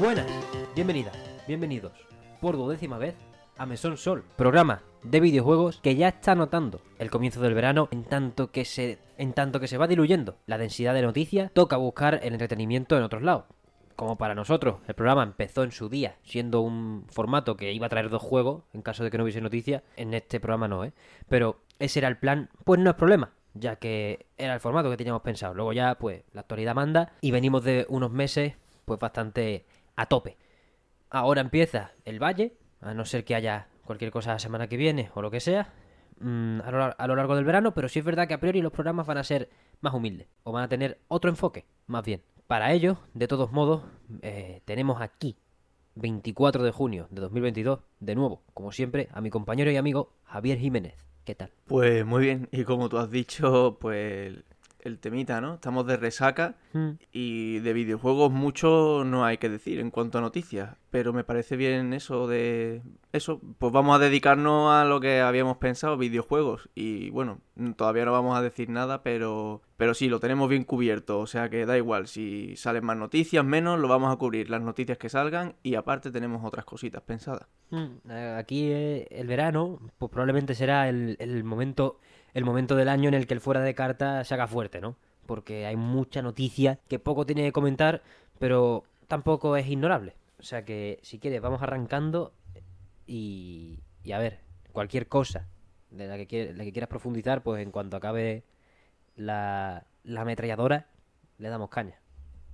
Buenas, bienvenidas, bienvenidos por duodécima vez a Mesón Sol, programa de videojuegos que ya está notando el comienzo del verano en tanto que se en tanto que se va diluyendo la densidad de noticias, toca buscar el entretenimiento en otros lados. Como para nosotros, el programa empezó en su día siendo un formato que iba a traer dos juegos en caso de que no hubiese noticias, en este programa no, ¿eh? Pero ese era el plan, pues no es problema, ya que era el formato que teníamos pensado. Luego ya, pues, la actualidad manda y venimos de unos meses, pues, bastante a tope. Ahora empieza el Valle, a no ser que haya cualquier cosa la semana que viene o lo que sea, mm, a, lo, largo del verano, pero sí es verdad que a priori los programas van a ser más humildes, o van a tener otro enfoque, más bien. Para ello, de todos modos, eh, tenemos aquí, 24 de junio de 2022, de nuevo, como siempre, a mi compañero y amigo Javier Jiménez. ¿Qué tal? Pues muy bien, y como tú has dicho, pues el temita, ¿no? Estamos de resaca Mm. y de videojuegos mucho no hay que decir en cuanto a noticias, pero me parece bien eso de eso, pues vamos a dedicarnos a lo que habíamos pensado, videojuegos y bueno, todavía no vamos a decir nada, pero pero sí lo tenemos bien cubierto, o sea que da igual si salen más noticias, menos lo vamos a cubrir las noticias que salgan y aparte tenemos otras cositas pensadas. Mm, eh, Aquí eh, el verano, pues probablemente será el, el momento el momento del año en el que el fuera de carta se haga fuerte, ¿no? Porque hay mucha noticia que poco tiene que comentar, pero tampoco es ignorable. O sea que si quieres vamos arrancando y, y a ver, cualquier cosa de la que, quie- la que quieras profundizar, pues en cuanto acabe la, la ametralladora, le damos caña,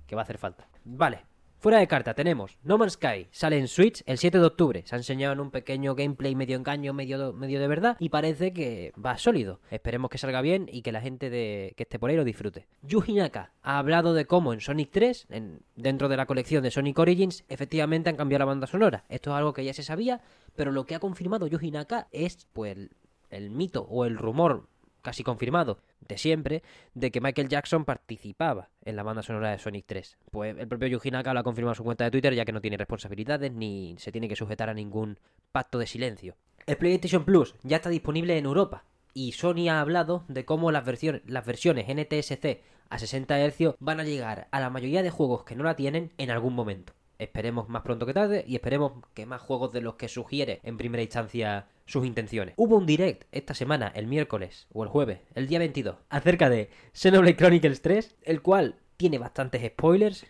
que va a hacer falta. Vale, fuera de carta tenemos No Man's Sky, sale en Switch el 7 de octubre. Se ha enseñado en un pequeño gameplay medio engaño, medio, medio de verdad, y parece que va sólido. Esperemos que salga bien y que la gente de, que esté por ahí lo disfrute. Yuji Naka ha hablado de cómo en Sonic 3, en- dentro de la colección de Sonic Origins, efectivamente han cambiado la banda sonora. Esto es algo que ya se sabía, pero lo que ha confirmado Yuji Naka es, pues, el, el mito o el rumor casi confirmado de siempre de que Michael Jackson participaba en la banda sonora de Sonic 3. Pues el propio Yuji Naka lo ha confirmado en su cuenta de Twitter ya que no tiene responsabilidades ni se tiene que sujetar a ningún pacto de silencio. El PlayStation Plus ya está disponible en Europa y Sony ha hablado de cómo las versiones, NTSC a 60 Hz van a llegar a la mayoría de juegos que no la tienen en algún momento. Esperemos más pronto que tarde y esperemos que más juegos de los que sugiere en primera instancia sus intenciones. Hubo un direct esta semana, el miércoles o el jueves, el día 22, acerca de Xenoblade Chronicles 3, el cual tiene bastantes spoilers.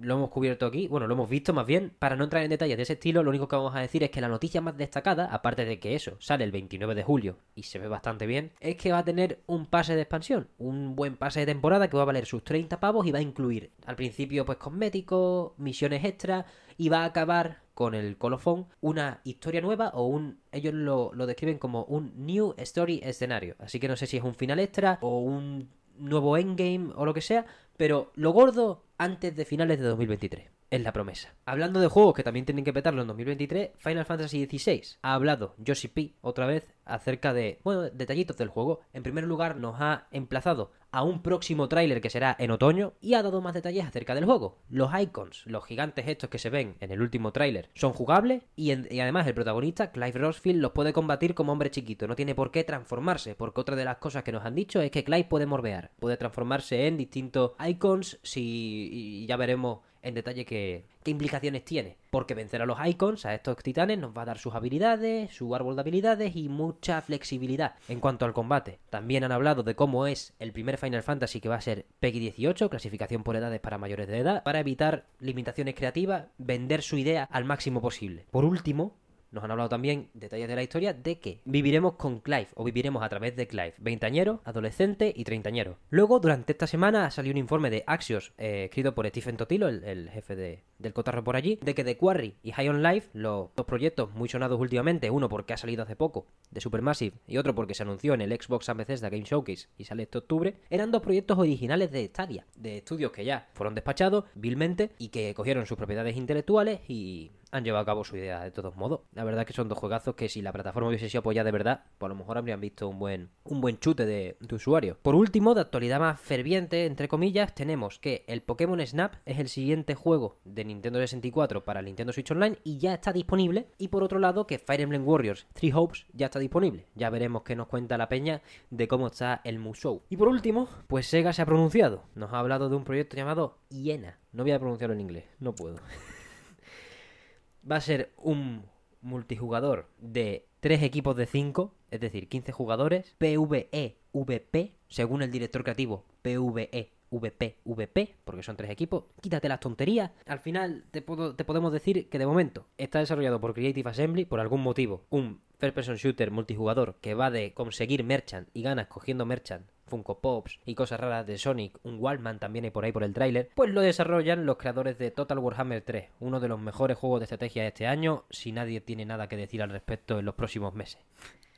Lo hemos cubierto aquí, bueno, lo hemos visto más bien. Para no entrar en detalles de ese estilo, lo único que vamos a decir es que la noticia más destacada, aparte de que eso sale el 29 de julio y se ve bastante bien, es que va a tener un pase de expansión, un buen pase de temporada que va a valer sus 30 pavos y va a incluir al principio pues cosméticos, misiones extra y va a acabar con el colofón una historia nueva o un ellos lo, lo describen como un new story escenario así que no sé si es un final extra o un nuevo endgame o lo que sea pero lo gordo antes de finales de 2023 es la promesa. Hablando de juegos que también tienen que petarlo en 2023, Final Fantasy XVI ha hablado Yoshi P otra vez acerca de, bueno, detallitos del juego. En primer lugar, nos ha emplazado a un próximo tráiler que será en otoño y ha dado más detalles acerca del juego. Los icons, los gigantes estos que se ven en el último tráiler, son jugables y, además el protagonista, Clive Rosfield, los puede combatir como hombre chiquito. No tiene por qué transformarse, porque otra de las cosas que nos han dicho es que Clive puede morbear, puede transformarse en distintos icons si, ya veremos en detalle qué, qué implicaciones tiene. Porque vencer a los icons, a estos titanes, nos va a dar sus habilidades, su árbol de habilidades y mucha flexibilidad en cuanto al combate. También han hablado de cómo es el primer Final Fantasy que va a ser PEGI 18, clasificación por edades para mayores de edad, para evitar limitaciones creativas, vender su idea al máximo posible. Por último, nos han hablado también detalles de la historia de que viviremos con Clive o viviremos a través de Clive, veintañero, adolescente y treintañero. Luego, durante esta semana ha salido un informe de Axios eh, escrito por Stephen Totilo, el jefe de, del cotarro por allí, de que The Quarry y High on Life, los dos proyectos muy sonados últimamente, uno porque ha salido hace poco de Supermassive y otro porque se anunció en el Xbox and Bethesda Game Showcase y sale este octubre, eran dos proyectos originales de Stadia, de estudios que ya fueron despachados vilmente y que cogieron sus propiedades intelectuales y han llevado a cabo su idea de todos modos. La verdad que son dos juegazos que si la plataforma hubiese sido apoyada de verdad, pues a lo mejor habrían visto un buen, un buen chute de, de usuario. Por último, de actualidad más ferviente, entre comillas, tenemos que el Pokémon Snap es el siguiente juego de Nintendo 64 para el Nintendo Switch Online y ya está disponible. Y por otro lado, que Fire Emblem Warriors 3 Hopes ya está disponible. Ya veremos qué nos cuenta la peña de cómo está el Musou. Y por último, pues Sega se ha pronunciado. Nos ha hablado de un proyecto llamado Hiena. No voy a pronunciarlo en inglés, no puedo. Va a ser un multijugador de tres equipos de 5, es decir, 15 jugadores, PvE, VP, según el director creativo, PvE, VP, VP, porque son tres equipos. Quítate las tonterías. Al final te, puedo, te podemos decir que de momento está desarrollado por Creative Assembly por algún motivo. Un first person shooter multijugador que va de conseguir merchant y ganas cogiendo merchant Funko Pops y cosas raras de Sonic, un Wallman también hay por ahí por el tráiler, pues lo desarrollan los creadores de Total Warhammer 3, uno de los mejores juegos de estrategia de este año, si nadie tiene nada que decir al respecto en los próximos meses.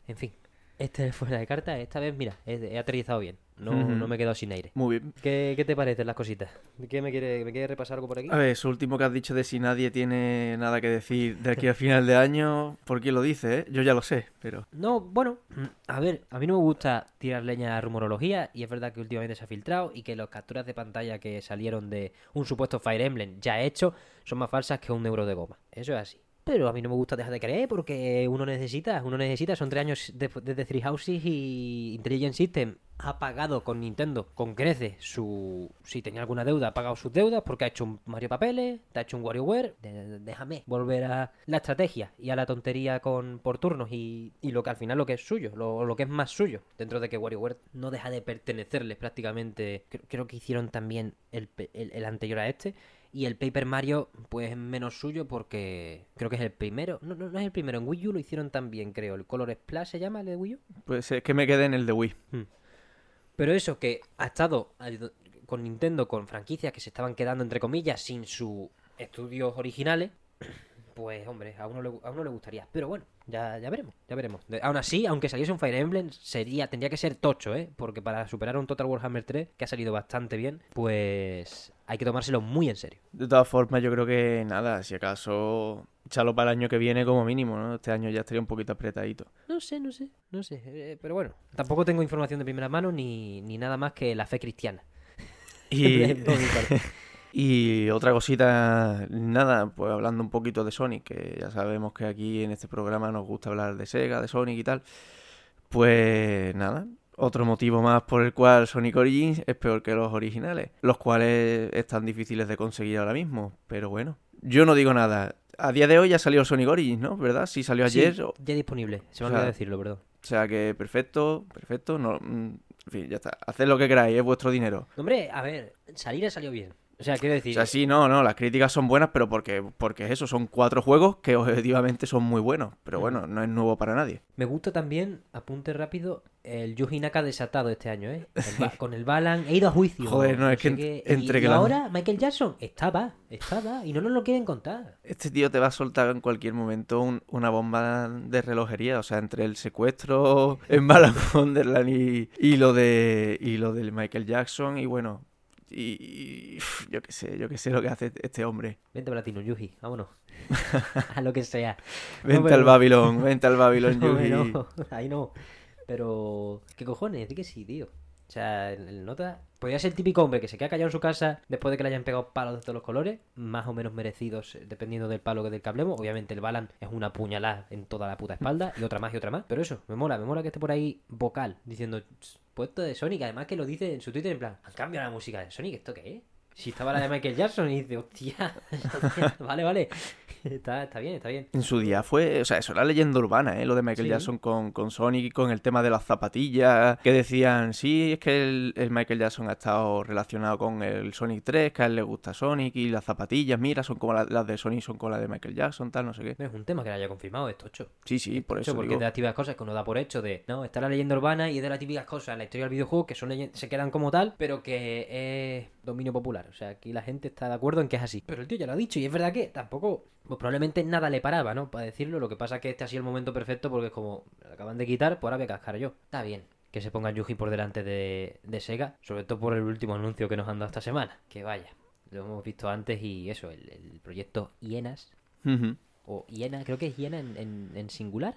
En fin, este fuera de carta, esta vez, mira, he, aterrizado bien. No, no me he quedado sin aire. Muy bien. ¿Qué, qué te parecen las cositas? ¿Qué me quiere, me quiere repasar algo por aquí? A ver, eso último que has dicho de si nadie tiene nada que decir de aquí al final de año, ¿por quién lo dice, eh? Yo ya lo sé, pero... No, bueno, a ver, a mí no me gusta tirar leña a rumorología y es verdad que últimamente se ha filtrado y que las capturas de pantalla que salieron de un supuesto Fire Emblem ya hecho son más falsas que un euro de goma. Eso es así. Pero a mí no me gusta dejar de creer porque uno necesita, uno necesita, son tres años de- desde Three Houses y Intelligent System ha pagado con Nintendo, con crece, su... Si tenía alguna deuda, ha pagado sus deudas porque ha hecho un Mario Papeles, te ha hecho un WarioWare. De- déjame volver a la estrategia y a la tontería con por turnos y, y lo que al final lo que es suyo, lo, lo que es más suyo. Dentro de que WarioWare no deja de pertenecerles prácticamente. Cre- Creo que hicieron también el, el- el anterior a este. Y el Paper Mario, pues es menos suyo porque creo que es el primero. No, no, no es el primero. En Wii U lo hicieron también, creo. El Color Splash se llama el de Wii U. Pues es que me quedé en el de Wii. Pero eso que ha estado con Nintendo, con franquicias que se estaban quedando, entre comillas, sin sus estudios originales, pues hombre, a uno le, a uno le gustaría. Pero bueno, ya, ya veremos, ya veremos. De- aún así, aunque saliese un Fire Emblem, sería, tendría que ser tocho, ¿eh? Porque para superar un Total Warhammer 3, que ha salido bastante bien, pues hay que tomárselo muy en serio. De todas formas, yo creo que nada, si acaso, echarlo para el año que viene como mínimo, ¿no? Este año ya estaría un poquito apretadito. No sé, no sé, no sé. eh, pero bueno, tampoco tengo información de primera mano ni, ni nada más que la fe cristiana. Y, y otra cosita, nada, pues hablando un poquito de Sonic, que ya sabemos que aquí en este programa nos gusta hablar de Sega, de Sonic y tal. Pues nada, otro motivo más por el cual Sonic Origins es peor que los originales, los cuales están difíciles de conseguir ahora mismo, pero bueno, yo no digo nada. A día de hoy ya salió Sonic Origins, ¿no? ¿Verdad? Sí, salió ayer. Sí, ya disponible. Se me olvidó sea, decirlo, perdón. O sea que perfecto, perfecto. No, mm, en fin, ya está. Haced lo que queráis, es vuestro dinero. Hombre, a ver, salir ha salido bien. O sea, quiero decir, O sea, sí, no, no, las críticas son buenas, pero porque, porque es eso, son cuatro juegos que objetivamente son muy buenos. Pero bueno, no es nuevo para nadie. me gusta también, apunte rápido, el Yuji Naka desatado este año, ¿eh? El con el Balan, he ido a juicio. Joder, no, es que sé ent- qué, entre y, que y la- ahora Michael Jackson estaba, estaba, y no nos lo quieren contar. Este tío te va a soltar en cualquier momento un- una bomba de relojería. O sea, entre el secuestro en Balan Wonderland y, y lo de y lo del Michael Jackson. Y bueno, y, yo qué sé, yo qué sé lo que hace este hombre. Vente Platino, Yuji, vámonos. a lo que sea. Vente pero al. Babilón, vente al Babilón, No, Yuji. no, ahí no. Pero, ¿qué cojones? Di que sí, tío. O sea, el, nota. Podría ser el típico hombre que se queda callado en su casa después de que le hayan pegado palos de todos los colores, más o menos merecidos eh, dependiendo del palo que del que hablemos. Obviamente, el Balan es una puñalada en toda la puta espalda, y otra más y otra más. Pero eso, me mola, me mola que esté por ahí vocal, diciendo "Ch, puesto de Sonic. Además, que lo dice en su Twitter en plan: han cambiado la música de Sonic, ¿esto qué es? Si estaba la de Michael Jackson y dice, hostia, vale, vale. Está, está bien, está bien. En su día fue, o sea, eso era leyenda urbana, ¿eh? Lo de Michael Sí. Jackson con, con Sonic y con el tema de las zapatillas, que decían, sí, es que el, el Michael Jackson ha estado relacionado con el Sonic 3, que a él le gusta Sonic y las zapatillas, mira, son como la- las de Sonic, son como las de Michael Jackson, tal, no sé qué. No es un tema que lo haya confirmado, es tocho. Sí, sí, por Eso, porque digo. de las típicas cosas que uno da por hecho de, no, está la leyenda urbana y es de las típicas cosas en la historia del videojuego que son se quedan como tal, pero que es dominio popular. O sea, aquí la gente está de acuerdo en que es así. Pero el tío ya lo ha dicho y es verdad que tampoco, pues probablemente nada le paraba, ¿no? Para decirlo, lo que pasa es que este ha sido el momento perfecto porque es como, me lo acaban de quitar, pues ahora voy a cascar yo. Está bien. Que se ponga Yuji por delante de, de Sega, sobre todo por el último anuncio que nos han dado esta semana. Que vaya, lo hemos visto antes y eso, el, el proyecto Hienas, o Hiena, creo que es Hiena en, en- en singular.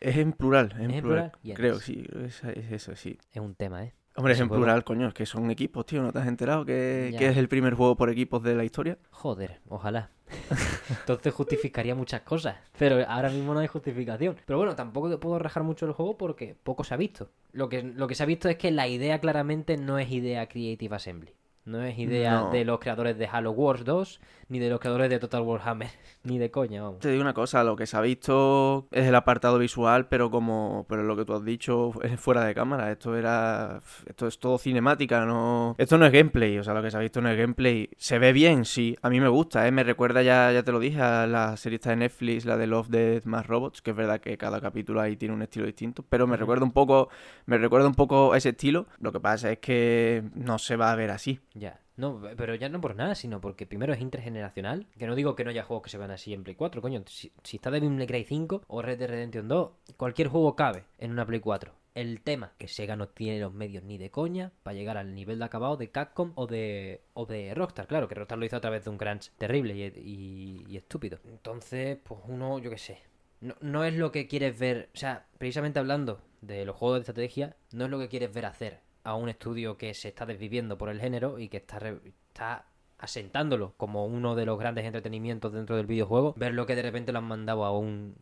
Es en plural, en ¿Es en plural. Creo, sí, es, es eso, sí. Es un tema, ¿eh? Hombre, es en juego- plural, coño, es que son equipos, tío, ¿no te has enterado que, es el primer juego por equipos de la historia? Joder, ojalá. Entonces justificaría muchas cosas. Pero ahora mismo no hay justificación. Pero bueno, tampoco puedo rajar mucho el juego porque poco se ha visto. Lo que, lo que se ha visto es que la idea claramente no es idea Creative Assembly. No es idea No. de los creadores de Halo Wars 2, ni de los creadores de Total Warhammer, ni de coña, vamos. Te digo una cosa, lo que se ha visto es el apartado visual, pero como pero lo que tú has dicho es fuera de cámara. Esto era esto es todo cinemática, no esto no es gameplay, o sea, lo que se ha visto no es gameplay. Se ve bien, sí, a mí me gusta, ¿eh? me recuerda ya ya te lo dije a la serie esta de Netflix, la de Love Death más Robots, que es verdad que cada capítulo ahí tiene un estilo distinto, pero me recuerda un poco me recuerda un poco ese estilo. Lo que pasa es que no se va a ver así. Ya. No, pero ya no por nada, sino porque primero es intergeneracional. Que no digo que no haya juegos que se van así en Play 4, coño. Si, si está Devil May Cry 5 o Red Dead Redemption 2, cualquier juego cabe en una Play 4. El tema, que Sega no tiene los medios ni de coña para llegar al nivel de acabado de Capcom o de, o de Rockstar. Claro, que Rockstar lo hizo a través de un crunch terrible y, y- y estúpido. Entonces, pues uno, yo qué sé. No, no es lo que quieres ver. O sea, precisamente hablando de los juegos de estrategia, no es lo que quieres ver hacer a un estudio que se está desviviendo por el género y que está, está asentándolo como uno de los grandes entretenimientos dentro del videojuego, ver lo que de repente lo han mandado a un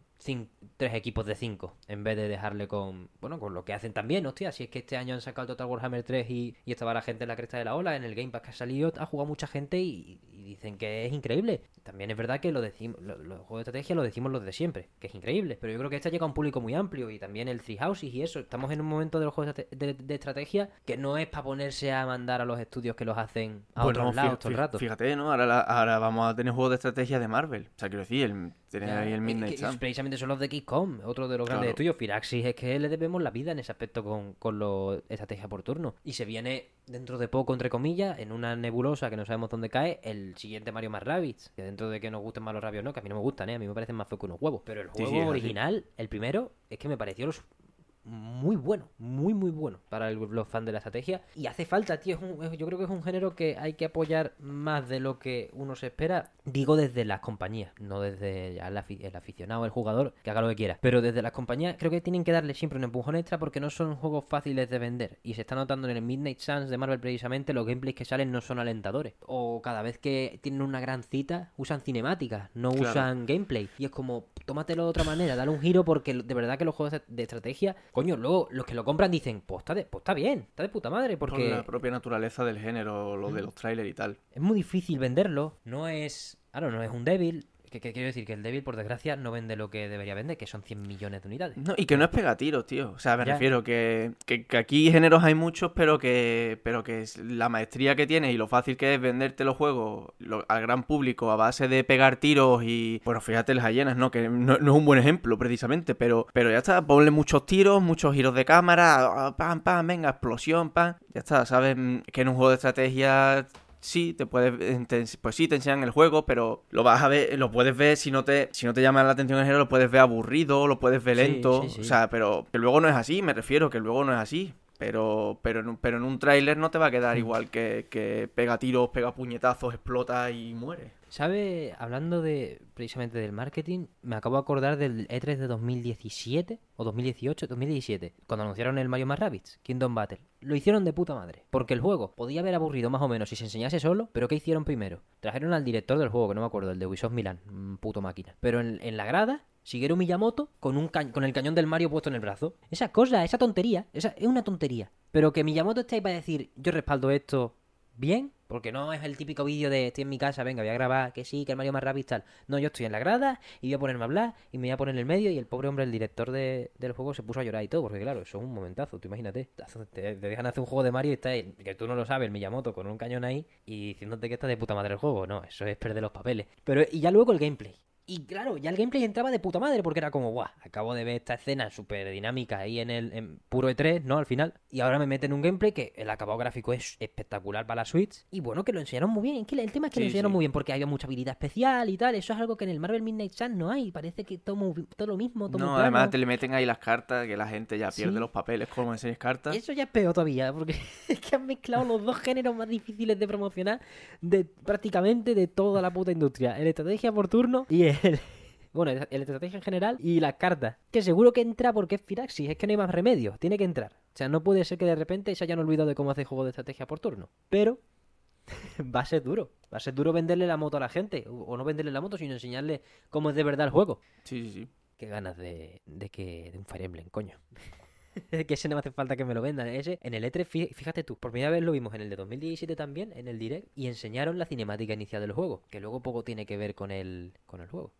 tres equipos de cinco en vez de dejarle con bueno con lo que hacen también hostia si es que este año han sacado Total Warhammer 3 y, y estaba la gente en la cresta de la ola en el Game Pass que ha salido ha jugado mucha gente y dicen que es increíble también es verdad que lo decimos lo- los juegos de estrategia lo decimos los de siempre que es increíble pero yo creo que este llega a un público muy amplio y también el Three Houses y eso estamos en un momento de los juegos de, de- de estrategia que no es para ponerse a mandar a los estudios que los hacen a Bueno, otros lados todo el rato Fíjate, ¿no? Ahora, la- ahora vamos a tener juegos de estrategia de Marvel. O sea, quiero decir, el, tener ahí el Midnight Sun. Precisamente son los de XCOM, otro de los grandes estudios. Firaxis es que le debemos la vida en ese aspecto con, con los estrategia por turno. Y se viene dentro de poco, entre comillas, en una nebulosa que no sabemos dónde cae, el siguiente Mario más Rabbids. Que dentro de que nos gusten más los Rabbids o no, que a mí no me gustan, ¿eh? a mí me parecen más feos que unos huevos. Pero el juego sí, original, el primero, es que me pareció los muy bueno, muy muy bueno para el- los fans de la estrategia. Y hace falta, tío, es un- es- yo creo que es un género que hay que apoyar más de lo que uno se espera, digo desde las compañías, no desde el, afi- el aficionado, el jugador, que haga lo que quiera, pero desde las compañías creo que tienen que darle siempre un empujón extra porque no son juegos fáciles de vender. Y se está notando en el Midnight Suns de Marvel precisamente los gameplays que salen no son alentadores. O cada vez que tienen una gran cita usan cinemáticas, no Claro. usan gameplay. Y es como tómatelo de otra manera, dale un giro porque de verdad que los juegos de estrategia, coño, luego los que lo compran dicen, pues está, de- pues está bien, está de puta madre Por porque la propia naturaleza del género, lo de los trailers y tal. es muy difícil venderlo, no es, claro, no es un débil, que, que quiero decir que el débil por desgracia no vende lo que debería vender, que son 100 millones de unidades. No, y que no es pegatiros, tío. O sea, me Ya. refiero que, que, que aquí géneros hay muchos, pero que, pero que la maestría que tienes y lo fácil que es venderte los juegos lo- al gran público a base de pegar tiros y. Bueno, fíjate las hienas, ¿no? Que no, no es un buen ejemplo, precisamente, pero, pero ya está, ponle muchos tiros, muchos giros de cámara, ah, pam, pam, venga, explosión, pam. Ya está, ¿sabes? Que en un juego de estrategia sí, te puedes, te- pues sí, te enseñan el juego, pero lo vas a ver, lo puedes ver si no te, si no te llama la atención el género, lo puedes ver aburrido, lo puedes ver lento, sí, sí. o sea, pero que luego no es así, me refiero, que luego no es así. Pero, pero, en, un- pero en un tráiler no te va a quedar igual que, que pega tiros, pega puñetazos, explota y muere. ¿Sabe? Hablando de precisamente del marketing, me acabo de acordar del E3 de 2017 o 2018, 2017, cuando anunciaron el Mario más Rabbids, Kingdom Battle. Lo hicieron de puta madre, porque el juego podía haber aburrido más o menos si se enseñase solo, pero ¿qué hicieron primero? Trajeron al director del juego, que no me acuerdo, el de Ubisoft Milan, puto máquina. Pero en, en la grada, Shigeru Miyamoto con, un ca- con el cañón del Mario puesto en el brazo. Esa cosa, esa tontería, esa es una tontería. Pero que Miyamoto esté ahí para decir, yo respaldo esto bien, porque no es el típico vídeo de estoy en mi casa, venga, voy a grabar, que sí, que el Mario más rápido y tal. No, yo estoy en la grada y voy a ponerme a hablar y me voy a poner en el medio y el pobre hombre, el director de- del juego, se puso a llorar y todo, porque claro, eso es un momentazo, tú imagínate. Te, te dejan hacer un juego de Mario y está ahí, que tú no lo sabes, el Miyamoto con un cañón ahí y diciéndote que está de puta madre el juego. No, eso es perder los papeles. Pero, y ya luego el gameplay. Y claro, ya el gameplay entraba de puta madre porque era como, guau, acabo de ver esta escena súper dinámica ahí en el en puro E3, ¿no? Al final. Y ahora me meten un gameplay que el acabado gráfico es espectacular para la Switch. Y bueno, que lo enseñaron muy bien. Es que el tema es que lo enseñaron sí. muy bien porque había mucha habilidad especial y tal. Eso es algo que en el Marvel Midnight Sun no hay. Parece que todo, muy- todo lo mismo, todo No, además te le meten ahí las cartas, que la gente ya pierde Sí. los papeles como enseñas cartas. Eso ya es peor todavía, porque es que han mezclado los dos géneros más difíciles de promocionar de prácticamente de toda la puta industria. El estrategia por turno y el... Bueno, el el estrategia en general y las cartas. Que seguro que entra porque es Firaxis, es que no hay más remedio, tiene que entrar. O sea, no puede ser que de repente se hayan olvidado de cómo hacer juego de estrategia por turno. Pero va a ser duro. Va a ser duro venderle la moto a la gente. O o no venderle la moto, sino enseñarle cómo es de verdad el juego. Sí, sí, sí. Qué ganas de, de que de un Fire Emblem, coño. que ese no me hace falta que me lo vendan. Ese, en el E3, fí- fíjate tú, por primera vez lo vimos en el de 2017 también, en el Direct, y enseñaron la cinemática inicial del juego, que luego poco tiene que ver con el, con el juego.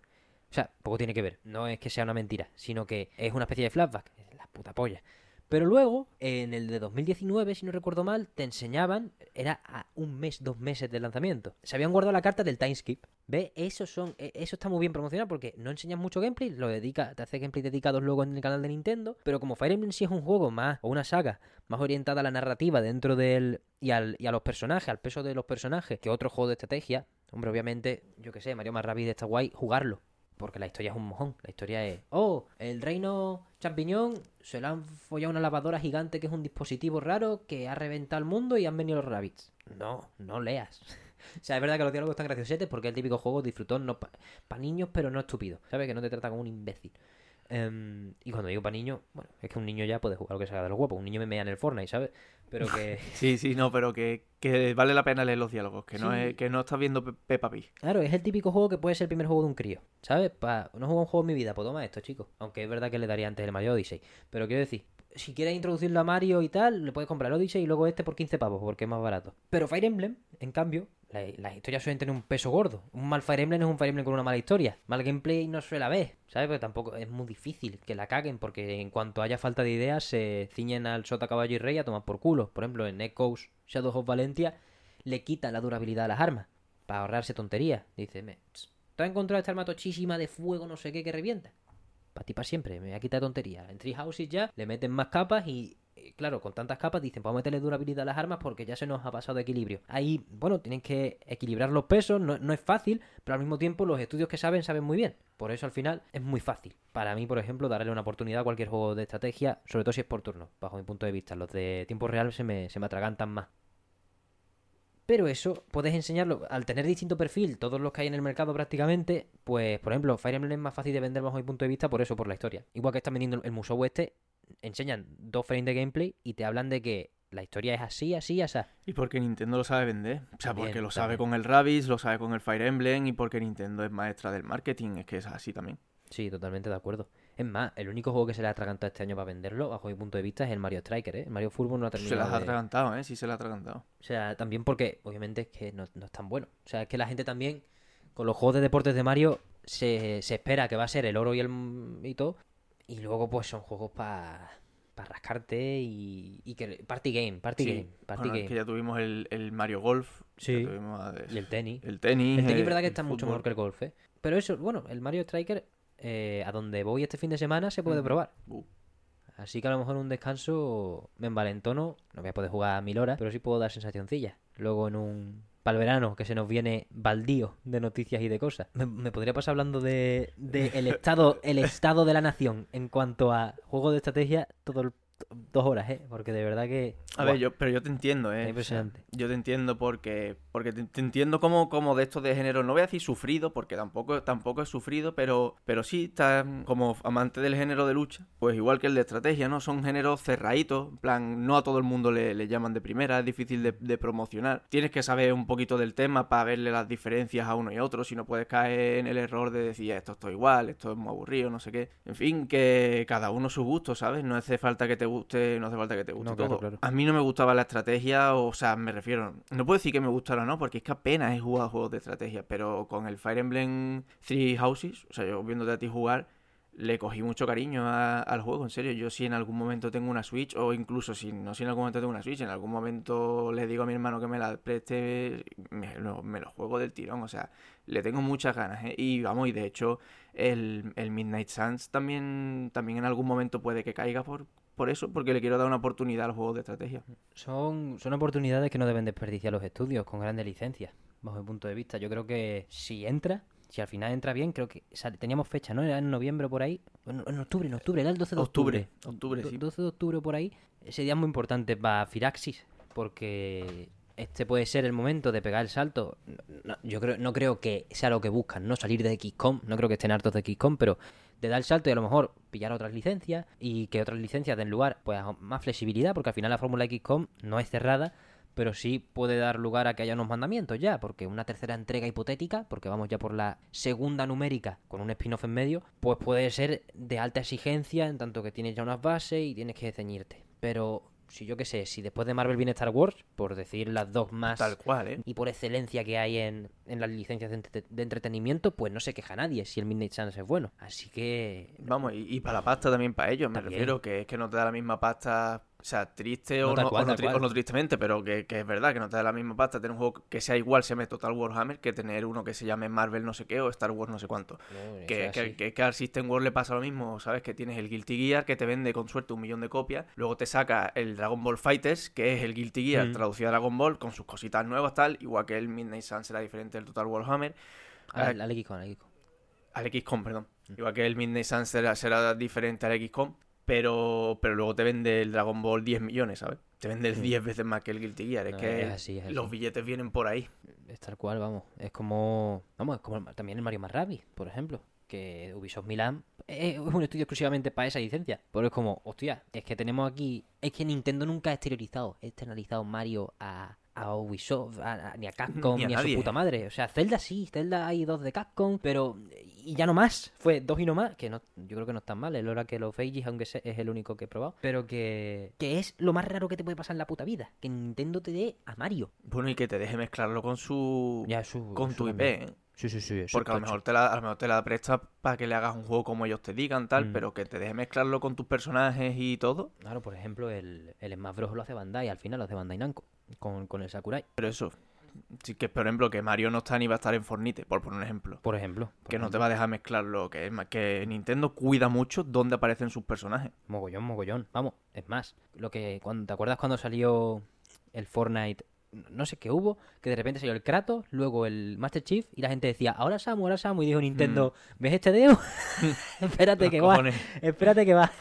O sea, poco tiene que ver. No es que sea una mentira, sino que es una especie de flashback. La puta polla. Pero luego, en el de 2019, si no recuerdo mal, te enseñaban, era a un mes, dos meses de lanzamiento. Se habían guardado la carta del timeskip. ¿Ves? Eso, son, e- eso está muy bien promocionado porque no enseñas mucho gameplay, lo dedica, te hace gameplay dedicados luego en el canal de Nintendo. Pero como Fire Emblem sí es un juego más, o una saga, más orientada a la narrativa dentro del. y, al, y a los personajes, al peso de los personajes, que otro juego de estrategia, hombre, obviamente, yo que sé, Mario más Rabbids está guay jugarlo. Porque la historia es un mojón. La historia es. Oh, el reino champiñón se le han follado una lavadora gigante que es un dispositivo raro que ha reventado el mundo y han venido los rabbits. No, no leas. o sea, es verdad que los diálogos están graciosetes porque es el típico juego disfrutón no para niños, pero no estúpido. ¿Sabes? Que no te trata como un imbécil. Em, y cuando digo para niños, bueno, es que un niño ya puede jugar lo que de los huevos. Un niño me mea en el Fortnite, ¿sabes? Pero que. Sí, sí, no, pero que, que vale la pena leer los diálogos, que no es, que no estás viendo Pe- Peppa Pig. Claro, es el típico juego que puede ser el primer juego de un crío, ¿sabes? Pa... No juego un juego en mi vida, pues toma esto, chicos. Aunque es verdad que le daría antes el Mario Odyssey. Pero quiero decir, si quieres introducirlo a Mario y tal, le puedes comprar el Odyssey y luego este por 15 pavos, porque es más barato. Pero Fire Emblem, en cambio, las historias suelen tener un peso gordo. Un mal Fire Emblem es un Fire Emblem con una mala historia. Mal gameplay no suele haber, ¿sabes? Porque tampoco es muy difícil que la caguen, porque en cuanto haya falta de ideas, se ciñen al sota caballo y rey a tomar por culo. Por ejemplo, en Echoes Shadows of Valentia le quita la durabilidad a las armas para ahorrarse tonterías. Dice, me, ¿te has encontrado esta arma tochísima de fuego no sé qué que revienta? Para ti para siempre, me voy a quitar tonterías. En Tree Houses ya le meten más capas y, claro, con tantas capas dicen, vamos a meterle durabilidad a las armas porque ya se nos ha pasado de equilibrio. Ahí, bueno, tienen que equilibrar los pesos, no, no es fácil, pero al mismo tiempo los estudios que saben, saben muy bien. Por eso al final es muy fácil. Para mí, por ejemplo, darle una oportunidad a cualquier juego de estrategia, sobre todo si es por turno, bajo mi punto de vista. Los de tiempo real se me, se me atragantan más. Pero eso puedes enseñarlo al tener distinto perfil, todos los que hay en el mercado prácticamente, pues por ejemplo, Fire Emblem es más fácil de vender bajo mi punto de vista por eso, por la historia. Igual que están vendiendo el Musou este, enseñan dos frames de gameplay y te hablan de que la historia es así, así, así. Y porque Nintendo lo sabe vender. O sea, porque lo sabe también. con el Rabbids, lo sabe con el Fire Emblem y porque Nintendo es maestra del marketing. Es que es así también. Sí, totalmente de acuerdo. Es más, el único juego que se le ha atragantado este año para venderlo, bajo mi punto de vista, es el Mario Striker, ¿eh? El Mario Fútbol no ha terminado. Se las ha de- atragantado, ¿eh? Sí, se las ha atragantado. O sea, también porque, obviamente, es que no, no es tan bueno. O sea, es que la gente también, con los juegos de deportes de Mario, se, se espera que va a ser el oro y el y todo. Y luego, pues, son juegos para rascarte y, y que. Party game, party Sí, game, party bueno, es game. que ya tuvimos el, el Mario Golf. Sí. tuvimos, Y el tenis. El tenis. El tenis es verdad que está mucho mejor que el golf, ¿eh? Pero eso, bueno, el Mario Striker, eh, a donde voy este fin de semana, se puede Mm. probar. Uh, Así que a lo mejor un descanso me envalentono. No voy a poder jugar a mil horas, pero sí puedo dar sensacioncillas. Luego en un. Para el verano, que se nos viene baldío de noticias y de cosas. Me, me podría pasar hablando de, de el estado el estado de la nación en cuanto a juegos de estrategia todo el- dos horas, ¿eh? Porque de verdad que... A ver, yo, pero yo te entiendo, ¿eh? Es impresionante. Yo te entiendo porque, porque te, te entiendo como, como de estos de género, no voy a decir sufrido, porque tampoco, tampoco he sufrido, pero, pero sí, está como amante del género de lucha, pues igual que el de estrategia, ¿no? Son géneros cerraditos, en plan, no a todo el mundo le, le llaman de primera, es difícil de, de promocionar. Tienes que saber un poquito del tema para verle las diferencias a uno y a otro, si no puedes caer en el error de decir, esto esto igual, esto es muy aburrido, no sé qué. En fin, que cada uno su gusto, ¿sabes? No hace falta que te guste, no hace falta que te guste No, claro, todo. claro. A mí no me gustaba la estrategia, o sea, me refiero, no puedo decir que me gustara o no, porque es que apenas he jugado juegos de estrategia, pero con el Fire Emblem Three Houses, o sea, yo viéndote a ti jugar, le cogí mucho cariño a- al juego, en serio. Yo si en algún momento tengo una Switch, o incluso si no si en algún momento tengo una Switch, en algún momento le digo a mi hermano que me la preste, me lo, me lo juego del tirón, o sea, le tengo muchas ganas, ¿eh? Y vamos, y de hecho, el, el Midnight Suns también, también en algún momento puede que caiga por, por eso, porque le quiero dar una oportunidad al juego de estrategia. Son, son oportunidades que no deben desperdiciar los estudios con grandes licencias, bajo mi punto de vista. Yo creo que si entra, si al final entra bien, creo que sale- teníamos fecha, ¿no? Era en noviembre por ahí. En, en octubre, en octubre, era el 12 de octubre. Octubre, octubre, sí. 12 de octubre por ahí. Ese día es muy importante para Firaxis, porque este puede ser el momento de pegar el salto. No, yo creo, no creo que sea lo que buscan, no salir de XCOM, no creo que estén hartos de XCOM, pero de dar el salto y a lo mejor pillar otras licencias y que otras licencias den lugar pues a más flexibilidad, porque al final la fórmula XCOM no es cerrada, pero sí puede dar lugar a que haya unos mandamientos ya, porque una tercera entrega hipotética, porque vamos ya por la segunda numérica con un spin-off en medio, pues puede ser de alta exigencia en tanto que tienes ya unas bases y tienes que ceñirte. Pero si yo qué sé, si después de Marvel viene Star Wars, por decir las dos más Tal cual, ¿eh? y por excelencia que hay en, en las licencias de, entre- de entretenimiento, pues no se queja nadie si el Midnight Suns es bueno. Así que Vamos, y, y para la pasta también para ellos, me refiero, que es que no te da la misma pasta, o sea, triste No, o, no, cual, o no tal tri- cual. o no tristemente, pero que, que es verdad que no te da la misma pasta tener un juego que sea igual, se llame Total Warhammer, que tener uno que se llame Marvel no sé qué o Star Wars no sé cuánto. Que, que, que- que al System World le pasa lo mismo, ¿sabes? Que tienes el Guilty Gear que te vende con suerte un millón de copias, luego te saca el Dragon Ball Fighters, que es el Guilty Gear Mm. traducido a Dragon Ball, con sus cositas nuevas, tal, igual que el Midnight Sun será diferente del Total Warhammer. Al, al XCOM, al XCOM. Al XCOM, perdón. Mm. Igual que el Midnight Sun será, será diferente al XCOM, pero, pero luego te vende el Dragon Ball 10 millones, ¿sabes? Te vende el Mm. 10 veces más que el Guilty Gear. Es No, que es así, es los así. billetes vienen por ahí. Es tal cual, vamos. Es como. Vamos, es como también el Mario más Rabbids, por ejemplo. Que Ubisoft Milan es un estudio exclusivamente para esa licencia. Pero es como, hostia, es que tenemos aquí. Es que Nintendo nunca ha exteriorizado, externalizado Mario a, a Ubisoft, a- a- ni a Capcom, Ni ni a a, su puta madre. O sea, Zelda sí, Zelda hay dos de Capcom, pero. Y ya no más. Fue dos y no más. Que no, yo creo que no están mal. El hora que los Ages, aunque es el único que he probado. Pero que. Que es lo más raro que te puede pasar en la puta vida. Que Nintendo te dé a Mario. Bueno, y que te deje mezclarlo con su. Ya, eso- con eso tu IP. ¿eh? Sí, sí, sí. Porque a lo, mejor te la, a lo mejor te la presta para que le hagas un juego como ellos te digan, tal, Mm. pero que te deje mezclarlo con tus personajes y todo. Claro, por ejemplo, el, el Smash Bros. lo hace Bandai, al final lo hace Bandai Namco, con, con el Sakurai, Pero eso. Sí que, por ejemplo, que Mario no está ni va a estar en Fornite, por poner un ejemplo. por ejemplo. por Que no te va a dejar mezclarlo. Que, es que Nintendo cuida mucho dónde aparecen sus personajes. Mogollón, mogollón. Vamos, es más, lo que cuando, ¿te acuerdas cuando salió el Fortnite? No sé qué hubo, que de repente salió el Kratos, luego el Master Chief, y la gente decía, ahora Samu, ahora Samu, y dijo Nintendo, ¿ves este dedo? espérate que va, cojones. espérate que va.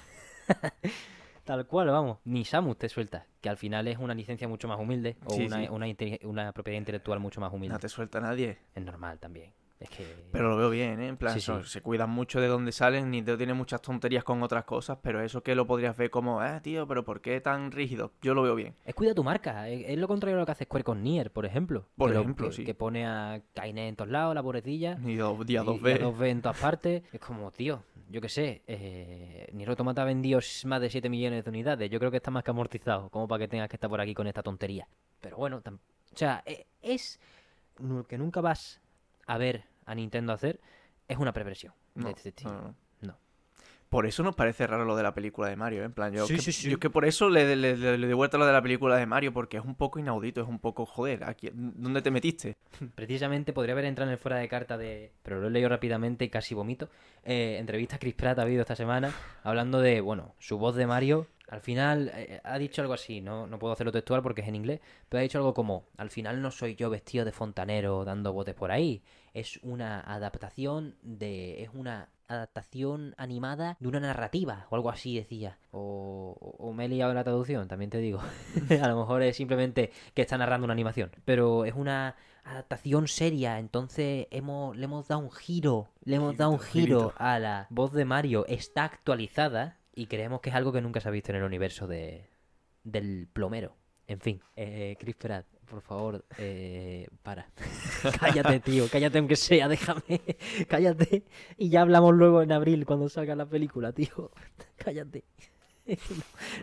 Tal cual, vamos. Ni Samus te suelta, que al final es una licencia mucho más humilde, o Sí, una, sí. Una, una propiedad intelectual mucho más humilde. No te suelta nadie. Es normal también. Es que... Pero lo veo bien, ¿eh? En plan, Sí, eso, sí. se cuidan mucho de dónde salen. Nintendo tiene muchas tonterías con otras cosas, pero eso que lo podrías ver como, eh, tío, pero ¿por qué tan rígido? Yo lo veo bien. Es cuida tu marca. Es, lo contrario a lo que hace Square con Nier, por ejemplo. Por que lo- ejemplo, que, sí. Que pone a Kainé en todos lados, la pobrecilla. Y dos días, y- dos y a veces. dos en todas partes. Es como, tío, yo qué sé. Eh, Nier Automata ha vendido más de 7 millones de unidades. Yo creo que está más que amortizado, como para que tengas que estar por aquí con esta tontería. Pero bueno, o sea, e- es que nunca vas a ver a Nintendo hacer. Es una perversión No, de este estilo. no. Por eso nos parece raro lo de la película de Mario, ¿eh? En plan, yo, Sí, que, sí, sí. yo es que por eso le, le, le, le doy vuelta lo de la película de Mario, porque es un poco inaudito, es un poco, joder, aquí, ¿dónde te metiste? Precisamente podría haber entrado en el fuera de carta de. Pero lo he leído rápidamente y casi vomito. Eh, entrevista a Chris Pratt ha habido esta semana hablando de, bueno, su voz de Mario. Al final eh, ha dicho algo así, no, no puedo hacerlo textual porque es en inglés, pero ha dicho algo como: Al final no soy yo vestido de fontanero dando botes por ahí. Es una adaptación de. Es una adaptación animada de una narrativa o algo así decía. O, o- o me he liado en la traducción, también te digo. a lo mejor es simplemente que está narrando una animación. Pero es una adaptación seria, entonces hemos, le hemos dado un giro. Le hemos dado un giro a la voz de Mario. Está actualizada y creemos que es algo que nunca se ha visto en el universo de, del plomero. En fin, eh, Chris Pratt, por favor, eh, para. cállate, tío, cállate aunque sea, déjame. cállate. Y ya hablamos luego en abril cuando salga la película, tío. cállate. no,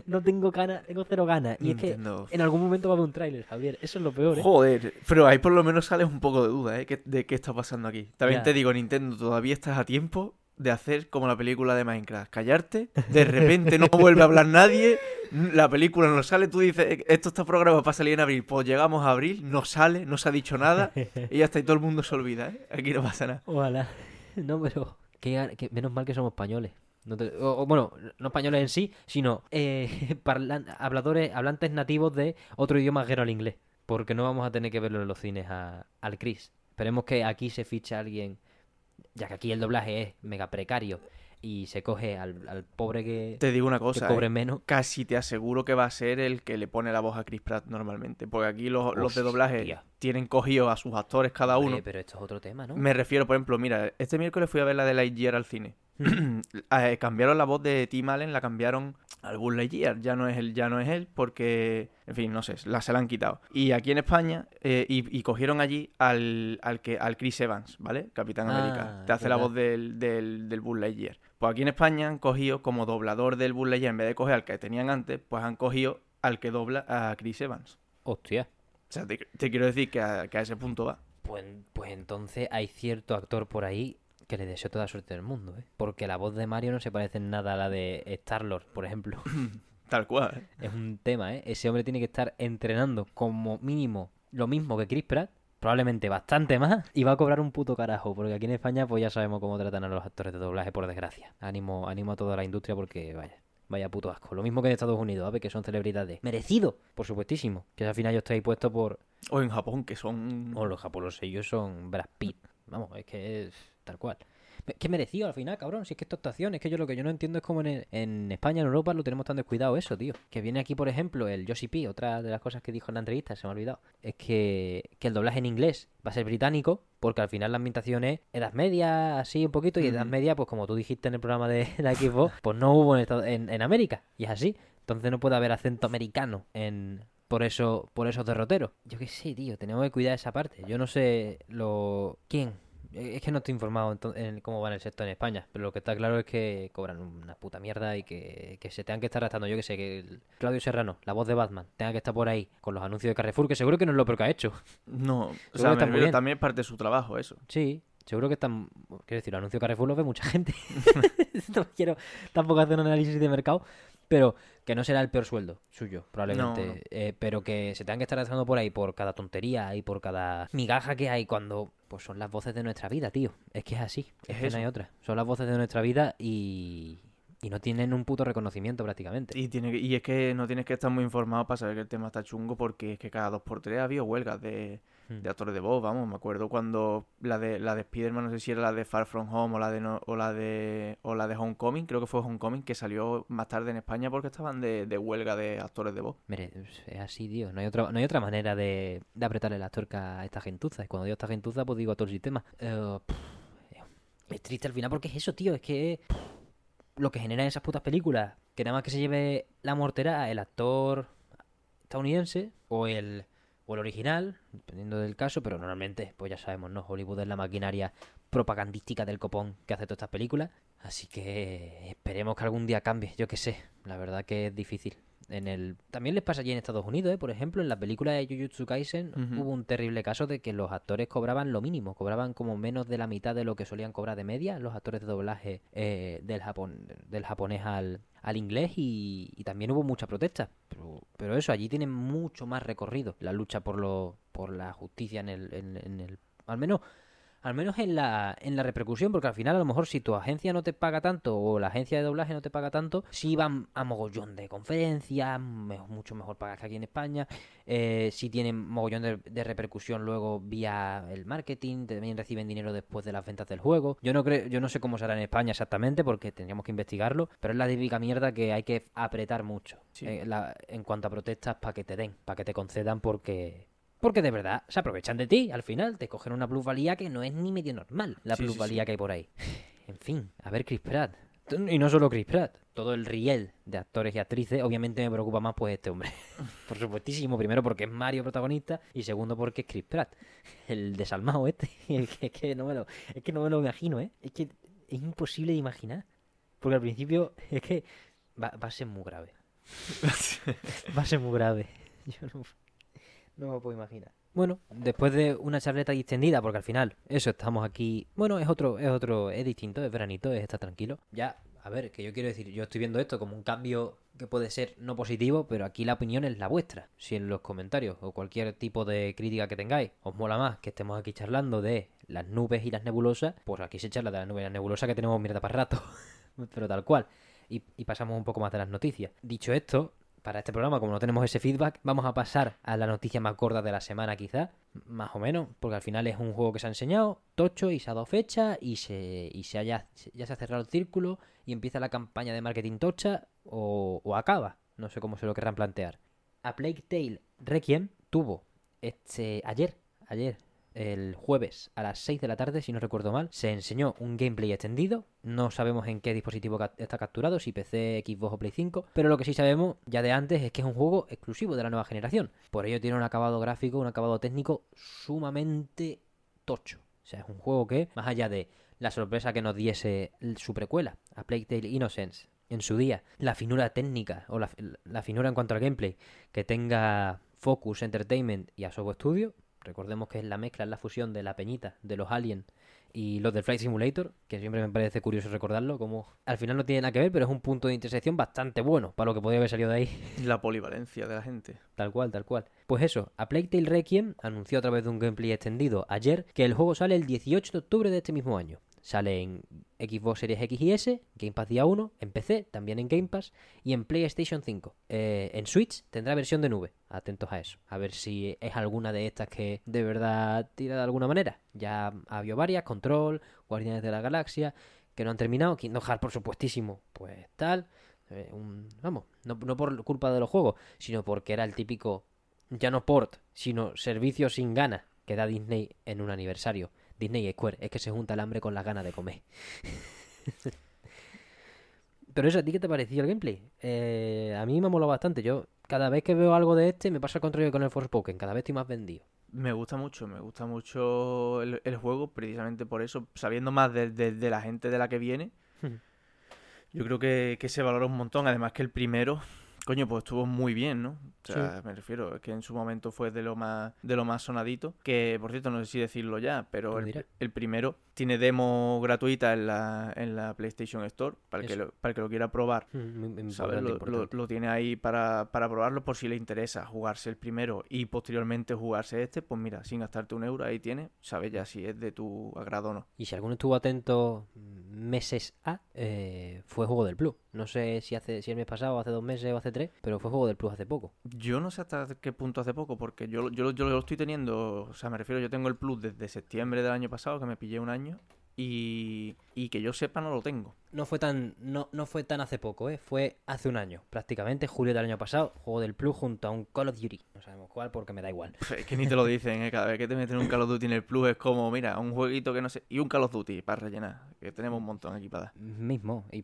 no tengo ganas, tengo cero ganas. Y es que en algún momento va a haber un tráiler, Javier. Eso es lo peor, ¿eh? Joder, pero ahí por lo menos sales un poco de duda, ¿eh? que- De qué está pasando aquí. También Ya. te digo, Nintendo, todavía estás a tiempo de hacer como la película de Minecraft. Callarte, de repente no vuelve a hablar nadie, la película no sale, tú dices, "Eh, esto está programado para salir en abril. Pues llegamos a abril, no sale, no se ha dicho nada, y ya está, y todo el mundo se olvida, ¿eh? Aquí no pasa nada. Ojalá. No, pero que, menos mal que somos españoles. O, bueno, no españoles en sí, sino eh, habladores, hablantes nativos de otro idioma ajeno al inglés. Porque no vamos a tener que verlo en los cines a- al Chris. Esperemos que aquí se fiche alguien, ya que aquí el doblaje es mega precario y se coge al, al pobre que, Te digo una que cosa, cobre ¿eh? menos. casi te aseguro que va a ser el que le pone la voz a Chris Pratt normalmente. Porque aquí los, los de doblaje tienen cogidos a sus actores cada uno. Pero esto es otro tema, ¿no? Me refiero, por ejemplo, mira, este miércoles fui a ver la de Lightyear al cine. eh, cambiaron la voz de Tim Allen, la cambiaron al Buzz Lightyear. Ya no es él, ya no es él, porque, en fin, no sé, la se la han quitado. Y aquí en España, eh, y, y cogieron allí al, al, que, al Chris Evans, ¿vale? Capitán Ah, América. Te hace la voz del, del, del Buzz Lightyear. Pues aquí en España han cogido como doblador del Buzz Lightyear, en vez de coger al que tenían antes, pues han cogido al que dobla a Chris Evans. Hostia. O sea, te, te quiero decir que a, que a ese punto va. Pues, pues entonces hay cierto actor por ahí que le deseo toda suerte del mundo, ¿eh? Porque la voz de Mario no se parece en nada a la de Star-Lord, por ejemplo. Tal cual. ¿eh? es un tema, ¿eh? Ese hombre tiene que estar entrenando como mínimo lo mismo que Chris Pratt, probablemente bastante más, y va a cobrar un puto carajo, porque aquí en España pues ya sabemos cómo tratan a los actores de doblaje, por desgracia. Ánimo, ánimo a toda la industria porque, vaya, vaya puto asco. Lo mismo que en Estados Unidos, ¿sabes? Que son celebridades. ¡Merecido! Por supuestísimo. Que al final yo estoy puesto por... O en Japón, que son... O los japoneses, ellos son Brad Pitt. Vamos, es que es tal cual. ¿Qué merecido al final, cabrón? Si es que esto es actuación, es que yo lo que yo no entiendo es cómo en, en España, en Europa, lo tenemos tan descuidado eso, tío. Que viene aquí, por ejemplo, el Yoshi P, otra de las cosas que dijo en la entrevista, se me ha olvidado, es que, que el doblaje en inglés va a ser británico, porque al final la ambientación es Edad Media, así un poquito, y Edad. Media, pues como tú dijiste en el programa de la Xbox, pues no hubo en, Estados- en, en América, y es así. Entonces no puede haber acento americano en... Por eso, por esos derroteros. Yo qué sé, tío, tenemos que cuidar esa parte. Yo no sé lo... ¿Quién? Eh, Es que no estoy informado en cómo va el sector en España, pero lo que está claro es que cobran una puta mierda y que, que se tengan que estar gastando. Yo que sé, que el Claudio Serrano, la voz de Batman, tenga que estar por ahí con los anuncios de Carrefour, que seguro que no es lo peor que ha hecho. No, o sea, me también es parte de su trabajo eso. Sí, seguro que están. Quiero decir, los anuncios de Carrefour los ve mucha gente. no quiero tampoco hacer un análisis de mercado, pero que no será el peor sueldo suyo, probablemente. No, no. Eh, pero que se tengan que estar gastando por ahí por cada tontería y por cada migaja que hay cuando. Pues son las voces de nuestra vida, tío. Es que es así. Es, Es que no hay otra. Son las voces de nuestra vida y. Y no tienen un puto reconocimiento prácticamente. Y, tiene y es que no tienes que estar muy informado para saber que el tema está chungo porque es que cada dos por tres ha habido huelgas de, Hmm. de actores de voz, vamos, me acuerdo cuando la de la de Spider-Man, no sé si era la de Far From Home o la de no- o la de o la de Homecoming, creo que fue Homecoming que salió más tarde en España porque estaban de, de huelga de actores de voz. Mire, es así, tío. No hay otra, no hay otra manera de, de apretarle las tuercas a esta gentuza. Y cuando digo esta gentuza, pues digo a todo el sistema. Eh, pff, es triste al final porque es eso, tío. Es que pff, lo que generan esas putas películas, que nada más que se lleve la mortera el actor estadounidense o el, o el original, dependiendo del caso, pero normalmente, pues ya sabemos, ¿no? Hollywood es la maquinaria propagandística del copón que hace todas estas películas. Así que esperemos que algún día cambie, yo qué sé. La verdad que es difícil. En el... También les pasa allí en Estados Unidos, ¿eh? por ejemplo, en la película de Jujutsu Kaisen hubo un terrible caso de que los actores cobraban lo mínimo, cobraban como menos de la mitad de lo que solían cobrar de media los actores de doblaje eh, del, japón, del japonés al, al inglés y, y también hubo mucha protesta. Pero, pero eso, allí tienen mucho más recorrido la lucha por, lo, por la justicia en el, en, en el... Al menos al menos en la, en la repercusión, porque al final a lo mejor si tu agencia no te paga tanto o la agencia de doblaje no te paga tanto, si van a mogollón de conferencias, mucho mejor pagas que aquí en España, eh, si tienen mogollón de, de repercusión luego vía el marketing, también reciben dinero después de las ventas del juego. Yo no creo, yo no sé cómo será en España exactamente, porque tendríamos que investigarlo, pero es la típica mierda que hay que apretar mucho Sí. eh, la- en cuanto a protestas para que te den, para que te concedan, porque porque de verdad se aprovechan de ti. Al final te cogen una plusvalía que no es ni medio normal. La Sí, sí, plusvalía sí. que hay por ahí. En fin, a ver Chris Pratt. Y no solo Chris Pratt. Todo el riel de actores y actrices. Obviamente me preocupa más pues este hombre. Por supuestísimo. Primero porque es Mario protagonista. Y segundo porque es Chris Pratt. El desalmado este. Es que, es que no me lo, es que no me lo imagino, ¿eh? Es que es imposible de imaginar. Porque al principio es que va, va a ser muy grave. Va a ser muy grave. Yo no, no me puedo imaginar. Bueno, después de una charleta distendida, porque al final, eso, estamos aquí. Bueno, es otro, es otro, es distinto, es veranito, es estar tranquilo. Ya, a ver, que yo quiero decir, yo estoy viendo esto como un cambio que puede ser no positivo, pero aquí la opinión es la vuestra. Si en los comentarios o cualquier tipo de crítica que tengáis os mola más que estemos aquí charlando de las nubes y las nebulosas, pues aquí se charla de las nubes y las nebulosas que tenemos mierda para rato. pero tal cual. Y pasamos un poco más de las noticias. Dicho esto, para este programa, como no tenemos ese feedback, vamos a pasar a la noticia más gorda de la semana, quizás, más o menos, porque al final es un juego que se ha enseñado, tocho, y se ha dado fecha, y se, y se haya, ya se ha cerrado el círculo, y empieza la campaña de marketing tocha, o, o acaba, no sé cómo se lo querrán plantear. A Plague Tale Requiem tuvo este ayer, ayer, el jueves a las 6 de la tarde, si no recuerdo mal, se enseñó un gameplay extendido. No sabemos en qué dispositivo está capturado, si PC, Xbox o Play 5, pero lo que sí sabemos ya de antes es que es un juego exclusivo de la nueva generación. Por ello tiene un acabado gráfico, un acabado técnico sumamente tocho. O sea, es un juego que, más allá de la sorpresa que nos diese su precuela, a Plague Innocence, en su día, la finura técnica o la, finura en cuanto al gameplay que tenga Focus Entertainment y Asobo Studio, recordemos que es la mezcla, es la fusión de la peñita, de los aliens y los del Flight Simulator, que siempre me parece curioso recordarlo, como al final no tiene nada que ver, pero es un punto de intersección bastante bueno para lo que podría haber salido de ahí. La polivalencia de la gente. Tal cual, tal cual. Pues eso, a Plague Tale Requiem anunció a través de un gameplay extendido ayer que el juego sale el 18 de octubre de este mismo año. Sale en Xbox Series X y S, Game Pass día 1, en PC, también en Game Pass y en PlayStation 5. Eh, en Switch tendrá versión de nube. Atentos a eso. A ver si es alguna de estas que de verdad tira de alguna manera. Ya ha habido varias, Control, Guardianes de la Galaxia, que no han terminado. Kingdom Hearts, por supuestísimo, pues tal. Eh, vamos, no, no por culpa de los juegos, sino porque era el típico, ya no port, sino servicio sin ganas que da Disney en un aniversario. Disney y Square, es que se junta el hambre con las ganas de comer. Pero eso, ¿a ti qué te pareció el gameplay? Eh, a mí me moló bastante. Yo, cada vez que veo algo de este, me pasa el contrario con el Forspoken. Cada vez estoy más vendido. Me gusta mucho, me gusta mucho el, juego, precisamente por eso, sabiendo más de, la gente de la que viene. Hmm. Yo creo que, que se valora un montón. Además que el primero Coño, pues estuvo muy bien, ¿no? O sea, me refiero, es que en su momento fue de lo más de lo más sonadito. Que, por cierto, no sé si decirlo ya, pero el, primero tiene demo gratuita en la, en la PlayStation Store para que, lo, para que lo quiera probar. Mm, ¿sabes? Lo, tiene ahí para, para probarlo por si le interesa jugarse el primero y posteriormente jugarse este. Pues mira, sin gastarte un euro, ahí tiene, sabes ya si es de tu agrado o no. Y si alguno estuvo atento meses a, eh, fue Juego del Plus. No sé si hace si el mes pasado, hace dos meses o hace tres, pero fue Juego del Plus hace poco. Yo no sé hasta qué punto hace poco, porque yo, yo, yo lo estoy teniendo, o sea, me refiero, yo tengo el Plus desde septiembre del año pasado, que me pillé un año, y, y, que yo sepa no lo tengo. No fue tan no, no fue tan hace poco, ¿eh? fue hace un año, prácticamente julio del año pasado, juego del Plus junto a un Call of Duty. No sabemos cuál porque me da igual. Es que ni te lo dicen, ¿eh? cada vez que te meten un Call of Duty en el Plus es como, mira, un jueguito que no sé, y un Call of Duty para rellenar, que tenemos un montón aquí para dar. Mismo, y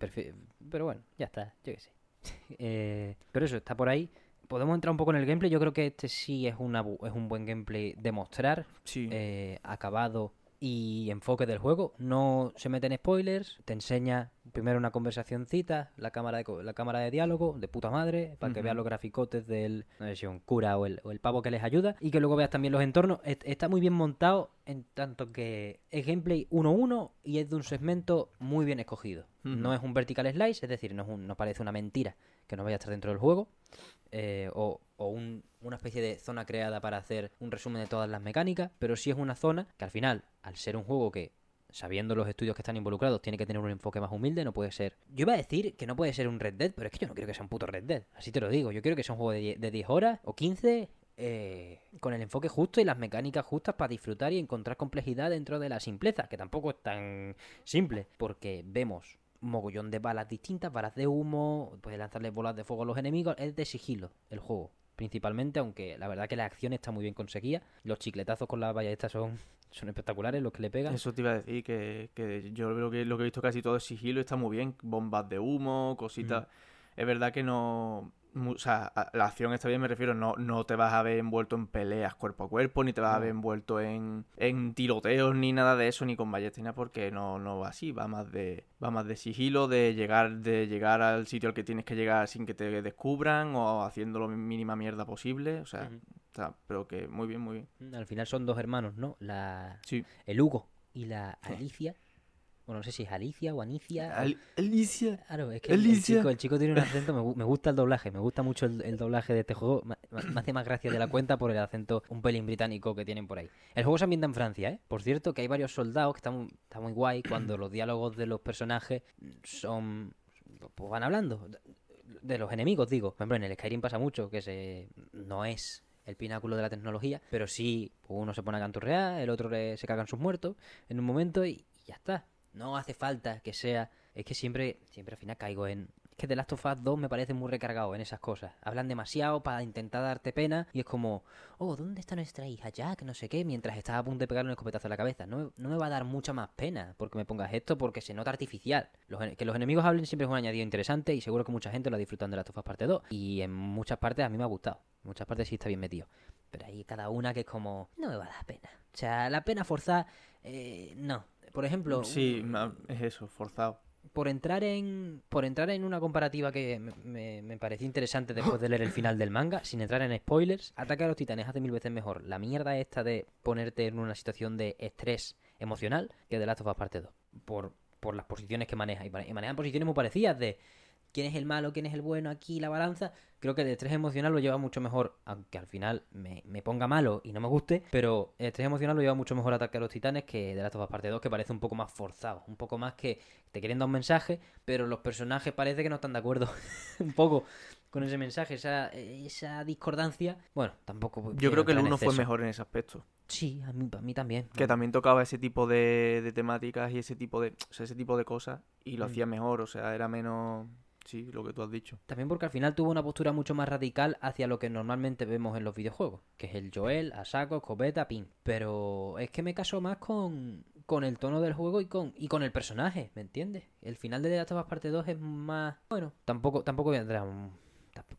pero bueno, ya está, yo qué sé. eh, pero eso, está por ahí podemos entrar un poco en el gameplay. Yo creo que este sí es, una, es un buen gameplay de mostrar. Sí. Eh, acabado y enfoque del juego. No se meten spoilers, te enseña primero una conversacióncita, la cámara de, la cámara de diálogo, de puta madre, para que veas los graficotes del no sé si un cura o el, o el, pavo que les ayuda, y que luego veas también los entornos. Está muy bien montado en tanto que es gameplay 1-1 y es de un segmento muy bien escogido. No es un vertical slice, es decir, no, es no parece una mentira que no vaya a estar dentro del juego, eh, o, una especie de zona creada para hacer un resumen de todas las mecánicas, pero sí es una zona que al final, al ser un juego que sabiendo los estudios que están involucrados, tiene que tener un enfoque más humilde, no puede ser... Yo iba a decir que no puede ser un Red Dead, pero es que yo no quiero que sea un puto Red Dead, así te lo digo, yo quiero que sea un juego de 10, de 10 horas o 15 eh, con el enfoque justo y las mecánicas justas para disfrutar y encontrar complejidad dentro de la simpleza, que tampoco es tan simple, porque vemos mogollón de balas distintas, balas de humo, puedes lanzarle bolas de fuego a los enemigos, es de sigilo el juego, principalmente, aunque la verdad que la acción está muy bien conseguida, los chicletazos con las ballestas son, son espectaculares los que le pegan. Eso te iba a decir, que, que yo creo que lo que he visto casi todo es sigilo, está muy bien, bombas de humo, cositas... Es verdad que no, o sea, la acción está bien, me refiero, no, no te vas a ver envuelto en peleas cuerpo a cuerpo, ni te vas a ver envuelto en, en tiroteos, ni nada de eso, ni con ballestina, porque no, no va así, va más de, va más de sigilo, de llegar, de llegar al sitio al que tienes que llegar sin que te descubran, o haciendo lo mínima mierda posible, o sea, pero que muy bien, muy bien. Al final son dos hermanos, ¿no? La, sí. El Hugo y la Alicia bueno, no sé si es Alicia o Anicia. Alicia. Claro, es que El, chico, el, chico, tiene un acento, me, gusta el doblaje, me gusta mucho el, doblaje de este juego. Me, hace más gracia de la cuenta por el acento un pelín británico que tienen por ahí. El juego se ambienta en Francia, ¿eh? Por cierto, que hay varios soldados que están, está muy guay cuando los diálogos de los personajes son. Pues van hablando. De los enemigos, digo. Por ejemplo, en el Skyrim pasa mucho que se no es el pináculo de la tecnología, pero sí uno se pone a canturrear, el otro le, se cagan sus muertos en un momento y ya está. No hace falta que sea. Es que siempre, siempre al final caigo en. que The Last of Us 2 me parece muy recargado en esas cosas. Hablan demasiado para intentar darte pena y es como, oh, ¿dónde está nuestra hija Jack? No sé qué, mientras estás a punto de pegarle un escopetazo a la cabeza. No, no me va a dar mucha más pena porque me pongas esto porque se nota artificial. Los, que los enemigos hablen siempre es un añadido interesante y seguro que mucha gente lo disfrutan de The Last of Us parte 2. Y en muchas partes a mí me ha gustado. En muchas partes sí está bien metido. Pero hay cada una que es como, no me va a dar pena. O sea, la pena forzada, eh, no. Por ejemplo... Sí, es eso, forzado por entrar en por entrar en una comparativa que me, me, pareció interesante después de leer el final del manga, sin entrar en spoilers, Ataque a los Titanes hace mil veces mejor la mierda esta de ponerte en una situación de estrés emocional que de Last of Us Parte 2. Por, por las posiciones que maneja. Y manejan posiciones muy parecidas de quién es el malo, quién es el bueno aquí, la balanza. Creo que el estrés emocional lo lleva mucho mejor, aunque al final me, ponga malo y no me guste, pero el estrés emocional lo lleva mucho mejor Ataque a los Titanes que de Last of Us Parte 2, que parece un poco más forzado, un poco más que te quieren dar un mensaje, pero los personajes parece que no están de acuerdo un poco con ese mensaje, esa, esa discordancia. Bueno, tampoco... Yo creo que el uno fue mejor en ese aspecto. Sí, a mí, a mí también. Que también tocaba ese tipo de, de temáticas y ese tipo de, o sea, ese tipo de cosas y lo mm. hacía mejor, o sea, era menos Sí, lo que tú has dicho. También porque al final tuvo una postura mucho más radical hacia lo que normalmente vemos en los videojuegos, que es el Joel, Asako, Escopeta, Pin. Pero es que me caso más con, con el tono del juego y con, y con el personaje, ¿me entiendes? El final de The Last of Us Parte 2 es más... Bueno, tampoco, tampoco a entrar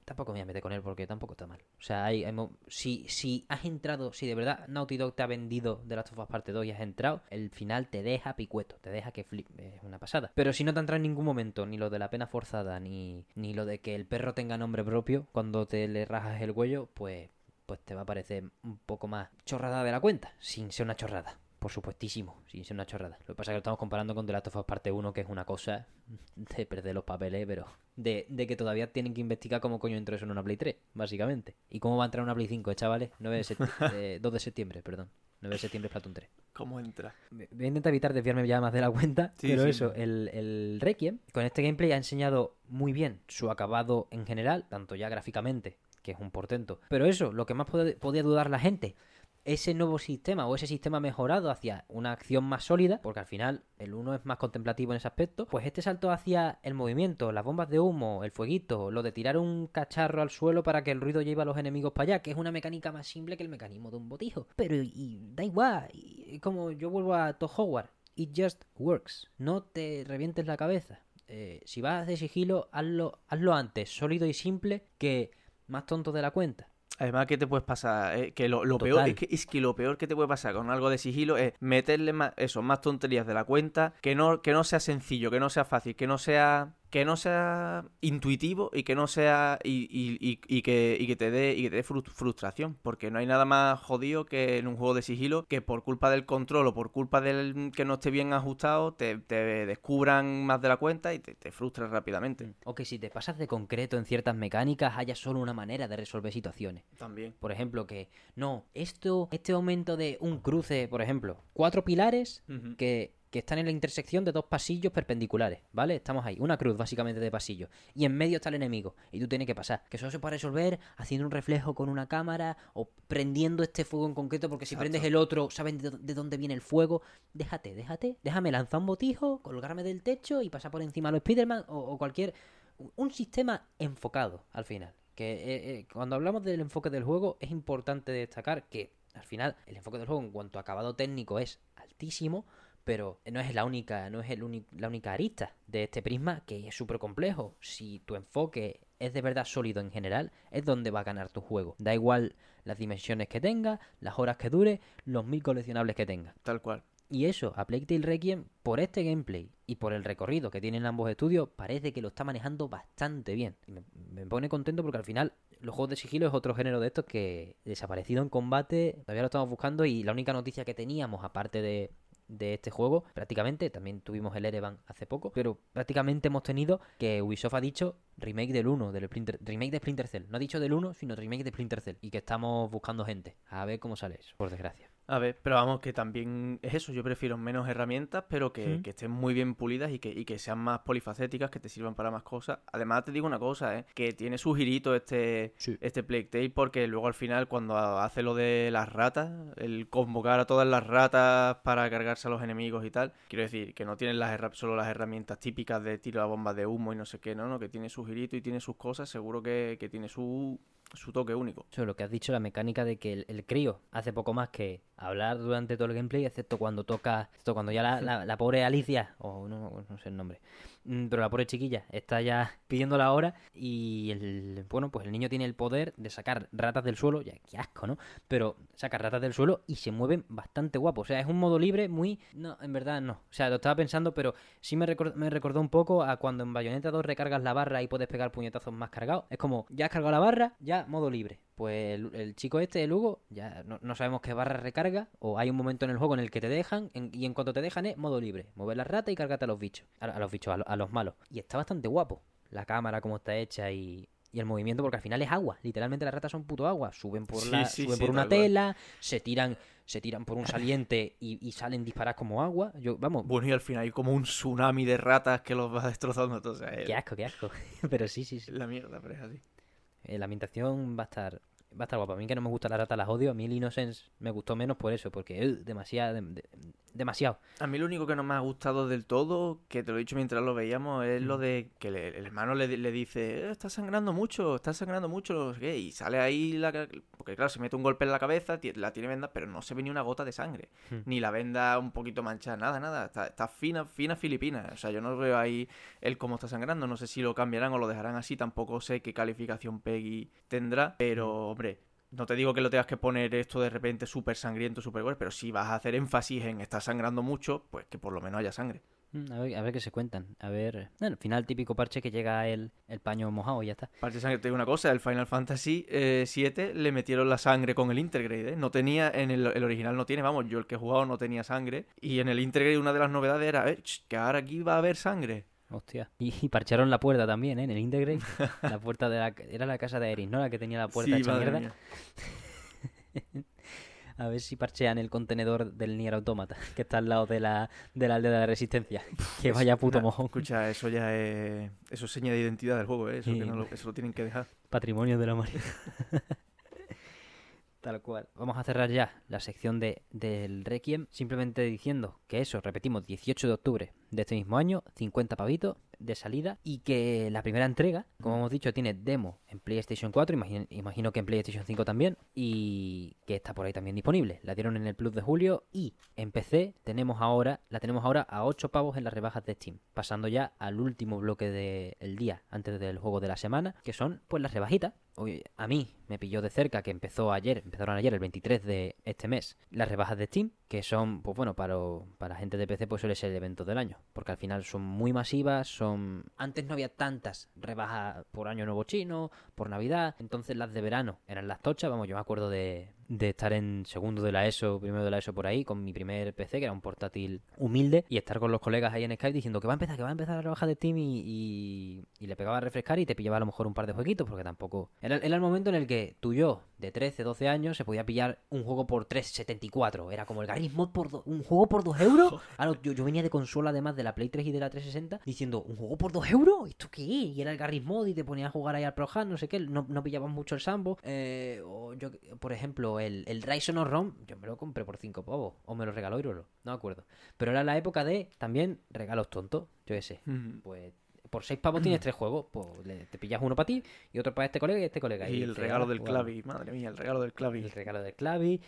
tampoco me voy a meter con él porque tampoco está mal. O sea, hay, si, si has entrado, si de verdad Naughty Dog te ha vendido de Last of Us Parte 2 y has entrado, el final te deja picueto, te deja que flip, es una pasada. Pero si no te entra en ningún momento ni lo de la pena forzada, ni, ni lo de que el perro tenga nombre propio cuando te le rajas el cuello, pues, pues te va a parecer un poco más chorrada de la cuenta, sin ser una chorrada. Por supuestísimo, sin ser una chorrada. Lo que pasa es que lo estamos comparando con The Last of Us Parte 1, que es una cosa de perder los papeles, pero de, de que todavía tienen que investigar cómo coño entró eso en una Play 3, básicamente. ¿Y cómo va a entrar una Play 5, chavales? 9 de 2 de septiembre, perdón. 9 de septiembre Splatoon 3. ¿Cómo entra? Voy a intentar evitar desviarme ya más de la cuenta, pero eso, el, el Requiem, con este gameplay ha enseñado muy bien su acabado en general, tanto ya gráficamente, que es un portento. Pero eso, lo que más podía dudar la gente, ese nuevo sistema o ese sistema mejorado hacia una acción más sólida, porque al final el uno es más contemplativo en ese aspecto, pues este salto hacia el movimiento, las bombas de humo, el fueguito, lo de tirar un cacharro al suelo para que el ruido lleve a los enemigos para allá, que es una mecánica más simple que el mecanismo de un botijo. Pero y, da igual, como yo vuelvo a Todd Howard, it just works, no te revientes la cabeza. Eh, si vas de sigilo, hazlo, hazlo antes, sólido y simple, que más tonto de la cuenta. Además, ¿qué te puedes pasar? Eh, que lo, peor es que, es que lo peor que te puede pasar con algo de sigilo es meterle más, eso, más tonterías de la cuenta, que no, que no sea sencillo, que no sea fácil, que no sea que no sea intuitivo y que no sea y, y, y, que, y que te dé y que te dé frustración porque no hay nada más jodido que en un juego de sigilo que por culpa del control o por culpa del que no esté bien ajustado te, descubran más de la cuenta y te, te frustres rápidamente. Mm. o que si te pasas de concreto en ciertas mecánicas haya solo una manera de resolver situaciones. También. Por ejemplo que no esto este aumento de un cruce por ejemplo cuatro pilares que que están en la intersección de dos pasillos perpendiculares, ¿vale? Estamos ahí, una cruz básicamente de pasillo. Y en medio está el enemigo. Y tú tienes que pasar. Que eso se puede resolver haciendo un reflejo con una cámara o prendiendo este fuego en concreto, porque si prendes el otro, saben de, dónde viene el fuego. Déjate, déjate. Déjame lanzar un botijo, colgarme del techo y pasar por encima a los Spiderman o, cualquier... Un sistema enfocado, al final. Que eh, eh, cuando hablamos del enfoque del juego, es importante destacar que al final el enfoque del juego en cuanto a acabado técnico es altísimo pero no es la única, no es el la única arista de este prisma que es súper complejo. Si tu enfoque es de verdad sólido en general, es donde va a ganar tu juego. Da igual las dimensiones que tenga, las horas que dure, los mil coleccionables que tenga. Tal cual. Y eso, a Plague Tale Requiem, por este gameplay y por el recorrido que tienen ambos estudios, parece que lo está manejando bastante bien. Y me, me, pone contento porque al final los juegos de sigilo es otro género de estos que desaparecido en combate, todavía lo estamos buscando y la única noticia que teníamos, aparte de, de este juego, prácticamente, también tuvimos el Erevan hace poco, pero prácticamente hemos tenido que Ubisoft ha dicho remake del 1, del remake de Splinter Cell. No ha dicho del 1, sino remake de Splinter Cell. Y que estamos buscando gente. A ver cómo sale eso, por desgracia. A ver, pero vamos, que también es eso. Yo prefiero menos herramientas, pero que, que estén muy bien pulidas y que, y que sean más polifacéticas, que te sirvan para más cosas. Además, te digo una cosa, ¿eh? que tiene su girito este, Sí. este Plague porque luego al final, cuando hace lo de las ratas, el convocar a todas las ratas para cargarse a los enemigos y tal, quiero decir que no tienen las solo las herramientas típicas de tiro a bombas de humo y no sé qué, no, no, que tiene su girito y tiene sus cosas, seguro que, que tiene su, su toque único. Lo que has dicho, la mecánica de que el, el crío hace poco más que hablar durante todo el gameplay, excepto cuando toca, excepto cuando ya la, la- la pobre Alicia, o no, no sé el nombre, pero la pobre chiquilla está ya pidiendo la hora y el, bueno, pues el niño tiene el poder de sacar ratas del suelo, ya qué asco, ¿no? Pero saca ratas del suelo y se mueven bastante guapo, o sea, es un modo libre muy, no, en verdad no, o sea, lo estaba pensando, pero sí me, recor- me recordó un poco a cuando en Bayonetta 2 recargas la barra y puedes pegar puñetazos más cargados, es como, ya has cargado la barra, ya modo libre. Pues el, el chico este, el Hugo, ya no, no sabemos qué barra recarga, o hay un momento en el juego en el que te dejan, en- y en cuanto te dejan es modo libre. Mover la rata y cárgate a los bichos, a, a los bichos, a, lo- a los malos. Y está bastante guapo la cámara, como está hecha y, y el movimiento, porque al final es agua. Literalmente las ratas son puto agua. Suben por, Sí, la, sí, suben sí, por una cual. tela, se tiran, se tiran por un saliente y, y salen disparadas como agua. Yo, vamos, Bueno, y al final hay como un tsunami de ratas que los va destrozando todo. Es qué asco, qué asco. Pero sí, sí, sí. la mierda, pero es así. Eh, la ambientación va a estar va a estar guapa. A mí que no me gusta la rata las odio. A mí el Innocence me gustó menos por eso, porque uh, demasiado, dem- de- demasiado. A mí lo único que no me ha gustado del todo, que te lo he dicho mientras lo veíamos, es lo de que le- el hermano le, le dice, "Eh, está sangrando mucho, está sangrando mucho, no sé qué", y sale ahí, la, porque claro, se mete un golpe en la cabeza, la tiene venda, pero no se ve ni una gota de sangre, Hmm. ni la venda un poquito manchada, nada, nada, está, está fina, fina filipina, o sea, yo no veo ahí el cómo está sangrando, no sé si lo cambiarán o lo dejarán así, tampoco sé qué calificación Peggy tendrá, pero hombre... No te digo que lo tengas que poner esto de repente súper sangriento, súper gore, pero si vas a hacer énfasis en está sangrando mucho, pues que por lo menos haya sangre. Mm, A ver, a ver qué se cuentan. A ver. Bueno, al final, típico parche que llega el, el paño mojado y ya está. Parte de sangre, te digo una cosa, el Final Fantasy eh, 7 le metieron la sangre con el Intergrade, ¿eh? No tenía, en el, el original no tiene, vamos, yo el que he jugado no tenía sangre. Y en el Intergrade una de las novedades era, eh, que ahora aquí va a haber sangre. Hostia. Y, y parcharon la puerta también, ¿eh? En el Integrate. la puerta de la. Era la casa de Eris, ¿no? La que tenía la puerta Sí, hecha mierda. A ver si parchean el contenedor del Nier Automata, que está al lado de la, de la aldea de la resistencia. que vaya puto mojón. Escucha, eso ya es. Eso es seña de identidad del juego, ¿eh? Eso, Sí. que no lo, eso lo tienen que dejar. Patrimonio de la humanidad. Tal cual. Vamos a cerrar ya la sección de, del Requiem, simplemente diciendo que eso, repetimos, 18 de octubre de este mismo año, 50 pavitos de salida, y que la primera entrega, como hemos dicho, tiene demo en PlayStation 4, imagino, imagino que en PlayStation 5 también, y que está por ahí también disponible. La dieron en el Plus de julio y en PC tenemos ahora, la tenemos ahora a 8 pavos en las rebajas de Steam, pasando ya al último bloque del día antes del juego de la semana, que son pues las rebajitas. Oye, a mí me pilló de cerca que empezó ayer, empezaron ayer el 23 de este mes, las rebajas de Steam, que son, pues bueno, para, para gente de PC pues suele ser el evento del año, porque al final son muy masivas, son... Antes no había tantas rebajas por año nuevo chino, por Navidad, entonces las de verano eran las tochas, vamos, yo me acuerdo de, de estar en segundo de la ESO, primero de la ESO por ahí, con mi primer PC, que era un portátil humilde, y estar con los colegas ahí en Skype diciendo que va a empezar, que va a empezar la rebaja de Steam y, y, y le pegaba a refrescar y te pillaba a lo mejor un par de jueguitos, porque tampoco... Era, era el momento en el que tú y yo, de 13, 12 años, se podía pillar un juego por 3,74. Era como el Garry's Mod por do- un juego por 2 euros. Ahora, yo, yo venía de consola además de la Play 3 y de la 360 diciendo, ¿un juego por 2 euros? ¿Esto qué? Y era el Garry's Mod y te ponías a jugar ahí al Pro no sé qué, no, no pillabas mucho el Sambo. Eh, o yo, por ejemplo, el, el Rise of Rom, yo me lo compré por 5 pavos. O me lo regaló Irolo, no me acuerdo. Pero era la época de también regalos tontos, yo qué sé. Pues por 6 pavos tienes tres juegos, pues le- te pillas uno para ti y otro para este colega y este colega. Y el dices, regalo "Ah, del bueno". clavi, madre mía, el regalo del clavi. El regalo del clavi.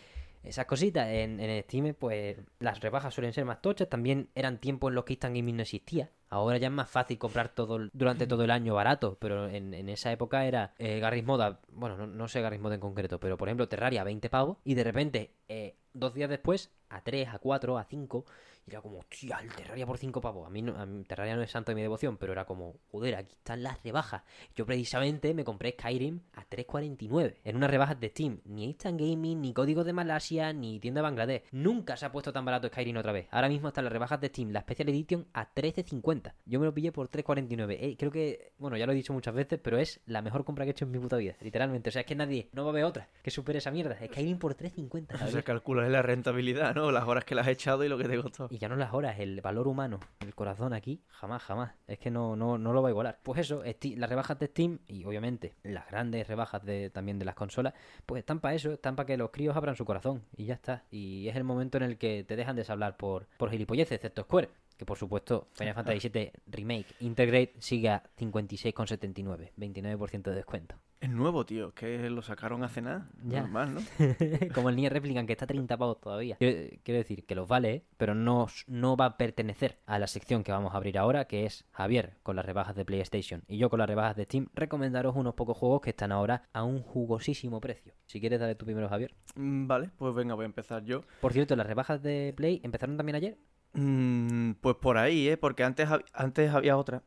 Esas cositas en, en Steam, pues las rebajas suelen ser más tochas. También eran tiempos en los que Instant Gaming no existía. Ahora ya es más fácil comprar todo durante todo el año barato. Pero en, en esa época era eh, Garry's Mod, a- bueno, no, no sé Garry's Mod en concreto, pero por ejemplo Terraria a 20 pavos. Y de repente, eh, dos días después, a 3, a 4, a 5. Y era como, hostia, el Terraria por 5 pavos. A mí, no, a mí Terraria no es santo de mi devoción, pero era como, joder, aquí están las rebajas. Yo precisamente me compré Skyrim a 3.49 en unas rebajas de Steam. Ni Instant Gaming, ni Código de Malasia, ni tienda de Bangladesh. Nunca se ha puesto tan barato Skyrim otra vez. Ahora mismo están las rebajas de Steam, la Special Edition a 13.50. 3.50. Yo me lo pillé por 3.49. Eh, creo que, bueno, ya lo he dicho muchas veces, pero es la mejor compra que he hecho en mi puta vida, literalmente. O sea, es que nadie, no va a haber otra que supere esa mierda. Skyrim por 3.50. O sea, calculas la rentabilidad, ¿no? Las horas que le has echado y lo que te costó. Y ya no las horas, el valor humano, el corazón aquí, jamás, jamás. Es que no, no, no lo va a igualar. Pues eso, las rebajas de Steam y obviamente las grandes rebajas de, también de las consolas, pues están para eso, están para que los críos abran su corazón. Y ya está. Y es el momento en el que te dejan de hablar por, por gilipolleces, excepto Square. Que por supuesto, Final Fantasy VII Remake Integrate sigue a 56,79, 29% de descuento. Es nuevo, tío, que lo sacaron hace nada. Ya. Normal, ¿no? Como el Nier Replicant que está a 30 pavos todavía. Quiero, quiero decir que los vale, ¿eh? pero no, no va a pertenecer a la sección que vamos a abrir ahora, que es Javier con las rebajas de PlayStation y yo con las rebajas de Steam. Recomendaros unos pocos juegos que están ahora a un jugosísimo precio. Si quieres, dale tú primero, Javier. Mm, Vale, pues venga, voy a empezar yo. Por cierto, las rebajas de Play empezaron también ayer. Mm, pues por ahí, ¿eh? Porque antes, antes había otra.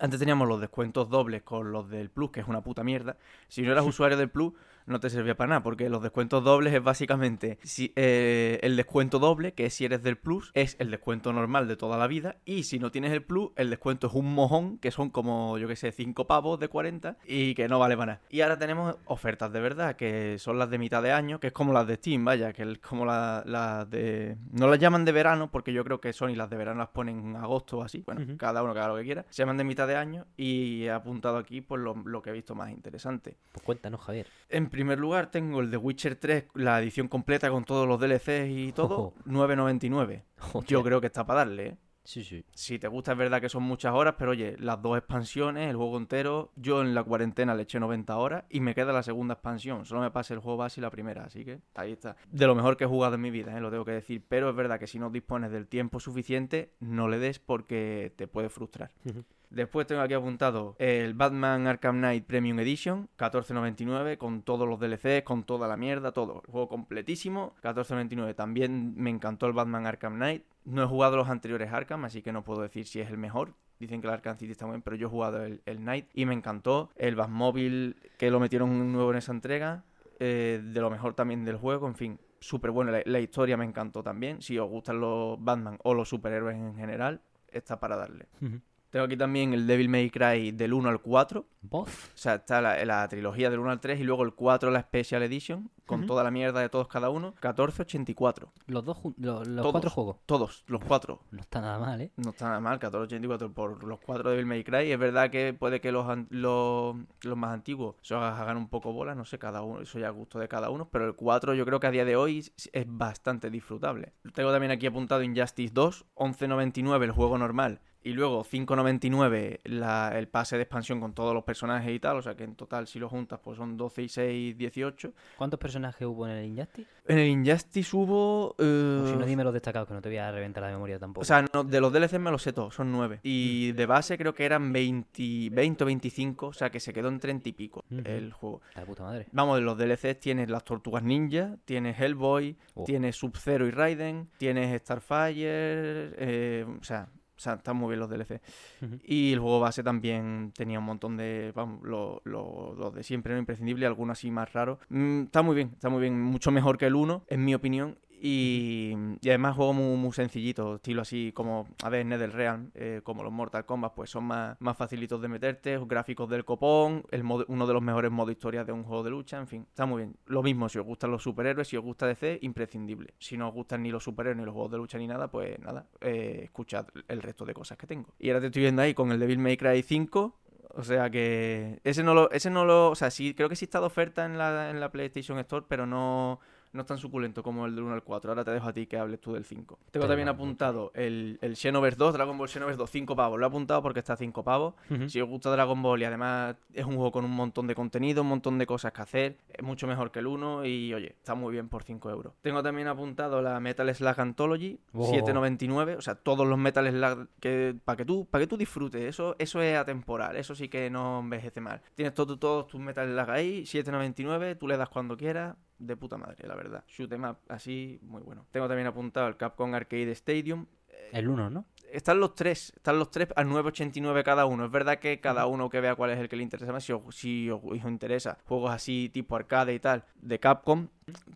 Antes teníamos los descuentos dobles con los del Plus, que es una puta mierda. Si no eras usuario del Plus, no te servía para nada, porque los descuentos dobles es básicamente si, eh, el descuento doble, que es si eres del Plus, es el descuento normal de toda la vida. Y si no tienes el Plus, el descuento es un mojón, que son como, yo que sé, 5 pavos de 40 y que no vale para nada. Y ahora tenemos ofertas de verdad, que son las de mitad de año, que es como las de Steam, vaya, que es como las la de... No las llaman de verano, porque yo creo que Sony las de verano las ponen en agosto o así. Bueno, cada uno que haga lo que quiera. Se llaman de mitad de año y he apuntado aquí pues lo, lo que he visto más interesante. Pues cuéntanos, Javier. En primer lugar tengo el de Witcher 3, la edición completa con todos los DLCs y todo, Ojo. 9.99. Hostia. Yo creo que está para darle, ¿eh? Sí, sí. Si te gusta es verdad que son muchas horas, pero oye, las dos expansiones, el juego entero, yo en la cuarentena le eché 90 horas y me queda la segunda expansión. Solo me pasa el juego base y la primera, así que ahí está. De lo mejor que he jugado en mi vida, ¿eh? lo tengo que decir. Pero es verdad que si no dispones del tiempo suficiente, no le des porque te puede frustrar. Después tengo aquí apuntado el Batman Arkham Knight Premium Edition, 14.99, con todos los DLCs, con toda la mierda, todo. El juego completísimo, 14.99. También me encantó el Batman Arkham Knight. No he jugado los anteriores Arkham, así que no puedo decir si es el mejor. Dicen que el Arkham City está muy bien, pero yo he jugado el, el Knight y me encantó. El Batmobile, que lo metieron nuevo en esa entrega, eh, de lo mejor también del juego, en fin. Súper bueno, la, la historia me encantó también. Si os gustan los Batman o los superhéroes en general, está para darle. Tengo aquí también el Devil May Cry del 1 al 4. Voz. O sea, está la, la trilogía del 1 al 3 y luego el 4 la Special Edition, con toda la mierda de todos cada uno. 14.84. Los dos jun- los, Todos. cuatro juegos. Todos, los cuatro. No está nada mal, ¿eh? No está nada mal, 14.84 por los cuatro de Devil May Cry. Es verdad que puede que los, los, los más antiguos se hagan un poco bola, no sé, cada uno, eso ya a gusto de cada uno. Pero el 4 yo creo que a día de hoy es es bastante disfrutable. Tengo también aquí apuntado Injustice 2, 11.99 el juego normal. Y luego 5.99 la- el pase de expansión con todos los personajes y tal. O sea que en total, si lo juntas, pues son 12 y 6, 18. ¿Cuántos personajes hubo en el Injustice? En el Injustice hubo. O si no, dime los destacados, que no te voy a reventar la memoria tampoco. o sea, no, de los DLCs me los sé todos, son 9. Y de base creo que eran 20, 20 o 25, o sea que se quedó en 30 y pico el juego. la puta madre. Vamos, de los DLCs tienes las Tortugas Ninja, tienes Hellboy, Oh. tienes Sub-Zero y Raiden, tienes Starfire, eh, o sea... O sea, están muy bien los DLC. Y el juego base también tenía un montón de. Vamos, lo, lo- lo de siempre, no imprescindible, algunos así más raros. Mm, está muy bien, está muy bien. Mucho mejor que el 1, en mi opinión. Y, y además juego muy, muy sencillito, estilo así como, a ver, NetherRealm, eh, como los Mortal Kombat, pues son más, más facilitos de meterte, gráficos del copón, el modo- uno de los mejores modos historias de un juego de lucha, en fin, está muy bien. Lo mismo, si os gustan los superhéroes, si os gusta DC, imprescindible. Si no os gustan ni los superhéroes, ni los juegos de lucha, ni nada, pues nada, eh, escuchad el resto de cosas que tengo. Y ahora te estoy viendo ahí con el Devil May Cry 5, o sea que ese no lo, ese no lo, o sea, sí, creo que sí está de oferta en la, en la PlayStation Store, pero no, no es tan suculento como el del 1 al 4. Ahora te dejo a ti que hables tú del 5. Tengo también apuntado el, el Xenoverse 2, Dragon Ball Xenoverse 2, 5 pavos. Lo he apuntado porque está a 5 pavos. Si os gusta Dragon Ball y además es un juego con un montón de contenido, un montón de cosas que hacer, es mucho mejor que el 1 y oye, está muy bien por 5 euros. Tengo también apuntado la Metal Slug Anthology, Oh. 7.99, o sea, todos los Metal Slug que para que tú para que tú disfrutes, eso eso es atemporal, eso sí que no envejece mal. Tienes todo- todos tus Metal Slug ahí, 7.99, tú le das cuando quieras, de puta madre, la verdad. Shoot 'em up así, muy bueno. Tengo también apuntado el Capcom Arcade Stadium, El 1, ¿no? Están los tres, están los tres a 9.89 cada uno. Es verdad que cada uno que vea cuál es el que le interesa más, si os, si os interesa juegos así tipo arcade y tal, de Capcom,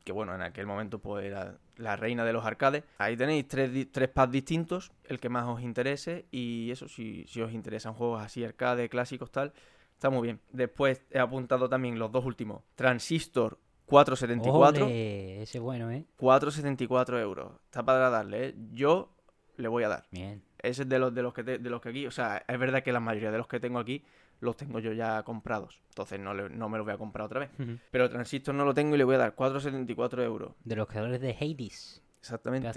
que bueno, en aquel momento pues era la reina de los arcades. Ahí tenéis tres, tres pads distintos, el que más os interese y eso, si, si os interesan juegos así arcade, clásicos, tal, está muy bien. Después he apuntado también los dos últimos. Transistor 474. Ole, ese bueno, ¿eh? 4,74 euros. Está para darle, ¿eh? Yo le voy a dar. Bien. Ese es de los, de los que te- de los que aquí, o sea, es verdad que la mayoría de los que tengo aquí los tengo yo ya comprados. Entonces no, le- no me los voy a comprar otra vez. Ujú. Pero Transistor no lo tengo y le voy a dar 4,74 euros. De los creadores de Hades. Exactamente.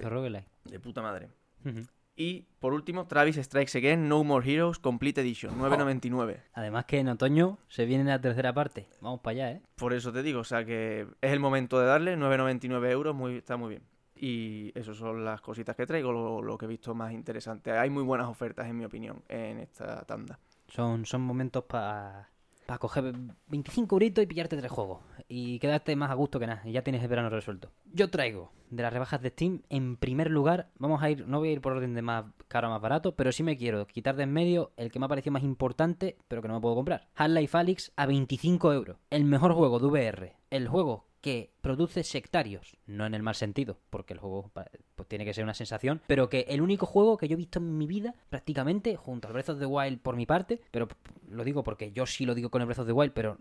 De puta madre. Ujú. Y por último, Travis Strikes Again No More Heroes Complete Edition, 9.99. Además que en otoño se viene la tercera parte. Vamos para allá, ¿eh? Por eso te digo, o sea que es el momento de darle 9.99 euros, muy, está muy bien. Y eso son las cositas que traigo, lo, lo que he visto más interesante. Hay muy buenas ofertas, en mi opinión, en esta tanda. Son, son momentos para para coger 25 euritos y pillarte tres juegos. Y quedarte más a gusto que nada. Y ya tienes el verano resuelto. Yo traigo de las rebajas de Steam, en primer lugar, vamos a ir, no voy a ir por orden de más caro a más barato, pero sí me quiero quitar de en medio el que me ha parecido más importante, pero que no me puedo comprar. Half-Life Alyx a 25 euros. El mejor juego de VR. El juego que produce sectarios, no en el mal sentido, porque el juego pues, tiene que ser una sensación, pero que el único juego que yo he visto en mi vida, prácticamente, junto al Breath of the Wild por mi parte, pero lo digo porque yo sí lo digo con el Breath of the Wild, pero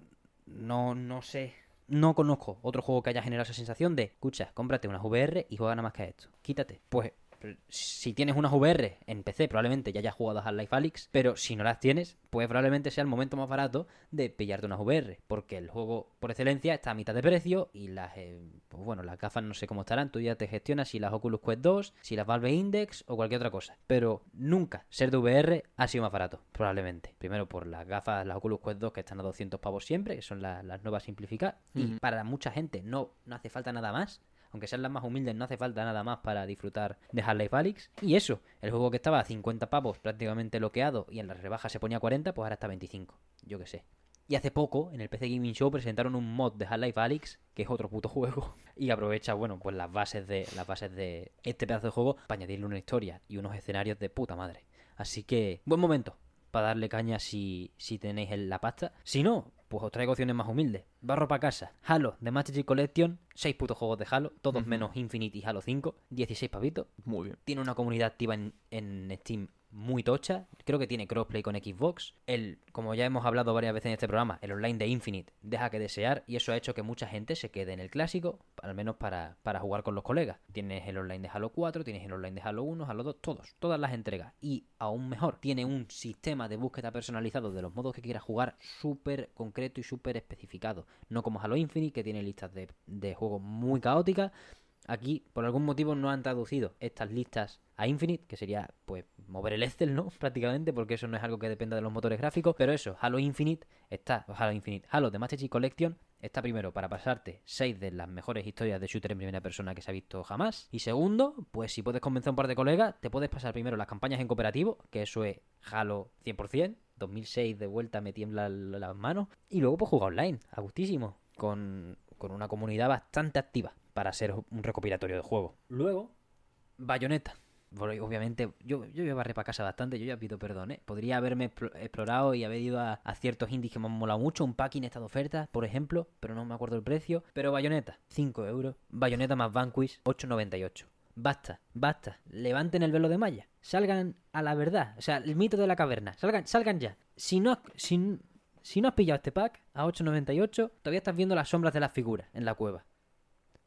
no, no sé, no conozco otro juego que haya generado esa sensación de, escucha, cómprate unas VR y juega nada más que a esto, quítate. Pues si tienes unas VR en PC, probablemente ya hayas jugado a Half-Life Alyx, pero si no las tienes, pues probablemente sea el momento más barato de pillarte unas VR, porque el juego por excelencia está a mitad de precio y las, eh, pues bueno, las gafas no sé cómo estarán, tú ya te gestionas si las Oculus Quest 2, si las Valve Index o cualquier otra cosa, pero nunca ser de VR ha sido más barato, probablemente. Primero por las gafas, las Oculus Quest 2 que están a 200 pavos siempre, que son la- las nuevas simplificadas, y para mucha gente no, no hace falta nada más. Aunque sean las más humildes, no hace falta nada más para disfrutar de Half-Life Alyx. Y eso, el juego que estaba a 50 pavos prácticamente bloqueado y en la rebaja se ponía a 40, pues ahora está a 25. Yo qué sé. Y hace poco, en el PC Gaming Show, presentaron un mod de Half-Life Alyx, que es otro puto juego, y aprovecha, bueno, pues las bases de las bases de este pedazo de juego para añadirle una historia y unos escenarios de puta madre. Así que, buen momento para darle caña si, si tenéis la pasta. Si no, pues os traigo opciones más humildes. Barro para casa. Halo, The Master Chief Collection, 6 putos juegos de Halo, todos menos Infinite y Halo 5, 16 pavitos. Muy bien. Tiene una comunidad activa en, en Steam muy tocha. Creo que tiene crossplay con Xbox. El, como ya hemos hablado varias veces en este programa, el online de Infinite deja que desear y eso ha hecho que mucha gente se quede en el clásico, al menos para, para jugar con los colegas. Tienes el online de Halo 4, tienes el online de Halo 1, Halo 2, todos, todas las entregas. Y aún mejor, tiene un sistema de búsqueda personalizado de los modos que quieras jugar súper concreto y súper especificado. No como Halo Infinite, que tiene listas de, de juegos muy caóticas. Aquí, por algún motivo, no han traducido estas listas a Infinite, que sería, pues, mover el Excel, ¿no? Prácticamente, porque eso no es algo que dependa de los motores gráficos. Pero eso, Halo Infinite está, Halo Infinite, Halo de Master Chief Collection está primero para pasarte 6 de las mejores historias de shooter en primera persona que se ha visto jamás. Y segundo, pues si puedes convencer a un par de colegas, te puedes pasar primero las campañas en cooperativo, que eso es Halo 100%. 2006 de vuelta me tiemblan las manos. Y luego pues jugar online, a gustísimo. Con, con una comunidad bastante activa para ser un recopilatorio de juego. Luego, Bayonetta. Bueno, obviamente, yo, yo voy a barrer para casa bastante, yo ya pido perdón, ¿eh? Podría haberme explo- explorado y haber ido a, a ciertos indies que me han molado mucho, un packing está de oferta, por ejemplo, pero no me acuerdo el precio. Pero Bayonetta, 5 euros. Bayonetta más Vanquish, 8,98. Basta, basta. Levanten el velo de malla. Salgan a la verdad. O sea, el mito de la caverna. Salgan, salgan ya. Si no, si, si no has pillado este pack a 8,98, todavía estás viendo las sombras de las figuras en la cueva.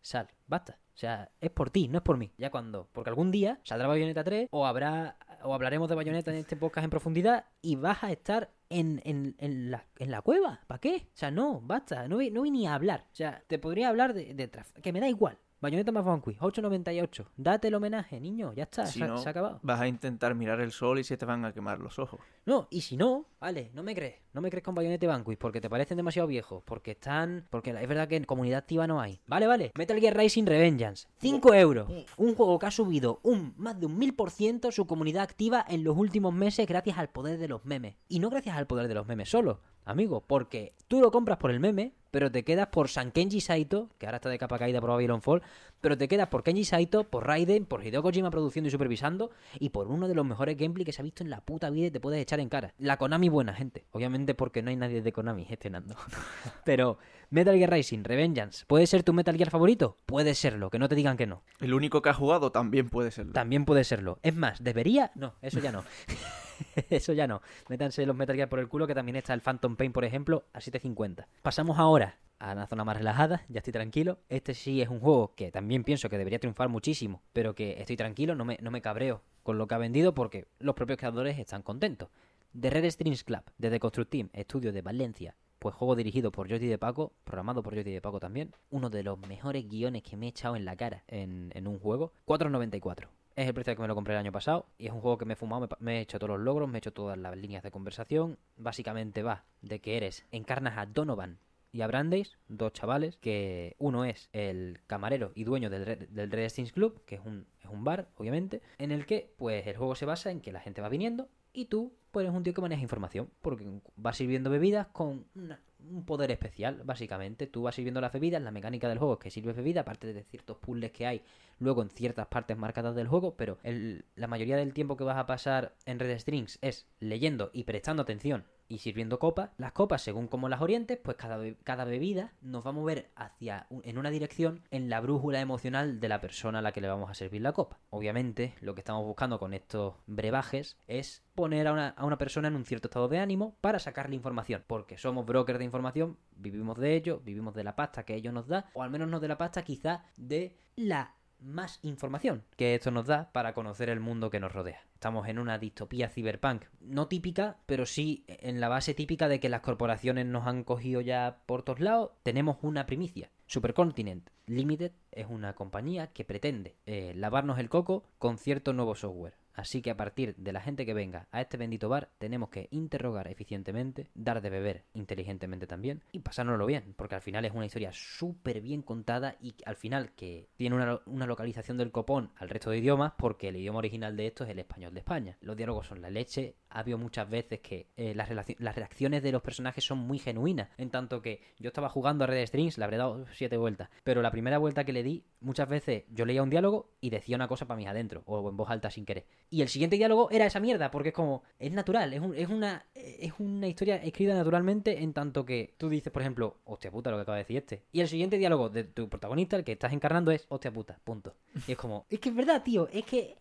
Sal, basta. O sea, es por ti, no es por mí. Ya cuando. Porque algún día saldrá Bayonetta 3 o habrá. O hablaremos de Bayonetta en este podcast en profundidad y vas a estar en, en, en la, en la cueva. ¿Para qué? O sea, no, basta. No, no vine a hablar. O sea, te podría hablar de, de Que me da igual. Bayonetta más Vanquish, 8.98. Date el homenaje, niño. Ya está, Si se, ha- no, se ha acabado. vas a intentar mirar el sol y se te van a quemar los ojos. No, y si no, vale, no me crees. No me crees con Bayonetta y porque te parecen demasiado viejos. Porque están. Porque es verdad que en comunidad activa no hay. Vale, vale. Metal Gear Rising Revengeance. 5 euros. Un juego que ha subido un más de un mil por ciento su comunidad activa en los últimos meses gracias al poder de los memes. Y no gracias al poder de los memes solo, amigo. Porque tú lo compras por el meme. Pero te quedas por San Kenji Saito, que ahora está de capa caída por Babylon Fall, pero te quedas por Kenji Saito, por Raiden, por Hideo Kojima produciendo y supervisando, y por uno de los mejores gameplay que se ha visto en la puta vida y te puedes echar en cara. La Konami buena, gente. Obviamente porque no hay nadie de Konami gestionando. pero Metal Gear Rising, Revengeance, ¿puede ser tu Metal Gear favorito? Puede serlo, que no te digan que no. El único que ha jugado también puede serlo. También puede serlo. Es más, ¿debería? No, eso ya no. Eso ya no. Métanse los Metal Gear por el culo, que también está el Phantom Pain, por ejemplo, a 750. Pasamos ahora a una zona más relajada, ya estoy tranquilo. Este sí es un juego que también pienso que debería triunfar muchísimo, pero que estoy tranquilo, no me, no me cabreo con lo que ha vendido porque los propios creadores están contentos. The Red Strings Club, desde Construct Team, estudio de Valencia, pues juego dirigido por Jordi de Paco, programado por Jordi de Paco también. Uno de los mejores guiones que me he echado en la cara en, un juego. 4.94. Es el precio que me lo compré el año pasado y es un juego que me he fumado, me, he hecho todos los logros, me he hecho todas las líneas de conversación. Básicamente va de que eres, encarnas a Donovan y a Brandeis, dos chavales, que uno es el camarero y dueño del, del Red Stings Club, que es un, es un bar, obviamente, en el que pues el juego se basa en que la gente va viniendo y tú pues eres un tío que maneja información, porque vas sirviendo bebidas con una, un poder especial, básicamente. Tú vas sirviendo las bebidas, la mecánica del juego es que sirves bebida, aparte de ciertos puzzles que hay luego en ciertas partes marcadas del juego, pero el, la mayoría del tiempo que vas a pasar en Red Strings es leyendo y prestando atención y sirviendo copas. Las copas, según como las orientes, pues cada, cada bebida nos va a mover hacia en una dirección en la brújula emocional de la persona a la que le vamos a servir la copa. Obviamente, lo que estamos buscando con estos brebajes es poner a una, a una persona en un cierto estado de ánimo para sacarle información, porque somos brokers de información, vivimos de ello, vivimos de la pasta que ello nos da, o al menos no de la pasta, quizá de la más información que esto nos da para conocer el mundo que nos rodea. Estamos en una distopía cyberpunk, no típica, pero sí en la base típica de que las corporaciones nos han cogido ya por todos lados. Tenemos una primicia. Supercontinent Limited es una compañía que pretende eh, lavarnos el coco con cierto nuevo software. Así que a partir de la gente que venga a este bendito bar, tenemos que interrogar eficientemente, dar de beber inteligentemente también y pasárnoslo bien, porque al final es una historia súper bien contada y al final que tiene una, una, localización del copón al resto de idiomas, porque el idioma original de esto es el español de España. Los diálogos son la leche, ha habido muchas veces que eh, las, las, reacciones de los personajes son muy genuinas, en tanto que yo estaba jugando a Red Strings, le habré dado siete vueltas, pero la primera vuelta que le di, muchas veces yo leía un diálogo y decía una cosa para mí adentro, o en voz alta sin querer. Y el siguiente diálogo era esa mierda, porque es como, es natural, es, un, es, una, es una historia escrita naturalmente en tanto que tú dices, por ejemplo, hostia puta lo que acaba de decir este. Y el siguiente diálogo de tu protagonista, el que estás encarnando, es hostia puta, punto. Y es como, es que es verdad, tío, es que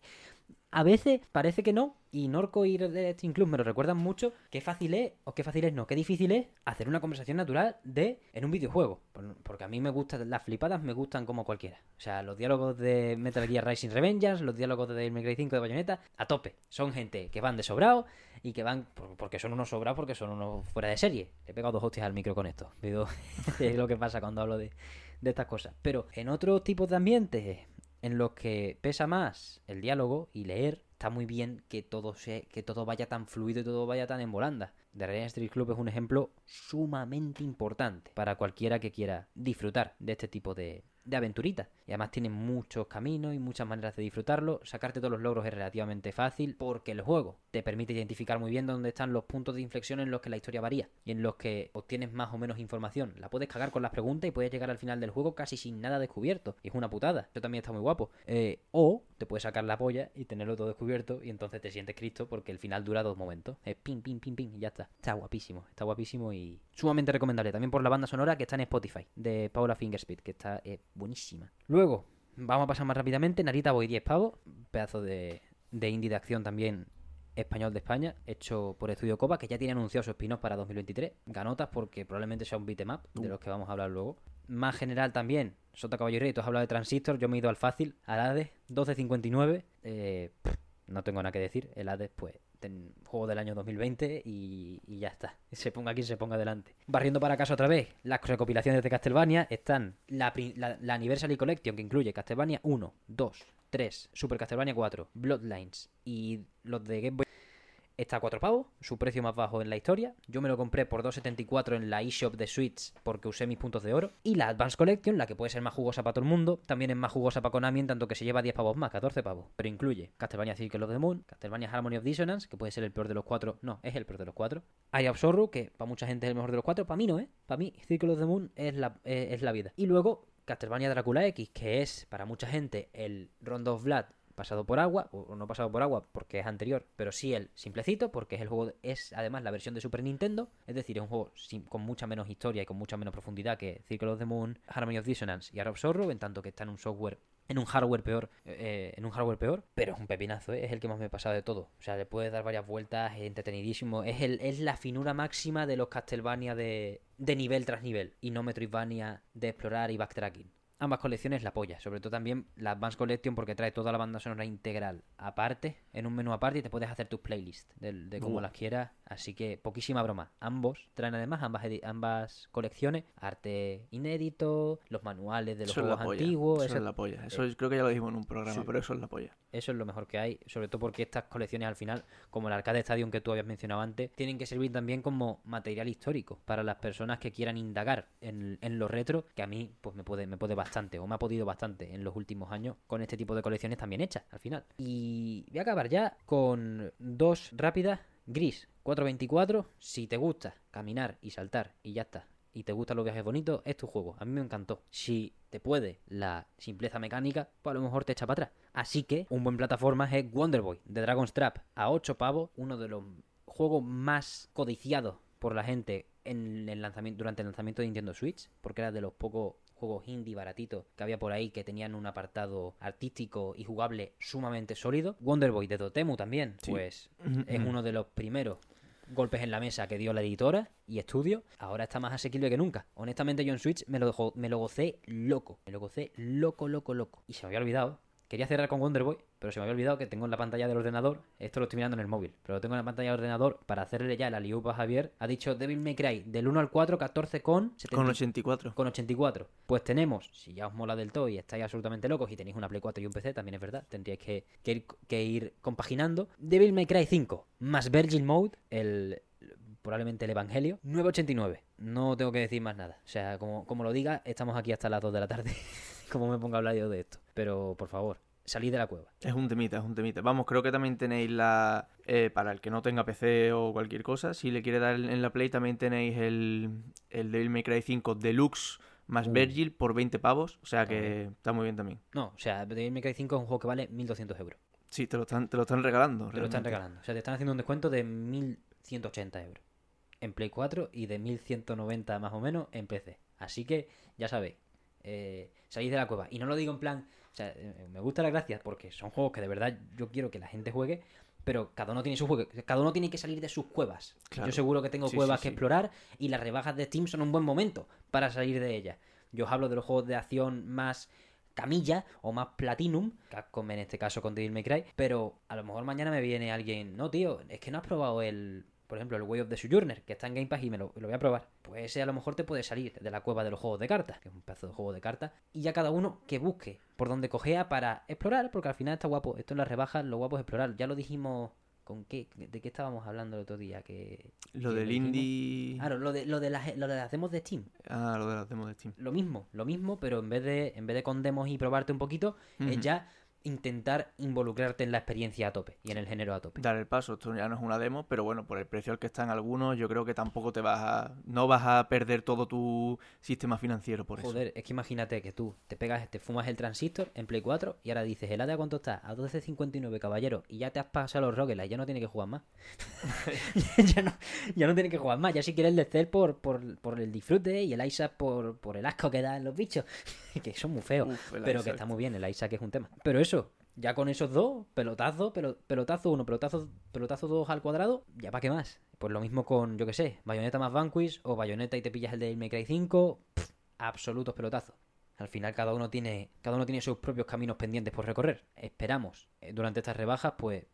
a veces parece que no, y Norco y Red Team Club me lo recuerdan mucho, qué fácil es, o qué fácil es no, qué difícil es hacer una conversación natural de en un videojuego. Porque a mí me gustan, las flipadas me gustan como cualquiera. O sea, los diálogos de Metal Gear Rising Revengeance, los diálogos de Devil May Cry 5 de Bayonetta, a tope. Son gente que van de sobrado y que van, porque son unos sobrados, porque son unos fuera de serie. Le he pegado dos hostias al micro con esto. Es lo que pasa cuando hablo de, de estas cosas. Pero en otros tipos de ambientes en los que pesa más el diálogo y leer, está muy bien que todo se, que todo vaya tan fluido y todo vaya tan en volanda. The Real Street Club es un ejemplo sumamente importante para cualquiera que quiera disfrutar de este tipo de, de aventurita. Y además tiene muchos caminos y muchas maneras de disfrutarlo. Sacarte todos los logros es relativamente fácil porque el juego te permite identificar muy bien dónde están los puntos de inflexión en los que la historia varía y en los que obtienes más o menos información. La puedes cagar con las preguntas y puedes llegar al final del juego casi sin nada descubierto. Y es una putada. Eso también está muy guapo. Eh, o te puedes sacar la polla y tenerlo todo descubierto y entonces te sientes Cristo porque el final dura dos momentos. Es pim, pim, pim, pim y ya está. Está guapísimo. Está guapísimo y sumamente recomendable. También por la banda sonora que está en Spotify de Paula Fingerspeed, que está eh, buenísima. Luego, vamos a pasar más rápidamente. Narita Boy 10 pavos. Pedazo de, de indie de acción también español de España, hecho por Estudio Copa, que ya tiene anunciado su spin-off para 2023. Ganotas porque probablemente sea un beatmap, de los que vamos a hablar luego. Más general también, Sota Caballo y Rey, tú has hablado de Transistor, yo me he ido al fácil, al Hades, 12.59. Eh, no tengo nada que decir, el Hades, pues, ten, juego del año 2020 y, y, ya está. Se ponga aquí, se ponga adelante. Barriendo para casa otra vez, las recopilaciones de Castlevania están la, la, la Anniversary Collection, que incluye Castlevania 1, 2, 3, Super Castlevania 4, Bloodlines y los de Game Boy está a 4 pavos, su precio más bajo en la historia. Yo me lo compré por 2.74 en la eShop de Switch porque usé mis puntos de oro. Y la Advanced Collection, la que puede ser más jugosa para todo el mundo, también es más jugosa para Konami en tanto que se lleva 10 pavos más, 14 pavos. Pero incluye Castlevania Circle of the Moon, Castlevania Harmony of Dissonance, que puede ser el peor de los cuatro. No, es el peor de los cuatro. Eye of Sorrow, que para mucha gente es el mejor de los cuatro. Para mí no, ¿eh? Para mí Circle of the Moon es la, eh, es la vida. Y luego Castlevania Drácula X, que es para mucha gente el Rondo of Blood pasado por agua, o no pasado por agua porque es anterior, pero sí el simplecito, porque es el juego, es además la versión de Super Nintendo, es decir, es un juego con mucha menos historia y con mucha menos profundidad que Circle of the Moon, Harmony of Dissonance y Art of Sorrow, en tanto que está en un software, en un hardware peor, eh, en un hardware peor, pero es un pepinazo, ¿eh? es el que más me he pasado de todo. O sea, le puedes dar varias vueltas, es entretenidísimo, es, el, es la finura máxima de los Castlevania de, de nivel tras nivel, y no Metroidvania de explorar y backtracking. Ambas colecciones la polla, sobre todo también la Advanced Collection porque trae toda la banda sonora integral aparte, en un menú aparte y te puedes hacer tus playlists de, de cómo Buah. las quieras, así que poquísima broma. Ambos traen además ambas, ambas colecciones, arte inédito, los manuales de los Eso es la juegos polla. antiguos, Eso eso- es la polla. Eso creo que ya lo dijimos en un programa, Sí. pero eso es la polla. eso es lo mejor que hay, sobre todo porque estas colecciones al final, como el Arcade Stadium que tú habías mencionado antes, tienen que servir también como material histórico para las personas que quieran indagar en, en lo retro, que a mí pues me puede, me puede bastante, o me ha podido bastante en los últimos años con este tipo de colecciones también hechas al final. Y voy a acabar ya con dos rápidas. Gris, 424, si te gusta caminar y saltar y ya está, y te gustan los viajes bonitos, es tu juego. A mí me encantó. Si te puede la simpleza mecánica, pues a lo mejor te echa para atrás. Así que un buen plataforma es Wonder Boy de Dragon's Trap a 8 pavos, uno de los juegos más codiciados por la gente en el lanzamiento, durante el lanzamiento de Nintendo Switch, porque era de los pocos juegos indie baratitos que había por ahí que tenían un apartado artístico y jugable sumamente sólido. Wonder Boy de Dotemu también, Sí. pues es uno de los primeros golpes en la mesa que dio la editora y estudio, ahora está más asequible que nunca. Honestamente, yo en Switch me lo, dejó- me lo gocé loco. Me lo gocé loco, loco, loco. Y se me había olvidado. Quería cerrar con Wonder Boy, pero se me había olvidado que tengo en la pantalla del ordenador. Esto lo estoy mirando en el móvil, pero lo tengo en la pantalla del ordenador para hacerle ya la liupa a Javier. Ha dicho Devil May Cry del 1 al 4, 14 con 70 Con 84. con 84. Pues tenemos, si ya os mola del todo y estáis absolutamente locos y tenéis una Play 4 y un PC, también es verdad, tendríais que, que ir, que ir compaginando. Devil May Cry 5 más Virgin Mode, el probablemente el Evangelio, 9.89. No tengo que decir más nada. O sea, como, como lo diga, estamos aquí hasta las 2 de la tarde. como me ponga a hablar yo de esto. Pero, por favor, salid de la cueva. Es un temita, es un temita. Vamos, creo que también tenéis la... eh, para el que no tenga PC o cualquier cosa, si le quiere dar en la Play, también tenéis el, el Devil May Cry 5 Deluxe más Uh. Virgil por 20 pavos. O sea que está muy bien también. No, o sea, Devil May Cry 5 es un juego que vale 1.200 euros. Sí, te lo están, te lo están regalando. Te lo están regalando. O sea, te están haciendo un descuento de 1.180 euros en Play 4 y de 1.190 más o menos en PC. Así que, ya sabéis, eh, de la cueva. Y no lo digo en plan, o sea, eh, me gusta la gracia porque son juegos que de verdad yo quiero que la gente juegue, pero cada uno tiene su juego, cada uno tiene que salir de sus cuevas. Claro. Yo seguro que tengo Sí, cuevas sí, que sí. explorar y las rebajas de Steam son un buen momento para salir de ellas. Yo os hablo de los juegos de acción más camilla o más platinum, Capcom en este caso con Devil May Cry, pero a lo mejor mañana me viene alguien, no tío, es que no has probado el, por ejemplo, el Way of the Sojourner, que está en Game Pass y me lo, lo voy a probar. Pues ese a lo mejor te puede salir de la cueva de los juegos de cartas, que es un pedazo de juego de cartas, y ya cada uno que busque por donde cojea para explorar, porque al final está guapo, esto en las rebajas, lo guapo es explorar, ya lo dijimos... ¿Con qué? ¿De qué estábamos hablando el otro día? Que, Lo del indie... Claro, lo de, lo, de las, lo de las demos de Steam Ah, lo de las demos de Steam. lo mismo, lo mismo, pero en vez de, en vez de con demos y probarte un poquito, es ya intentar involucrarte en la experiencia a tope y en el género a tope. Dar el paso, esto ya no es una demo, pero bueno, por el precio al que están algunos, yo creo que tampoco te vas a... No vas a perder todo tu sistema financiero por eso. Joder, es que imagínate que tú te pegas, te fumas el transistor en Play 4 y ahora dices, ¿el ADA cuánto está? A 12.59, caballero. Y ya te has pasado los roguelikes, ya no tienes que jugar más. ya, no, ya no tienes que jugar más. Ya si quieres el Cell por, por, por el disfrute y el Isaac por, por el asco que dan los bichos. que son muy feos. Uf, pero Isaac. que está muy bien, el Isaac es un tema. Pero eso, ya con esos dos, pelotazo, pelo- pelotazo uno, pelotazo, pelotazo dos al cuadrado, ya para qué más. Pues lo mismo con, yo que sé, bayoneta más Vanquish o bayoneta y te pillas el de May Cry 5, pff, absolutos pelotazos. Al final cada uno tiene cada uno tiene sus propios caminos pendientes por recorrer. Esperamos eh, durante estas rebajas pues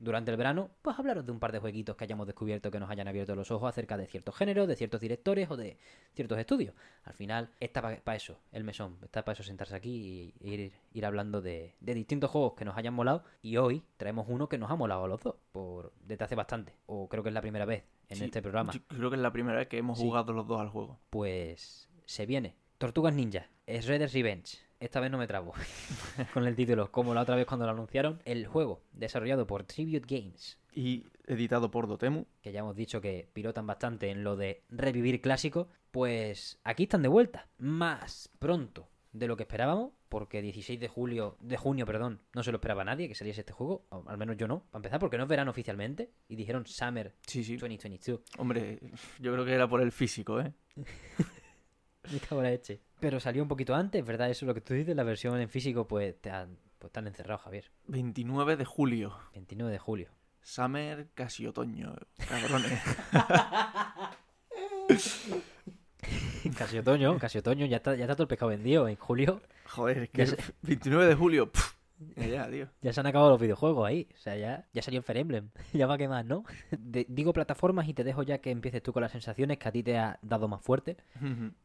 durante el verano, pues hablaros de un par de jueguitos que hayamos descubierto que nos hayan abierto los ojos acerca de ciertos géneros, de ciertos directores o de ciertos estudios. Al final, está para eso, el mesón, está para eso sentarse aquí y ir, ir hablando de, de distintos juegos que nos hayan molado. Y hoy traemos uno que nos ha molado a los dos, por desde hace bastante, o creo que es la primera vez en Sí, este programa. yo creo que es la primera vez que hemos Sí. jugado los dos al juego. Pues se viene. Tortugas Ninja, Shredder's Revenge. Esta vez no me trabo con el título, como la otra vez cuando lo anunciaron. El juego, desarrollado por Tribute Games, Y editado por Dotemu. que ya hemos dicho que pilotan bastante en lo de revivir clásicos, pues aquí están de vuelta, más pronto de lo que esperábamos, porque 16 de julio, de junio, perdón, no se lo esperaba nadie que saliese este juego, o al menos yo no, para empezar porque no es verano oficialmente y dijeron Summer Sí, sí. 2022. Hombre, yo creo que era por el físico, ¿eh? Me cago en la leche. Pero salió un poquito antes, ¿verdad? Eso es lo que tú dices, la versión en físico pues te han, pues te han encerrado, Javier. 29 de julio. 29 de julio. Summer, casi otoño. Cabrones. casi otoño, casi otoño, ya está, ya está todo el pescado vendido en julio. Joder, que sé. 29 de julio. pf, ya, ya, tío. Ya se han acabado los videojuegos ahí. O sea, ya, ya salió el Fire Emblem. ya va que más, ¿no? De- digo plataformas y te dejo ya que empieces tú con las sensaciones que a ti te ha dado más fuerte.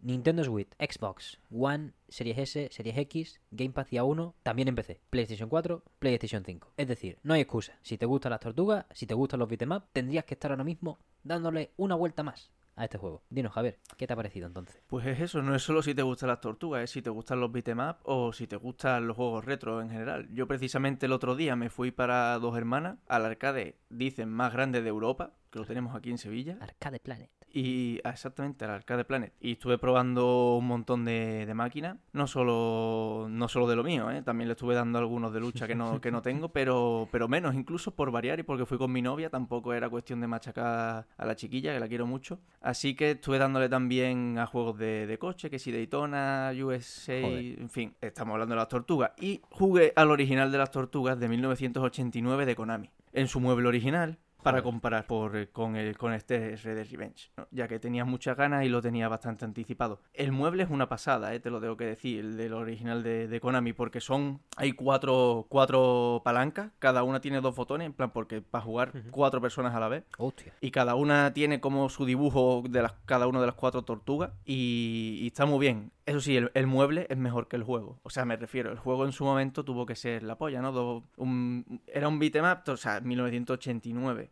Nintendo Switch, Xbox, One, Series S, Series X, Gamepad y A1, también en PC, PlayStation 4, PlayStation 5. Es decir, no hay excusa. Si te gustan las tortugas, si te gustan los beat'em up, tendrías que estar ahora mismo dándole una vuelta más a este juego. Dinos, Javier, ¿qué te ha parecido entonces? Pues es eso, no es solo si te gustan las tortugas, es si te gustan los beat'em up o si te gustan los juegos retro en general. Yo precisamente el otro día me fui para Dos Hermanas al arcade, dicen, más grande de Europa, que lo tenemos aquí en Sevilla. Arcade Planet. Y exactamente, al Arcade Planet. Y estuve probando un montón de, de máquinas. No solo, no solo de lo mío, ¿eh? también le estuve dando algunos de lucha que no, que no tengo, pero, pero menos, incluso por variar y porque fui con mi novia. Tampoco era cuestión de machacar a la chiquilla, que la quiero mucho. Así que estuve dándole también a juegos de, de coche, que si Daytona, USA, Joder. en fin, estamos hablando de las tortugas. Y jugué al original de las tortugas de 1989 de Konami. En su mueble original, para comparar por, con, el, con este Red Dead Revenge, ¿no? ya que tenía muchas ganas y lo tenía bastante anticipado. El mueble es una pasada, ¿eh? te lo tengo que decir, el del original de, de Konami, porque son, hay cuatro, cuatro palancas, cada una tiene dos botones, en plan, porque para jugar cuatro personas a la vez. Hostia. Y cada una tiene como su dibujo de las, cada una de las cuatro tortugas. Y, y está muy bien. Eso sí, el, el mueble es mejor que el juego. O sea, me refiero, el juego en su momento tuvo que ser la polla, ¿no? Do- un- era un beat'em up, o sea, 1989.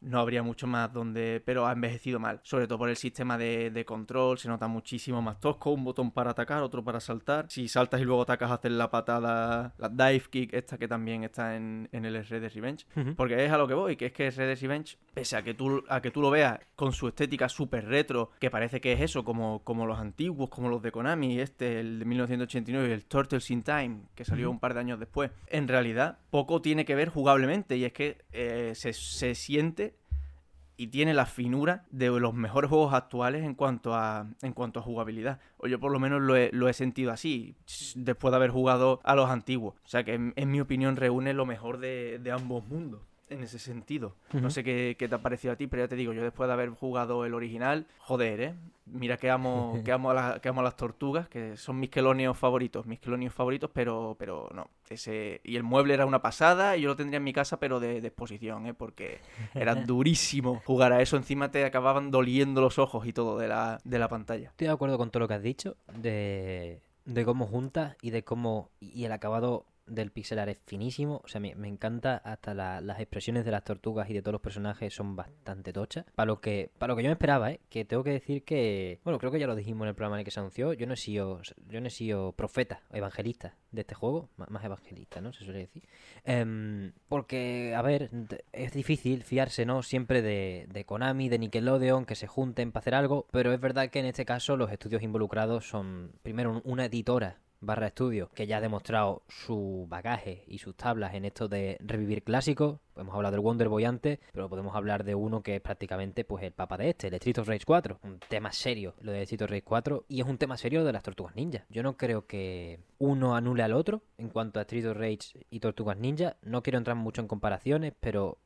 No habría mucho más donde... Pero ha envejecido mal. Sobre todo por el sistema de, de control. Se nota muchísimo más tosco. Un botón para atacar, otro para saltar. Si saltas y luego atacas, hacer la patada... La dive kick, esta que también está en, en el Red Dead Revenge. Porque es a lo que voy, que es que Red Dead Revenge, pese a que tú, a que tú lo veas con su estética súper retro, que parece que es eso, como, como los antiguos, como los de Konami, este, el de 1989, el Turtles in Time, que salió un par de años después, en realidad poco tiene que ver jugablemente, y es que eh, se, se siente y tiene la finura de los mejores juegos actuales en cuanto a en cuanto a jugabilidad. O yo por lo menos lo he, lo he sentido así, después de haber jugado a los antiguos. O sea que en, mi opinión reúne lo mejor de ambos mundos. En ese sentido. No sé qué, qué te ha parecido a ti, pero ya te digo, yo después de haber jugado el original, joder, ¿eh? Mira que amo, que amo, a, las- que amo a las tortugas, que son mis quelonios favoritos, mis quelonios favoritos, pero, pero no. Ese, y el mueble era una pasada y yo lo tendría en mi casa, pero de, de exposición, ¿eh? Porque era durísimo jugar a eso. Encima te acababan doliendo los ojos y todo de la, de la pantalla. Estoy de acuerdo con todo lo que has dicho de, de cómo juntas y de cómo. Y el acabado del pixel art es finísimo. O sea, me, encanta hasta la- las expresiones de las tortugas y de todos los personajes son bastante tochas. Para lo que para lo que yo me esperaba, ¿eh? Que tengo que decir que. Bueno, creo que ya lo dijimos en el programa en el que se anunció. Yo no he sido, yo no he sido profeta o evangelista de este juego. Más evangelista, ¿no? Se suele decir. Em, porque, a ver, es difícil fiarse, ¿no? Siempre de, de Konami, de Nickelodeon, que se junten para hacer algo, pero es verdad que en este caso los estudios involucrados son, primero, un- una editora barra estudio que ya ha demostrado su bagaje y sus tablas en esto de revivir clásicos. Hemos hablado del Wonder Boy antes, pero podemos hablar de uno que es prácticamente pues el papa de este, el Street of Rage 4. Un tema serio, lo de Street of Rage 4, y es un tema serio de las Tortugas Ninja. Yo no creo que uno anule al otro en cuanto a Street of Rage y Tortugas Ninja. No quiero entrar mucho en comparaciones, pero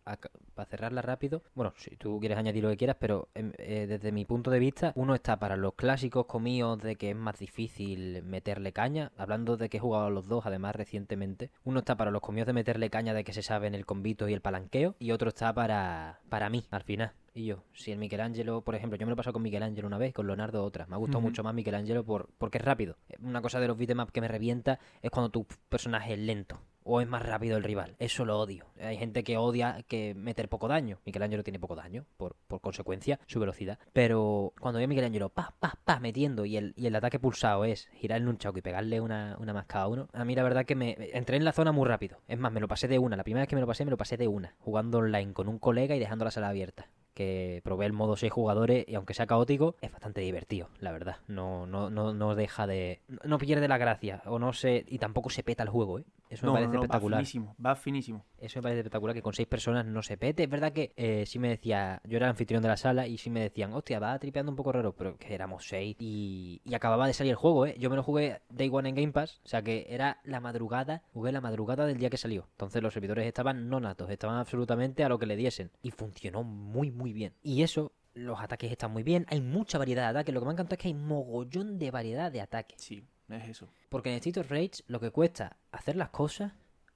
para cerrarla rápido, bueno, si tú quieres añadir lo que quieras, pero em, eh, desde mi punto de vista, uno está para los clásicos comíos de que es más difícil meterle caña, hablando de que he jugado a los dos, además recientemente. Uno está para los comíos de meterle caña de que se sabe en el convito y el palanqueo y otro está para, para mí, al final. Y yo, si el Michelangelo, por ejemplo, yo me lo he pasado con Michelangelo una vez, con Leonardo otra. Me ha gustado mucho más Michelangelo por, porque es rápido. Una cosa de los beat'em up que me revienta es cuando tu personaje es lento. O es más rápido el rival. Eso lo odio. Hay gente que odia que meter poco daño. Michelangelo tiene poco daño, por, por consecuencia, su velocidad. Pero cuando veo a Michelangelo, pa, pa, pa, metiendo, y el, y el ataque pulsado es girar el nunchaku y pegarle una, una más cada uno, a mí la verdad que me entré en la zona muy rápido. Es más, me lo pasé de una. La primera vez que me lo pasé, me lo pasé de una. Jugando online con un colega y dejando la sala abierta que probé el modo 6 jugadores y aunque sea caótico, es bastante divertido, la verdad. No, no, no, no deja de. No pierde la gracia. O no se. Y tampoco se peta el juego, ¿eh? Eso me No, parece no, no, va espectacular. finísimo, va finísimo. Eso me parece espectacular que con seis personas no se pete. Es verdad que eh, sí me decía, yo era el anfitrión de la sala y sí me decían, hostia, va tripeando un poco raro, pero que éramos seis y, y acababa de salir el juego, ¿eh? Yo me lo jugué Day One en Game Pass, o sea que era la madrugada, jugué la madrugada del día que salió. Entonces los servidores estaban no natos, estaban absolutamente a lo que le diesen y funcionó muy, muy bien. Y eso. Los ataques están muy bien, hay mucha variedad de ataques. Lo que me ha encantado es que hay mogollón de variedad de ataques. Sí, es eso. Porque en Street of Rage lo que cuesta hacer las cosas,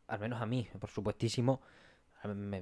al menos a mí, por supuestísimo,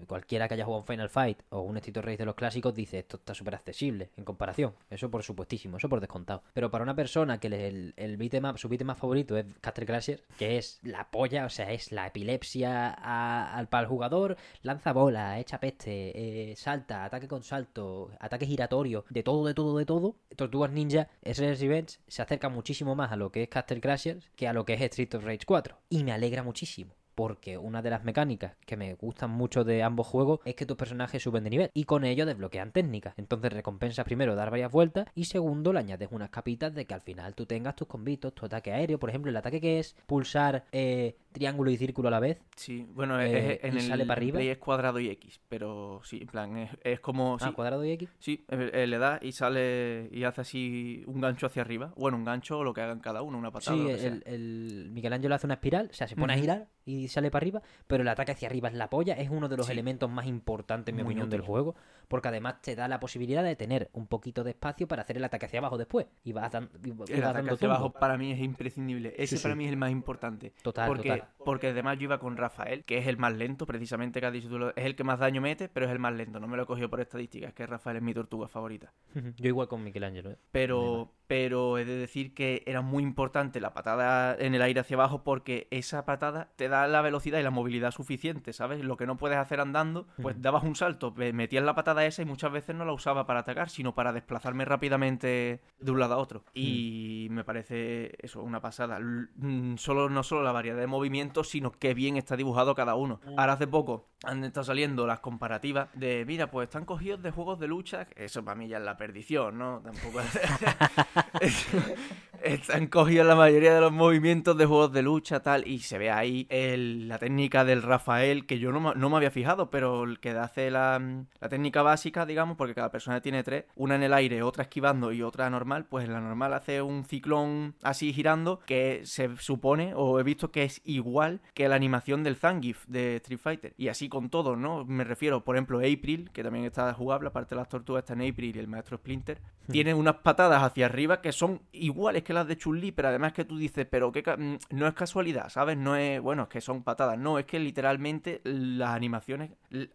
cualquiera que haya jugado un Final Fight o un Street of Rage de los clásicos dice esto está súper accesible en comparación. Eso por supuestísimo, eso por descontado. Pero para una persona que el, el beat'em up- su beat'em up favorito es Castle Crasher, que es la polla, o sea, es la epilepsia al, para el jugador, lanza bola, echa peste, eh, salta, ataque con salto, ataque giratorio, de todo, de todo, de todo. Tortugas Ninja, SNES Revenge se acerca muchísimo más a lo que es Castle Crashers que a lo que es Street of Rage 4. Y me alegra muchísimo. Porque una de las mecánicas que me gustan mucho de ambos juegos es que tus personajes suben de nivel y con ello desbloquean técnicas. Entonces recompensa primero dar varias vueltas y segundo le añades unas capitas de que al final tú tengas tus combitos, tu ataque aéreo, por ejemplo el ataque que es pulsar eh, triángulo y círculo a la vez. Sí, bueno, Eh, es, en ¿y el sale para arriba? Play es cuadrado y X, pero sí, en plan, es, es como... Ah, sí, cuadrado y X. Sí, eh, eh, le da y sale y hace así un gancho hacia arriba. Bueno, un gancho o lo que hagan cada uno, una patada. Sí, lo que sea. el, el Michelangelo hace una espiral, o sea, se pone a girar y sale para arriba, pero el ataque hacia arriba es la polla, es uno de los Sí. elementos más importantes, en mi Muy opinión, del juego, porque además te da la posibilidad de tener un poquito de espacio para hacer el ataque hacia abajo después. Y vas, dan- y- El ataque dando hacia abajo para mí es imprescindible. Ese Sí, para mí es el más importante. Total, porque, total. porque además yo iba con Rafael, que es el más lento, precisamente que has dicho tú, es el que más daño mete, pero es el más lento. No me lo he cogido por estadísticas, es que Rafael es mi tortuga favorita. Yo igual con Michelangelo. ¿eh? Pero, pero he de decir que era muy importante la patada en el aire hacia abajo porque esa patada te da la velocidad y la movilidad suficiente, ¿sabes? Lo que no puedes hacer andando, pues dabas un salto, me- metías la patada esa y muchas veces no la usaba para atacar, sino para desplazarme rápidamente de un lado a otro. Y me parece eso, una pasada. Mm, Solo, no solo la variedad de movimientos, sino qué bien está dibujado cada uno. Ahora hace poco han estado saliendo las comparativas de, mira, pues están cogidos de juegos de lucha, eso para mí ya es la perdición, ¿no? Tampoco Están cogidos la mayoría de los movimientos de juegos de lucha, tal, y se ve ahí el- la técnica del Rafael, que yo no, no me había fijado, pero el que hace la, la técnica básica, digamos, porque cada persona tiene tres, una en el aire, otra esquivando y otra normal, pues en la normal hace un ciclón así girando, que se supone, o he visto que es igual que la animación del Zangief de Street Fighter, y así con todo, ¿no? Me refiero, por ejemplo, April, que también está jugable, aparte de las tortugas está en April y el maestro Splinter, tiene unas patadas hacia arriba que son iguales que las de Chun-Li, pero además que tú dices, pero ca- mm, no es casualidad, ¿sabes? No es, bueno, es que son patadas, no, es que literalmente las animaciones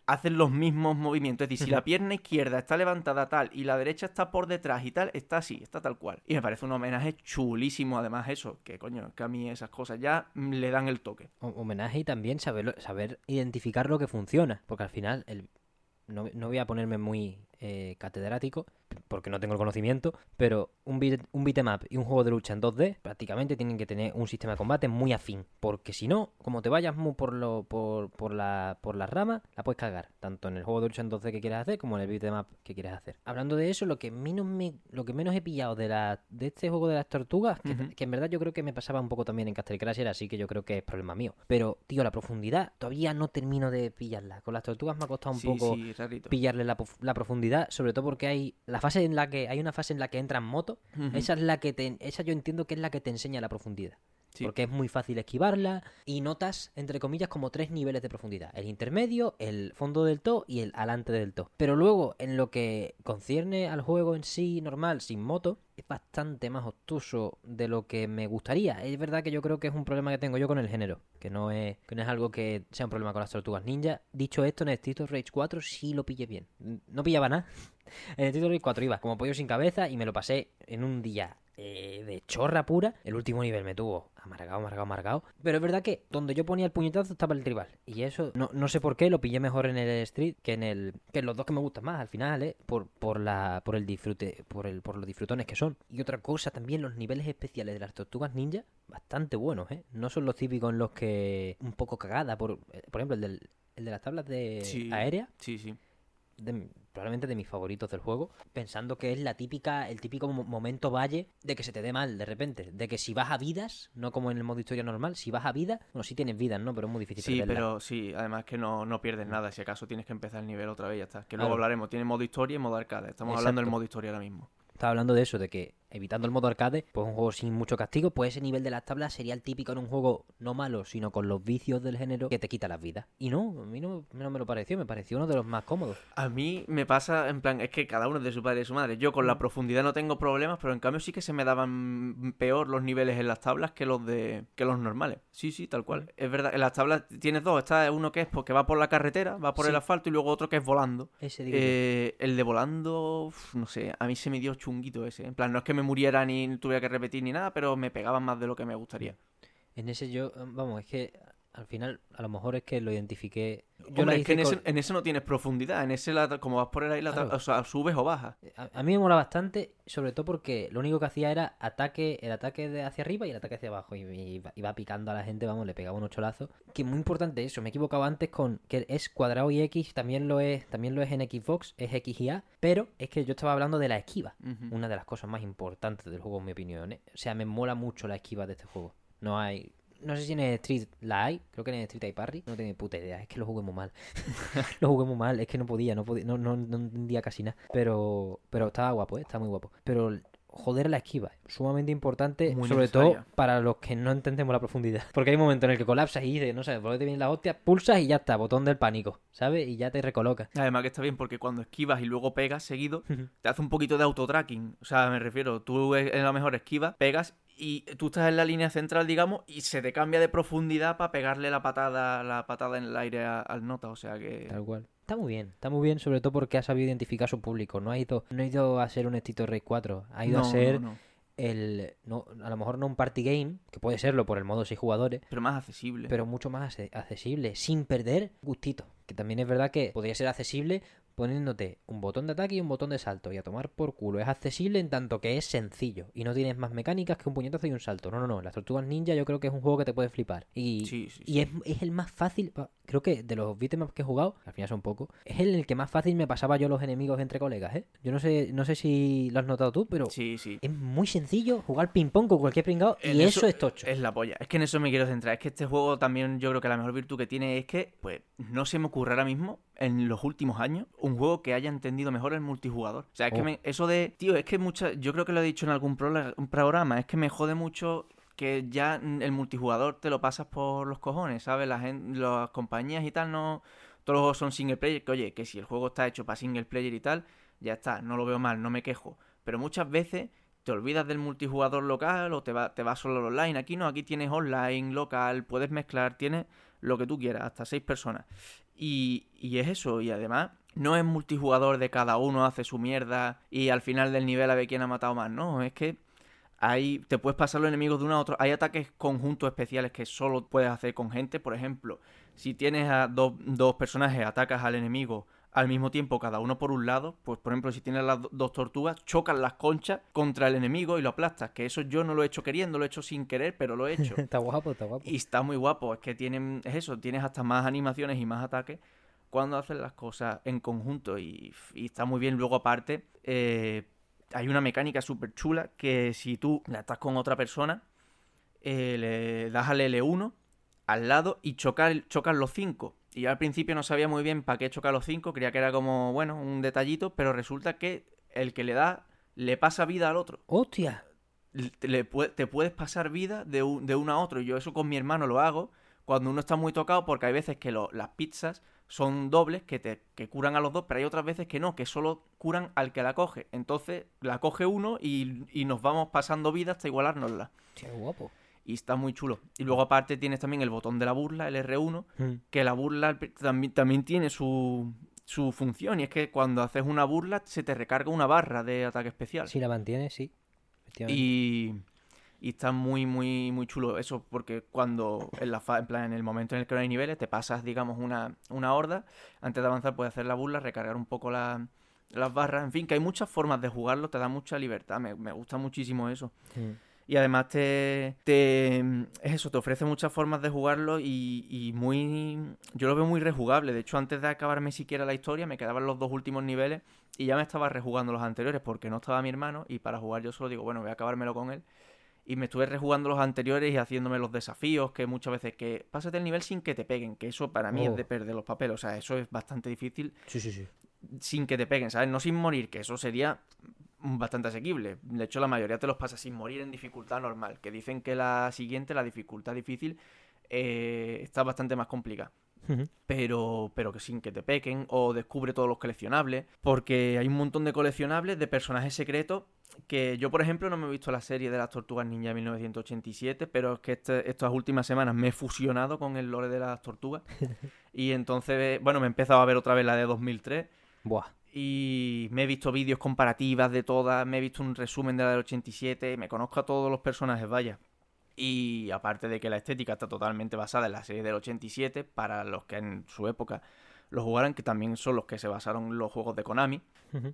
hacen los mismos movimientos, es decir, si la pierna izquierda está levantada tal y la derecha está por detrás y tal, está así, está tal cual. Y me parece un homenaje chulísimo, además eso, que coño, que a mí esas cosas ya mm, le dan el toque. Ho- Homenaje y también saber, saber identificar lo que funciona. Porque al final, el, no, no voy a ponerme muy eh, catedrático, porque no tengo el conocimiento, pero un, beat, un up y un juego de lucha en 2D prácticamente tienen que tener un sistema de combate muy afín. Porque si no, como te vayas muy por, lo, por, por, la, por la rama, la puedes cagar. Tanto en el juego de lucha en 2D que quieras hacer como en el beat'em up que quieras hacer. Hablando de eso, lo que menos, me, lo que menos he pillado de, la, de este juego de las tortugas, que, en verdad yo creo que me pasaba un poco también en Castle Crasher, así que yo creo que es problema mío. Pero, tío, la profundidad todavía no termino de pillarla. Con las tortugas me ha costado un sí, poco sí, pillarle la, la profundidad, sobre todo porque hay la fase en la que hay una fase en la que entra en moto, esa es la que te, esa yo entiendo que es la que te enseña la profundidad. Porque es muy fácil esquivarla y notas, entre comillas, como tres niveles de profundidad. El intermedio, el fondo del todo y el alante del todo. Pero luego, en lo que concierne al juego en sí normal, sin moto, es bastante más obtuso de lo que me gustaría. Es verdad que yo creo que es un problema que tengo yo con el género, que no es, que no es algo que sea un problema con las tortugas ninja. Dicho esto, en el Street of Rage 4 sí lo pillé bien. No pillaba nada. En el Street of Rage 4 iba como pollo sin cabeza y me lo pasé en un día eh, de chorra pura. El último nivel me tuvo amargado, amargado, amargado. Pero es verdad que donde yo ponía el puñetazo estaba el tribal. Y eso, no, no sé por qué, lo pillé mejor en el Street que en el. que en los dos que me gustan más al final, ¿eh? Por, por la. por el disfrute. Por el, por los disfrutones que son. Y otra cosa, también los niveles especiales de las tortugas ninja, bastante buenos, ¿eh? No son los típicos en los que. un poco cagada. Por, eh, por ejemplo, el del. El de las tablas de Sí. aérea, Sí, sí. De- probablemente de mis favoritos del juego, pensando que es la típica, el típico mo- momento valle de que se te dé mal de repente, de que si vas a vidas, no como en el modo historia normal, si vas a vida, bueno, sí tienes vidas, ¿no? Pero es muy difícil Sí, pero sí, además que no, no pierdes nada. Si acaso tienes que empezar el nivel otra vez ya está. Que luego Claro. hablaremos. Tiene modo historia y modo arcade. Estamos hablando del modo historia ahora mismo. Estaba hablando de eso, de que evitando el modo arcade, pues un juego sin mucho castigo, pues ese nivel de las tablas sería el típico en un juego no malo, sino con los vicios del género que te quita las vidas. Y no, a mí no, no me lo pareció, me pareció uno de los más cómodos. A mí me pasa, en plan, es que cada uno es de su padre y de su madre. Yo con la Mm. profundidad no tengo problemas, pero en cambio sí que se me daban peor los niveles en las tablas que los de que los normales. Sí, sí, tal Mm. cual. Es verdad, en las tablas tienes dos. Está uno que es porque va por la carretera, va por Sí. el asfalto y luego otro que es volando. Ese. Eh, el de volando, uf, no sé, a mí se me dio chunguito ese. En plan, no es que me muriera ni tuviera que repetir ni nada, pero me pegaban más de lo que me gustaría. En ese yo, vamos, es que al final a lo mejor es que lo identifiqué. Yo Hombre, es que en ese, en ese no tienes profundidad. En ese, la- como vas por el aire, la- Claro. o sea, subes o bajas. A, a mí me mola bastante, sobre todo porque lo único que hacía era ataque, el ataque de hacia arriba y el ataque hacia abajo. Y, y iba- picando a la gente, vamos, le pegaba unos cholazos. Que muy importante eso, me he equivocado antes con que es cuadrado y X, también lo es, también lo es en Xbox, es X y A, pero es que yo estaba hablando de la esquiva. Una de las cosas más importantes del juego, en mi opinión. ¿eh? O sea, me mola mucho la esquiva de este juego. No hay. No sé si en el Street la hay, creo que en el Street hay parry, no tengo ni puta idea, es que lo jugué mal. lo jugué mal, es que no podía, no podía, no, no, no entendía casi nada. Pero, pero estaba guapo, ¿eh? está muy guapo. Pero joder la esquiva, sumamente importante, Muy sobre todo para los que no entendemos la profundidad. Porque hay un momento en el que colapsas y dices, no sabes, por te vienen las hostias, pulsas y ya está, botón del pánico, ¿sabes? Y ya te recolocas. Además que está bien porque cuando esquivas y luego pegas seguido, te hace un poquito de autotracking. O sea, me refiero, tú en lo mejor esquivas, pegas y tú estás en la línea central, digamos, y se te cambia de profundidad para pegarle la patada, la patada en el aire al nota. O sea que. Tal cual. Está muy bien, está muy bien, sobre todo porque ha sabido identificar a su público. No ha ido, no ha ido a ser un Street Rage 4, ha ido No, a ser no, no. el. No, a lo mejor no un party game, que puede serlo por el modo 6 jugadores, Pero más accesible. pero mucho más accesible, sin perder gustito. Que también es verdad que podría ser accesible poniéndote un botón de ataque y un botón de salto y a tomar por culo. Es accesible en tanto que es sencillo y no tienes más mecánicas que un puñetazo y un salto. No, no, no. Las Tortugas Ninja yo creo que es un juego que te puede flipar. Y, Sí, sí, y sí. es, es el más fácil, creo que de los beatemaps que he jugado, al final son pocos, es el, el que más fácil me pasaba yo los enemigos entre colegas, ¿eh? Yo no sé, no sé si lo has notado tú, pero Sí, sí. es muy sencillo jugar ping pong con cualquier pringado y En eso, es tocho. Es la polla. Es que en eso me quiero centrar. Es que este juego también yo creo que la mejor virtud que tiene es que, pues, no se me ocurre ahora mismo, en los últimos años, un juego que haya entendido mejor el multijugador. O sea, es que Oh. me- eso de, tío, es que muchas, yo creo que lo he dicho en algún programa, es que me jode mucho que ya el multijugador te lo pasas por los cojones, ¿sabes? La gente, las compañías y tal no... Todos los juegos son single player, que oye, que si el juego está hecho para single player y tal, ya está, no lo veo mal, no me quejo. Pero muchas veces te olvidas del multijugador local o te te vas solo al online. Aquí no, aquí tienes online, local, puedes mezclar, tienes lo que tú quieras, hasta seis personas. Y, y es eso, y además no es multijugador de cada uno hace su mierda y al final del nivel a ver quién ha matado más, no, es que hay, te puedes pasar los enemigos de uno a otro. Hay ataques conjuntos especiales que solo puedes hacer con gente. Por ejemplo, si tienes a dos, dos personajes, atacas al enemigo al mismo tiempo, cada uno por un lado, pues por ejemplo, si tienes las do- dos tortugas, chocan las conchas contra el enemigo y lo aplastas. Que eso yo no lo he hecho queriendo, lo he hecho sin querer, pero lo he hecho. está guapo, está guapo. Y está muy guapo, es que tienen, es eso, tienes hasta más animaciones y más ataques cuando haces las cosas en conjunto y, y está muy bien. Luego aparte, eh, hay una mecánica súper chula que si tú la estás con otra persona, eh, le das al L1 al lado y chocar, chocan los cinco. Y yo al principio no sabía muy bien para qué chocar los cinco, creía que era como, bueno, un detallito, pero resulta que el que le da le pasa vida al otro. ¡Hostia! te, le te puedes pasar vida de, un- de uno a otro. Yo eso con mi hermano lo hago cuando uno está muy tocado porque hay veces que lo- las pizzas son dobles que te que curan a los dos, pero hay otras veces que no, que solo curan al que la coge. Entonces la coge uno y, y nos vamos pasando vida hasta igualárnosla. Qué guapo. Y está muy chulo. Y luego aparte tienes también el botón de la burla, el R1, que la burla también, también tiene su, su función. Y es que cuando haces una burla se te recarga una barra de ataque especial. Si la mantienes, sí. Efectivamente. Y, y está muy, muy, muy chulo eso, porque cuando en, la fa- en plan, en el momento en el que no hay niveles, te pasas, digamos, una, una horda, antes de avanzar puedes hacer la burla, recargar un poco la- las barras, en fin, que hay muchas formas de jugarlo, te da mucha libertad, me, me gusta muchísimo eso. Y además te, te es eso, te ofrece muchas formas de jugarlo y, y muy yo lo veo muy rejugable. De hecho, antes de acabarme siquiera la historia, me quedaban los dos últimos niveles y ya me estaba rejugando los anteriores porque no estaba mi hermano y para jugar yo solo digo, bueno, voy a acabármelo con él. Y me estuve rejugando los anteriores y haciéndome los desafíos, que muchas veces que pásate el nivel sin que te peguen, que eso para mí Oh. es de perder los papeles, o sea, eso es bastante difícil Sí, sí, sí. sin que te peguen, ¿sabes? No sin morir, que eso sería bastante asequible. De hecho, la mayoría te los pasa sin morir en dificultad normal, que dicen que la siguiente, la dificultad difícil, eh, está bastante más complicada. Pero, pero que sin que te pequen o descubre todos los coleccionables, porque hay un montón de coleccionables de personajes secretos que yo, por ejemplo, no me he visto la serie de las Tortugas Ninja de 1987, pero es que este- estas últimas semanas me he fusionado con el lore de las Tortugas y entonces, bueno, me he empezado a ver otra vez la de 2003 Buah. y me he visto vídeos comparativas de todas, me he visto un resumen de la del 87, me conozco a todos los personajes, vaya. Y aparte de que la estética está totalmente basada en la serie del 87, para los que en su época lo jugaran, que también son los que se basaron los juegos de Konami.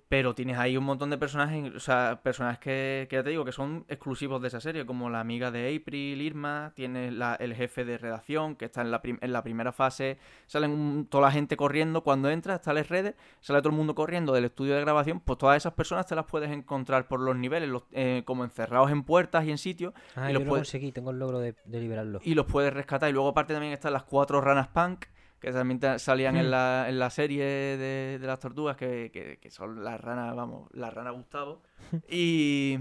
Pero tienes ahí un montón de personajes, o sea, personajes que, que ya te digo que son exclusivos de esa serie, como la amiga de April, Irma, tienes la- el jefe de redacción, que está en la, en la primera fase, salen un- toda la gente corriendo cuando entras, está las redes, sale todo el mundo corriendo del estudio de grabación, pues todas esas personas te las puedes encontrar por los niveles, los- eh, como encerrados en puertas y en sitios, Ah, y yo los lo puedes- conseguí, tengo el logro de, de liberarlo. y los puedes rescatar. Y luego aparte también están las cuatro ranas punk, que también ta- salían en, Mm. la, en la serie de, de las tortugas, que, que- que son las ranas, vamos, la rana Gustavo. Y,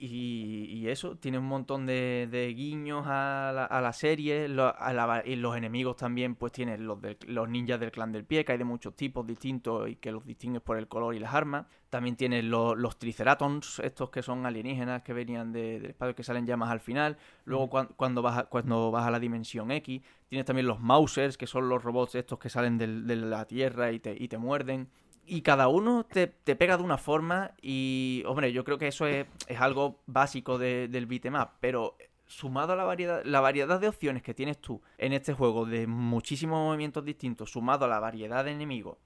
y, y eso, tiene un montón de, de guiños a la, a la serie. lo- a la- y los enemigos también, pues tienen los, los ninjas del clan del pie, que hay de muchos tipos distintos y que los distingues por el color y las armas. También tienes los, los triceratons, estos que son alienígenas que venían de- del espacio, que salen llamas al final. Luego cuan- cuando, vas a, cuando vas a la dimensión X, tienes también los Mausers, que son los robots estos que salen del- de la Tierra y te, y te muerden. Y cada uno te, te pega de una forma y, hombre, yo creo que eso es, es algo básico de- del beat'em up, pero sumado a la variedad, la variedad de opciones que tienes tú en este juego de muchísimos movimientos distintos, sumado a la variedad de enemigos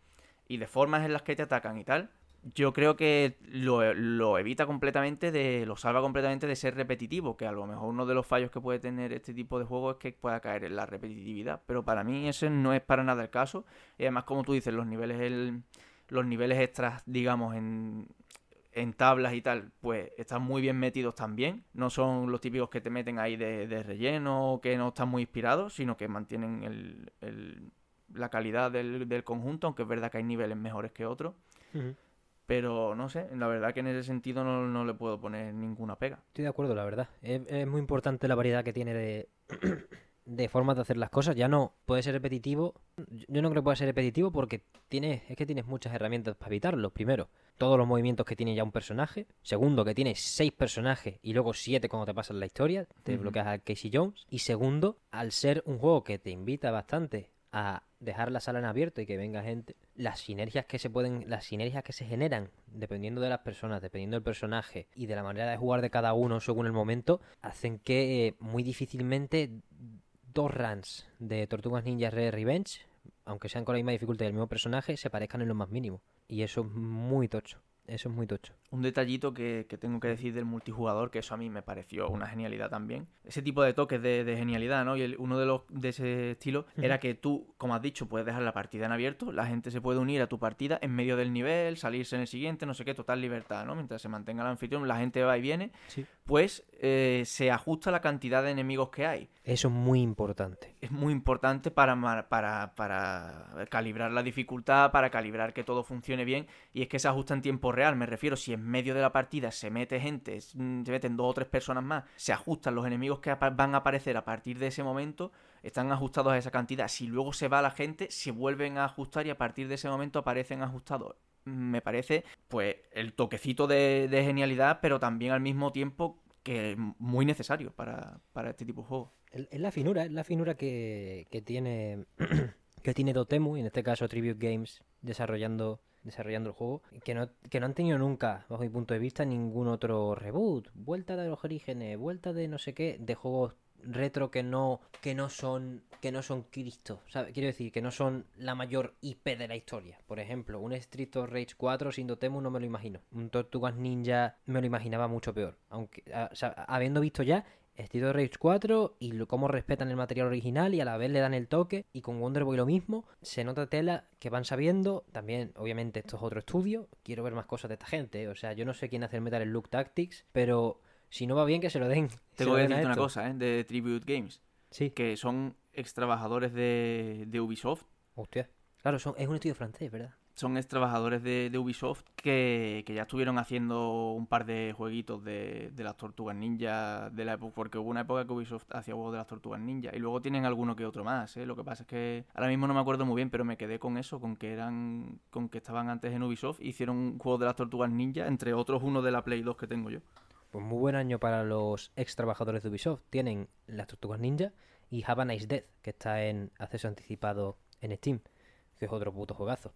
y de formas en las que te atacan y tal, yo creo que lo, lo evita completamente de. lo salva completamente de ser repetitivo. Que a lo mejor uno de los fallos que puede tener este tipo de juego es que pueda caer en la repetitividad. Pero para mí ese no es para nada el caso. Y además, como tú dices, los niveles el- los niveles extras, digamos, en, en tablas y tal, pues están muy bien metidos también. No son los típicos que te meten ahí de, de relleno o que no están muy inspirados, sino que mantienen el- el- la calidad del, del conjunto, aunque es verdad que hay niveles mejores que otros. Pero no sé, la verdad que en ese sentido no, no le puedo poner ninguna pega. Estoy de acuerdo, la verdad. Es, es muy importante la variedad que tiene de, de formas de hacer las cosas. Ya no puede ser repetitivo. Yo no creo que pueda ser repetitivo porque tienes, es que tienes muchas herramientas para evitarlo. Primero, todos los movimientos que tiene ya un personaje. Segundo, que tienes seis personajes y luego siete cuando te pasas la historia. Te Ujú. bloqueas a Casey Jones. Y segundo, al ser un juego que te invita bastante a dejar la sala en abierto y que venga gente, las sinergias que se pueden, las sinergias que se generan dependiendo de las personas, dependiendo del personaje y de la manera de jugar de cada uno según el momento, hacen que eh, muy difícilmente dos runs de Tortugas Ninja Red Revenge, aunque sean con la misma dificultad del mismo personaje, se parezcan en lo más mínimo. Y eso es muy tocho. Eso es muy tocho. Un detallito que, que tengo que decir del multijugador, que eso a mí me pareció una genialidad también. Ese tipo de toques de, de genialidad, ¿no? Y el- uno de los de ese estilo era que tú, como has dicho, puedes dejar la partida en abierto, la gente se puede unir a tu partida en medio del nivel, salirse en el siguiente, no sé qué, total libertad, ¿no? Mientras se mantenga el anfitrión, la gente va y viene, Sí. pues eh, se ajusta la cantidad de enemigos que hay. Eso es muy importante. Es muy importante para, para, para calibrar la dificultad, para calibrar que todo funcione bien, y es que se ajusta en tiempo real, me refiero, si en medio de la partida se mete gente, se meten dos o tres personas más, se ajustan los enemigos que van a aparecer a partir de ese momento, están ajustados a esa cantidad, si luego se va la gente, se vuelven a ajustar y a partir de ese momento aparecen ajustados. Me parece pues el toquecito de, de, genialidad, pero también al mismo tiempo que muy necesario para, para este tipo de juegos. Es la finura, es la finura que, que tiene que tiene Dotemu, y en este caso Tribute Games, desarrollando desarrollando el juego, que no, que no han tenido nunca, bajo mi punto de vista, ningún otro reboot, vuelta de los orígenes, vuelta de no sé qué, de juegos retro que no que no son que no son Cristo, quiero decir que no son la mayor IP de la historia. Por ejemplo, un Street of Rage 4 sin Dotemu no me lo imagino. Un Tortugas Ninja me lo imaginaba mucho peor, aunque habiendo visto ya Street of Rage 4 y cómo respetan el material original y a la vez le dan el toque y con Wonder Boy lo mismo, se nota tela que van sabiendo, también obviamente esto es otro estudio, quiero ver más cosas de esta gente, o sea, yo no sé quién hace el Metal Look Tactics, pero si no va bien, que se lo den. Tengo que decirte una cosa, ¿eh? De Tribute Games. Sí. Que son ex trabajadores de, Ubisoft. Hostia. Claro, son, es un estudio francés, ¿verdad? Son ex trabajadores de, Ubisoft que, ya estuvieron haciendo un par de jueguitos de, las tortugas ninja de la época, porque hubo una época que Ubisoft hacía juegos de las tortugas ninja y luego tienen alguno que otro más, ¿eh? Lo que pasa es que ahora mismo no me acuerdo muy bien, pero me quedé con eso, con que eran, con que estaban antes en Ubisoft, hicieron un juego de las tortugas ninja, entre otros uno de la Play 2 que tengo yo. Pues muy buen año para los ex trabajadores de Ubisoft. Tienen las Tortugas Ninja y Have a Nice Death, que está en acceso anticipado en Steam, que es otro puto juegazo.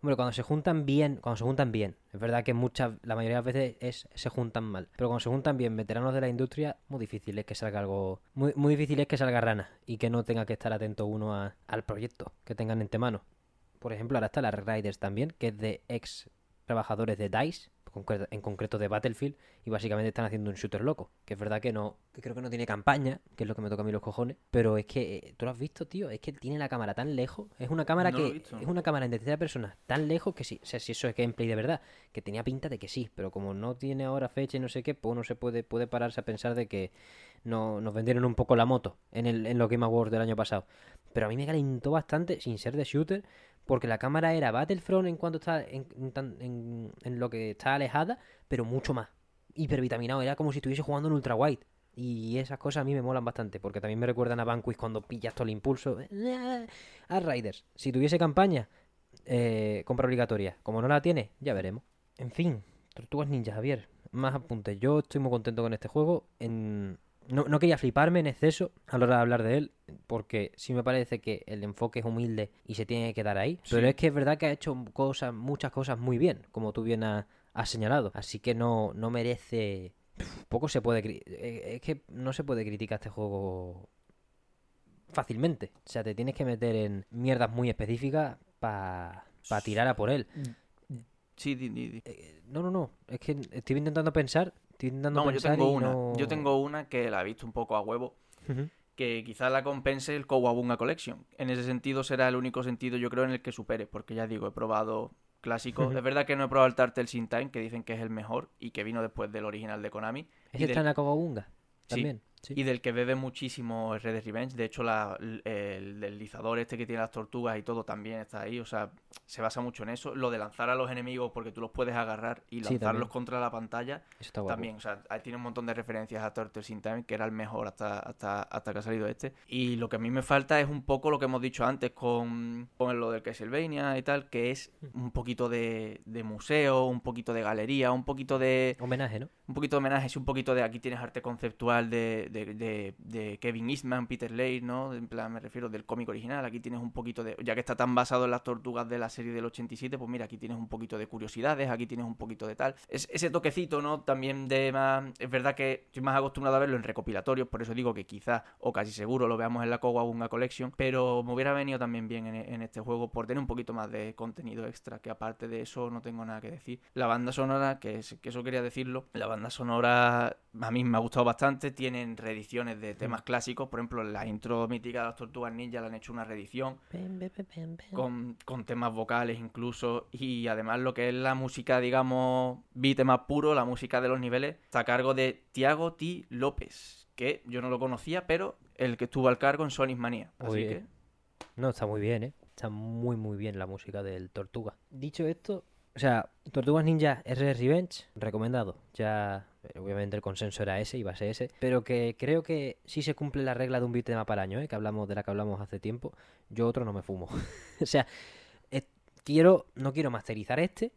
Hombre, cuando se juntan bien, cuando se juntan bien, es verdad que muchas, la mayoría de las veces es, se juntan mal, pero cuando se juntan bien veteranos de la industria, muy difícil es que salga algo, muy, muy difícil es que salga rana y que no tenga que estar atento uno al proyecto que tengan entre manos. Por ejemplo, ahora está la Riders también, que es de ex trabajadores de DICE, en concreto de Battlefield, y básicamente están haciendo un shooter loco. Que es verdad que no, que creo que no tiene campaña, que es lo que me toca a mí los cojones, pero es que, eh, ¿tú lo has visto, tío? Es que tiene la cámara tan lejos, es una cámara que, es una cámara en tercera persona, tan lejos que sí, o sea, si eso es gameplay de verdad, que tenía pinta de que sí, pero como no tiene ahora fecha y no sé qué, pues uno se puede, puede pararse a pensar de que no, nos vendieron un poco la moto en, el, en los Game Awards del año pasado. Pero a mí me calentó bastante, sin ser de shooter, porque la cámara era Battlefront en cuanto está en, en, lo que está alejada, pero mucho más hipervitaminado. Era como si estuviese jugando en ultra wide. Y esas cosas a mí me molan bastante, porque también me recuerdan a Vanquish cuando pillas todo el impulso. A Riders, si tuviese campaña, eh, compra obligatoria. Como no la tiene, ya veremos. En fin, Tortugas Ninja, Javier. Más apuntes. Yo estoy muy contento con este juego. En, no, quería fliparme en exceso a la hora de hablar de él, porque sí me parece que el enfoque es humilde y se tiene que quedar ahí. Pero es que es verdad que ha hecho cosas, muchas cosas muy bien, como tú bien has, señalado. Así que no, no merece. Poco se puede. Eh, es que no se puede criticar este juego fácilmente. O sea, te tienes que meter en mierdas muy específicas para tirar a por él. Sí, di, eh, no, no, no. Es que estoy intentando pensar no, yo tengo una. Yo tengo una que la he visto un poco a huevo. Que quizás la compense el Kowabunga Collection. En ese sentido será el único sentido, yo creo, en el que supere. Porque ya digo, he probado clásicos. Es verdad que no he probado el Turtle Sin Time, que dicen que es el mejor y que vino después del original de Konami. ¿Es el del... Kowabunga? También. Y del que bebe muchísimo Red Dead Revenge. De hecho, el deslizador este que tiene las tortugas y todo también está ahí. O sea, se basa mucho en eso. Lo de lanzar a los enemigos porque tú los puedes agarrar y lanzarlos contra la pantalla. también, o sea, ahí tiene un montón de referencias a Turtles in Time, que era el mejor hasta, hasta, hasta que ha salido este. Y lo que a mí me falta es un poco lo que hemos dicho antes con, con lo del Castlevania y tal, que es hmm. un poquito de, de museo, un poquito de galería, un poquito de... Homenaje, ¿no? Un poquito de homenaje, y un poquito de... Aquí tienes arte conceptual de de, de, Kevin Eastman, Peter Lane, ¿no? En plan, me refiero del cómic original. Aquí tienes un poquito de. Ya que está tan basado en las tortugas de la serie del 87, pues mira, aquí tienes un poquito de curiosidades, aquí tienes un poquito de tal. Es, ese toquecito, ¿no? También de más. Es verdad que estoy más acostumbrado a verlo en recopilatorios, por eso digo que quizás, o casi seguro, lo veamos en la Kowabunga Collection, pero me hubiera venido también bien en, este juego por tener un poquito más de contenido extra, que aparte de eso no tengo nada que decir. La banda sonora, que, que eso quería decirlo, la banda sonora a mí me ha gustado bastante, tienen reediciones de temas clásicos. Por ejemplo, la intro mítica de las Tortugas Ninja le han hecho una reedición con, con temas vocales incluso. Y además lo que es la música, digamos, beat más puro, la música de los niveles, está a cargo de Tiago T. López, que yo no lo conocía, pero el que estuvo al cargo en Sonic Manía. Así Oye, que... No, está muy bien, ¿eh? Está muy, muy bien la música del Tortuga. Dicho esto, o sea, Tortugas Ninja RR Revenge, recomendado. Ya, eh, obviamente el consenso era ese, iba a ser ese. Pero que creo que sí se cumple la regla de un beat'em up al año, ¿eh? Que hablamos, de la que hablamos hace tiempo. Yo otro no me fumo. o sea, quiero, no quiero masterizar este,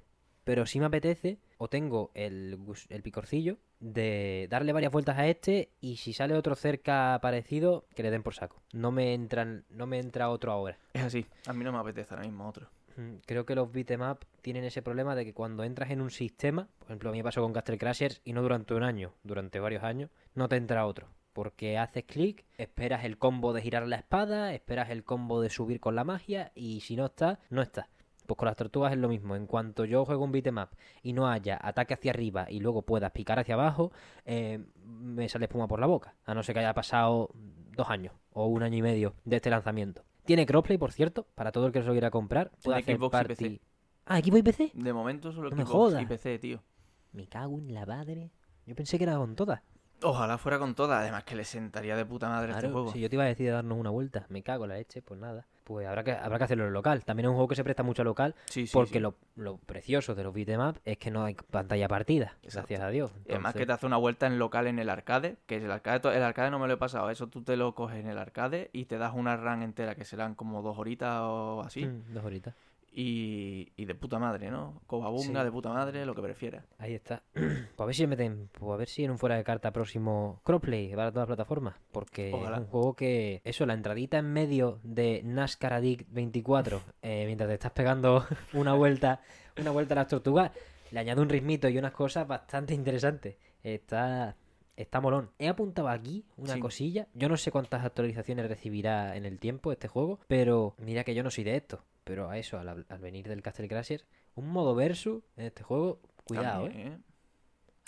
pero sí me apetece, o tengo el, picorcillo, de darle varias vueltas a este y si sale otro cerca parecido, que le den por saco. No me entran, no me entra otro ahora. Es así, a mí no me apetece ahora mismo otro. Mm, Creo que los beat'em up tienen ese problema de que cuando entras en un sistema, por ejemplo, a mí me pasó con Castle Crashers y no durante un año, durante varios años, no te entra otro. Porque haces clic, esperas el combo de girar la espada, esperas el combo de subir con la magia y si no está, no está. Pues con las tortugas es lo mismo. En cuanto yo juego un beat'em up y no haya ataque hacia arriba y luego puedas picar hacia abajo, eh, me sale espuma por la boca. A no ser que haya pasado dos años o un año y medio de este lanzamiento. Tiene crossplay, por cierto, para todo el que se lo quiera comprar. Puede hacer Xbox y party. PC. Ah, equipo y PC. De momento solo No Xbox y PC, tío. Me cago en la madre. Yo pensé que era con todas. Ojalá fuera con todas, además que le sentaría de puta madre este juego. si yo te iba a decir de darnos una vuelta, me cago en la leche, pues nada. Pues habrá que, habrá que hacerlo en local. También es un juego que se presta mucho a local, Sí, sí, porque sí. Lo, lo precioso de los beat'em up es que no hay pantalla partida, Exacto. gracias a Dios. Y además que Entonces- te hace una vuelta en local en el arcade, que el arcade, el arcade no me lo he pasado, eso tú te lo coges en el arcade y te das una run entera, que serán como dos horitas o así, Mm, dos horitas. Y, y de puta madre, ¿no? Cobabunga, Sí. de puta madre, lo que prefieras. Ahí está. pues a ver si meten, pues a ver si en un fuera de carta próximo crossplay para todas las plataformas. Porque Ojalá. es un juego que, eso, la entradita en medio de NASCAR Addict 24, eh, mientras te estás pegando una vuelta, una vuelta a las tortugas, le añade un ritmito y unas cosas bastante interesantes. Está, está molón. He apuntado aquí una Sí. cosilla. Yo no sé cuántas actualizaciones recibirá en el tiempo este juego, pero mira que yo no soy de esto. Pero a eso, al, al venir del Castle Crashers, un modo versus en este juego, cuidado, ¿eh? También, ¿eh?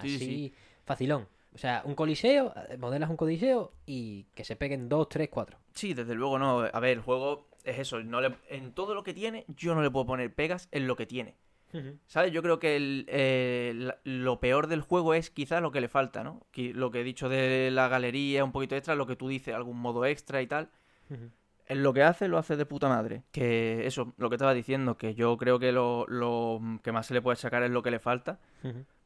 Sí, Así, sí. facilón. O sea, un coliseo, eh, modelas un coliseo y que se peguen dos, tres, cuatro. Sí, desde luego no. A ver, el juego es eso. No le, en todo lo que tiene, yo no le puedo poner pegas en lo que tiene. ¿Sabes? Yo creo que el, eh, lo peor del juego es quizás lo que le falta, ¿no? Lo que he dicho de la galería, un poquito extra, lo que tú dices, algún modo extra y tal. En lo que hace, lo hace de puta madre. Que eso, lo que estaba diciendo, que yo creo que lo, lo que más se le puede sacar es lo que le falta.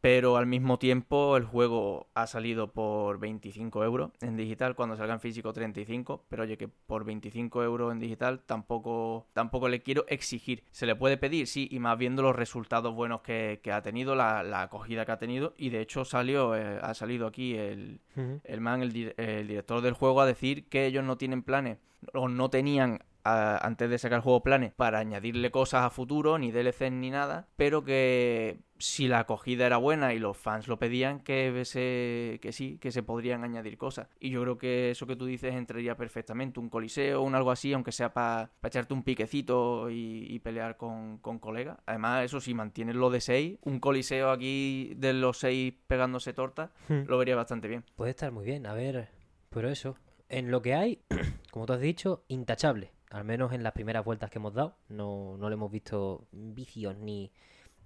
Pero al mismo tiempo el juego ha salido por 25 euros en digital, cuando salga en físico 35. Pero oye, que por 25 euros en digital tampoco, tampoco le quiero exigir. Se le puede pedir, sí, y más viendo los resultados buenos que, que ha tenido, la, la acogida que ha tenido. Y de hecho salió, eh, ha salido aquí el, el man, el, el director del juego, a decir que ellos no tienen planes, o no tenían a- antes de sacar el juego planes para añadirle cosas a futuro, ni DLCs ni nada, pero que si la acogida era buena y los fans lo pedían, que, se, que sí, que se podrían añadir cosas. Y yo creo que eso que tú dices entraría perfectamente, un coliseo, un algo así, aunque sea para echarte un piquecito y, y pelear con, con colegas. Además, eso si mantienes lo de 6, un coliseo aquí de los 6 pegándose torta, lo vería bastante bien. Puede estar muy bien, a ver. Pero eso, en lo que hay, como tú has dicho, intachable. Al menos en las primeras vueltas que hemos dado. No, no le hemos visto vicios ni,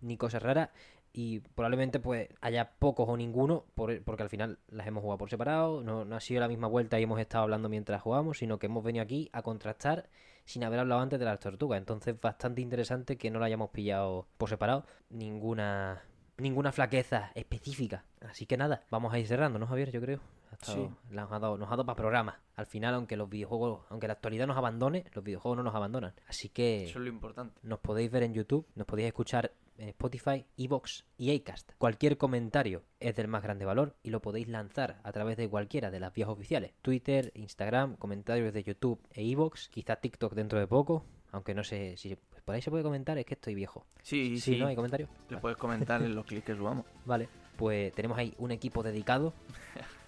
ni cosas raras. Y probablemente pues haya pocos o ninguno, por- porque al final las hemos jugado por separado. No, no ha sido la misma vuelta y hemos estado hablando mientras jugamos, sino que hemos venido aquí a contrastar sin haber hablado antes de las tortugas. Entonces, bastante interesante que no la hayamos pillado por separado. Ninguna ninguna flaqueza específica. Así que nada, vamos a ir cerrando, ¿no, Javier? Yo creo. Ha estado- Sí. Nos ha dado, nos ha dado para programa. Al final, aunque los videojuegos, aunque la actualidad nos abandone, los videojuegos no nos abandonan. Así que Eso es lo importante. nos podéis ver en YouTube, nos podéis escuchar en Spotify, Evox y Acast. Cualquier comentario es del más grande valor y lo podéis lanzar a través de cualquiera de las vías oficiales. Twitter, Instagram, comentarios de YouTube e Evox, quizá TikTok dentro de poco, aunque no sé si por ahí se puede comentar, es que estoy viejo. Sí, Sí, sí. ¿no? ¿Hay comentarios? Le puedes comentar en los clics que subamos. Vale, pues tenemos ahí un equipo dedicado,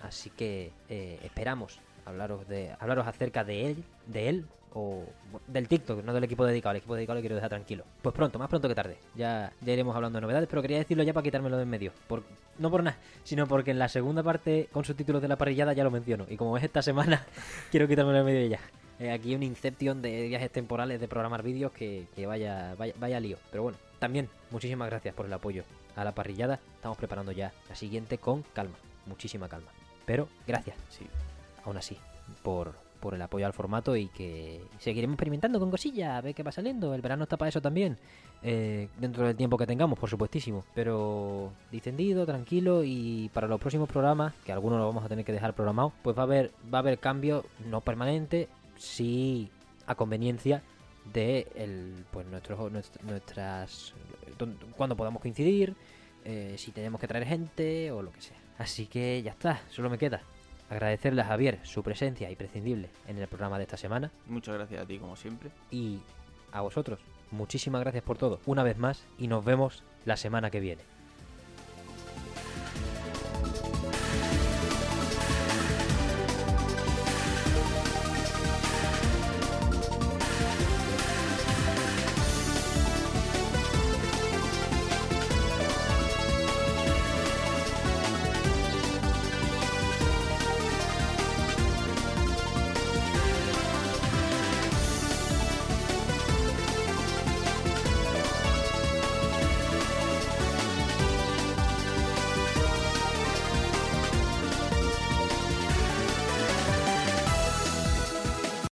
así que eh, esperamos hablaros de hablaros acerca de él, de él o del TikTok, no del equipo dedicado. El equipo dedicado lo quiero dejar tranquilo. Pues pronto, más pronto que tarde. Ya, ya iremos hablando de novedades, pero quería decirlo ya para quitármelo de en medio. Por, no por nada, sino porque en la segunda parte, con sus títulos de la parrillada, ya lo menciono. Y como es esta semana, quiero quitármelo de en medio ya. Eh, aquí un Inception de viajes temporales de programar vídeos que, que vaya, vaya, vaya lío. Pero bueno, también muchísimas gracias por el apoyo a la parrillada. Estamos preparando ya la siguiente con calma, muchísima calma. Pero gracias, Sí. aún así, por, por el apoyo al formato y que seguiremos experimentando con cosillas, a ver qué va saliendo. El verano está para eso también, eh, dentro del tiempo que tengamos, por supuestísimo. Pero distendido, tranquilo y para los próximos programas, que algunos los vamos a tener que dejar programados, pues va a haber, va a haber cambio no permanente, sí a conveniencia de el, pues nuestros, nuest- nuestras cuando podamos coincidir, eh, si tenemos que traer gente o lo que sea. Así que ya está, solo me queda agradecerle a Javier su presencia imprescindible en el programa de esta semana Muchas gracias a ti, como siempre. y a vosotros. Muchísimas gracias por todo, una vez más, y nos vemos la semana que viene.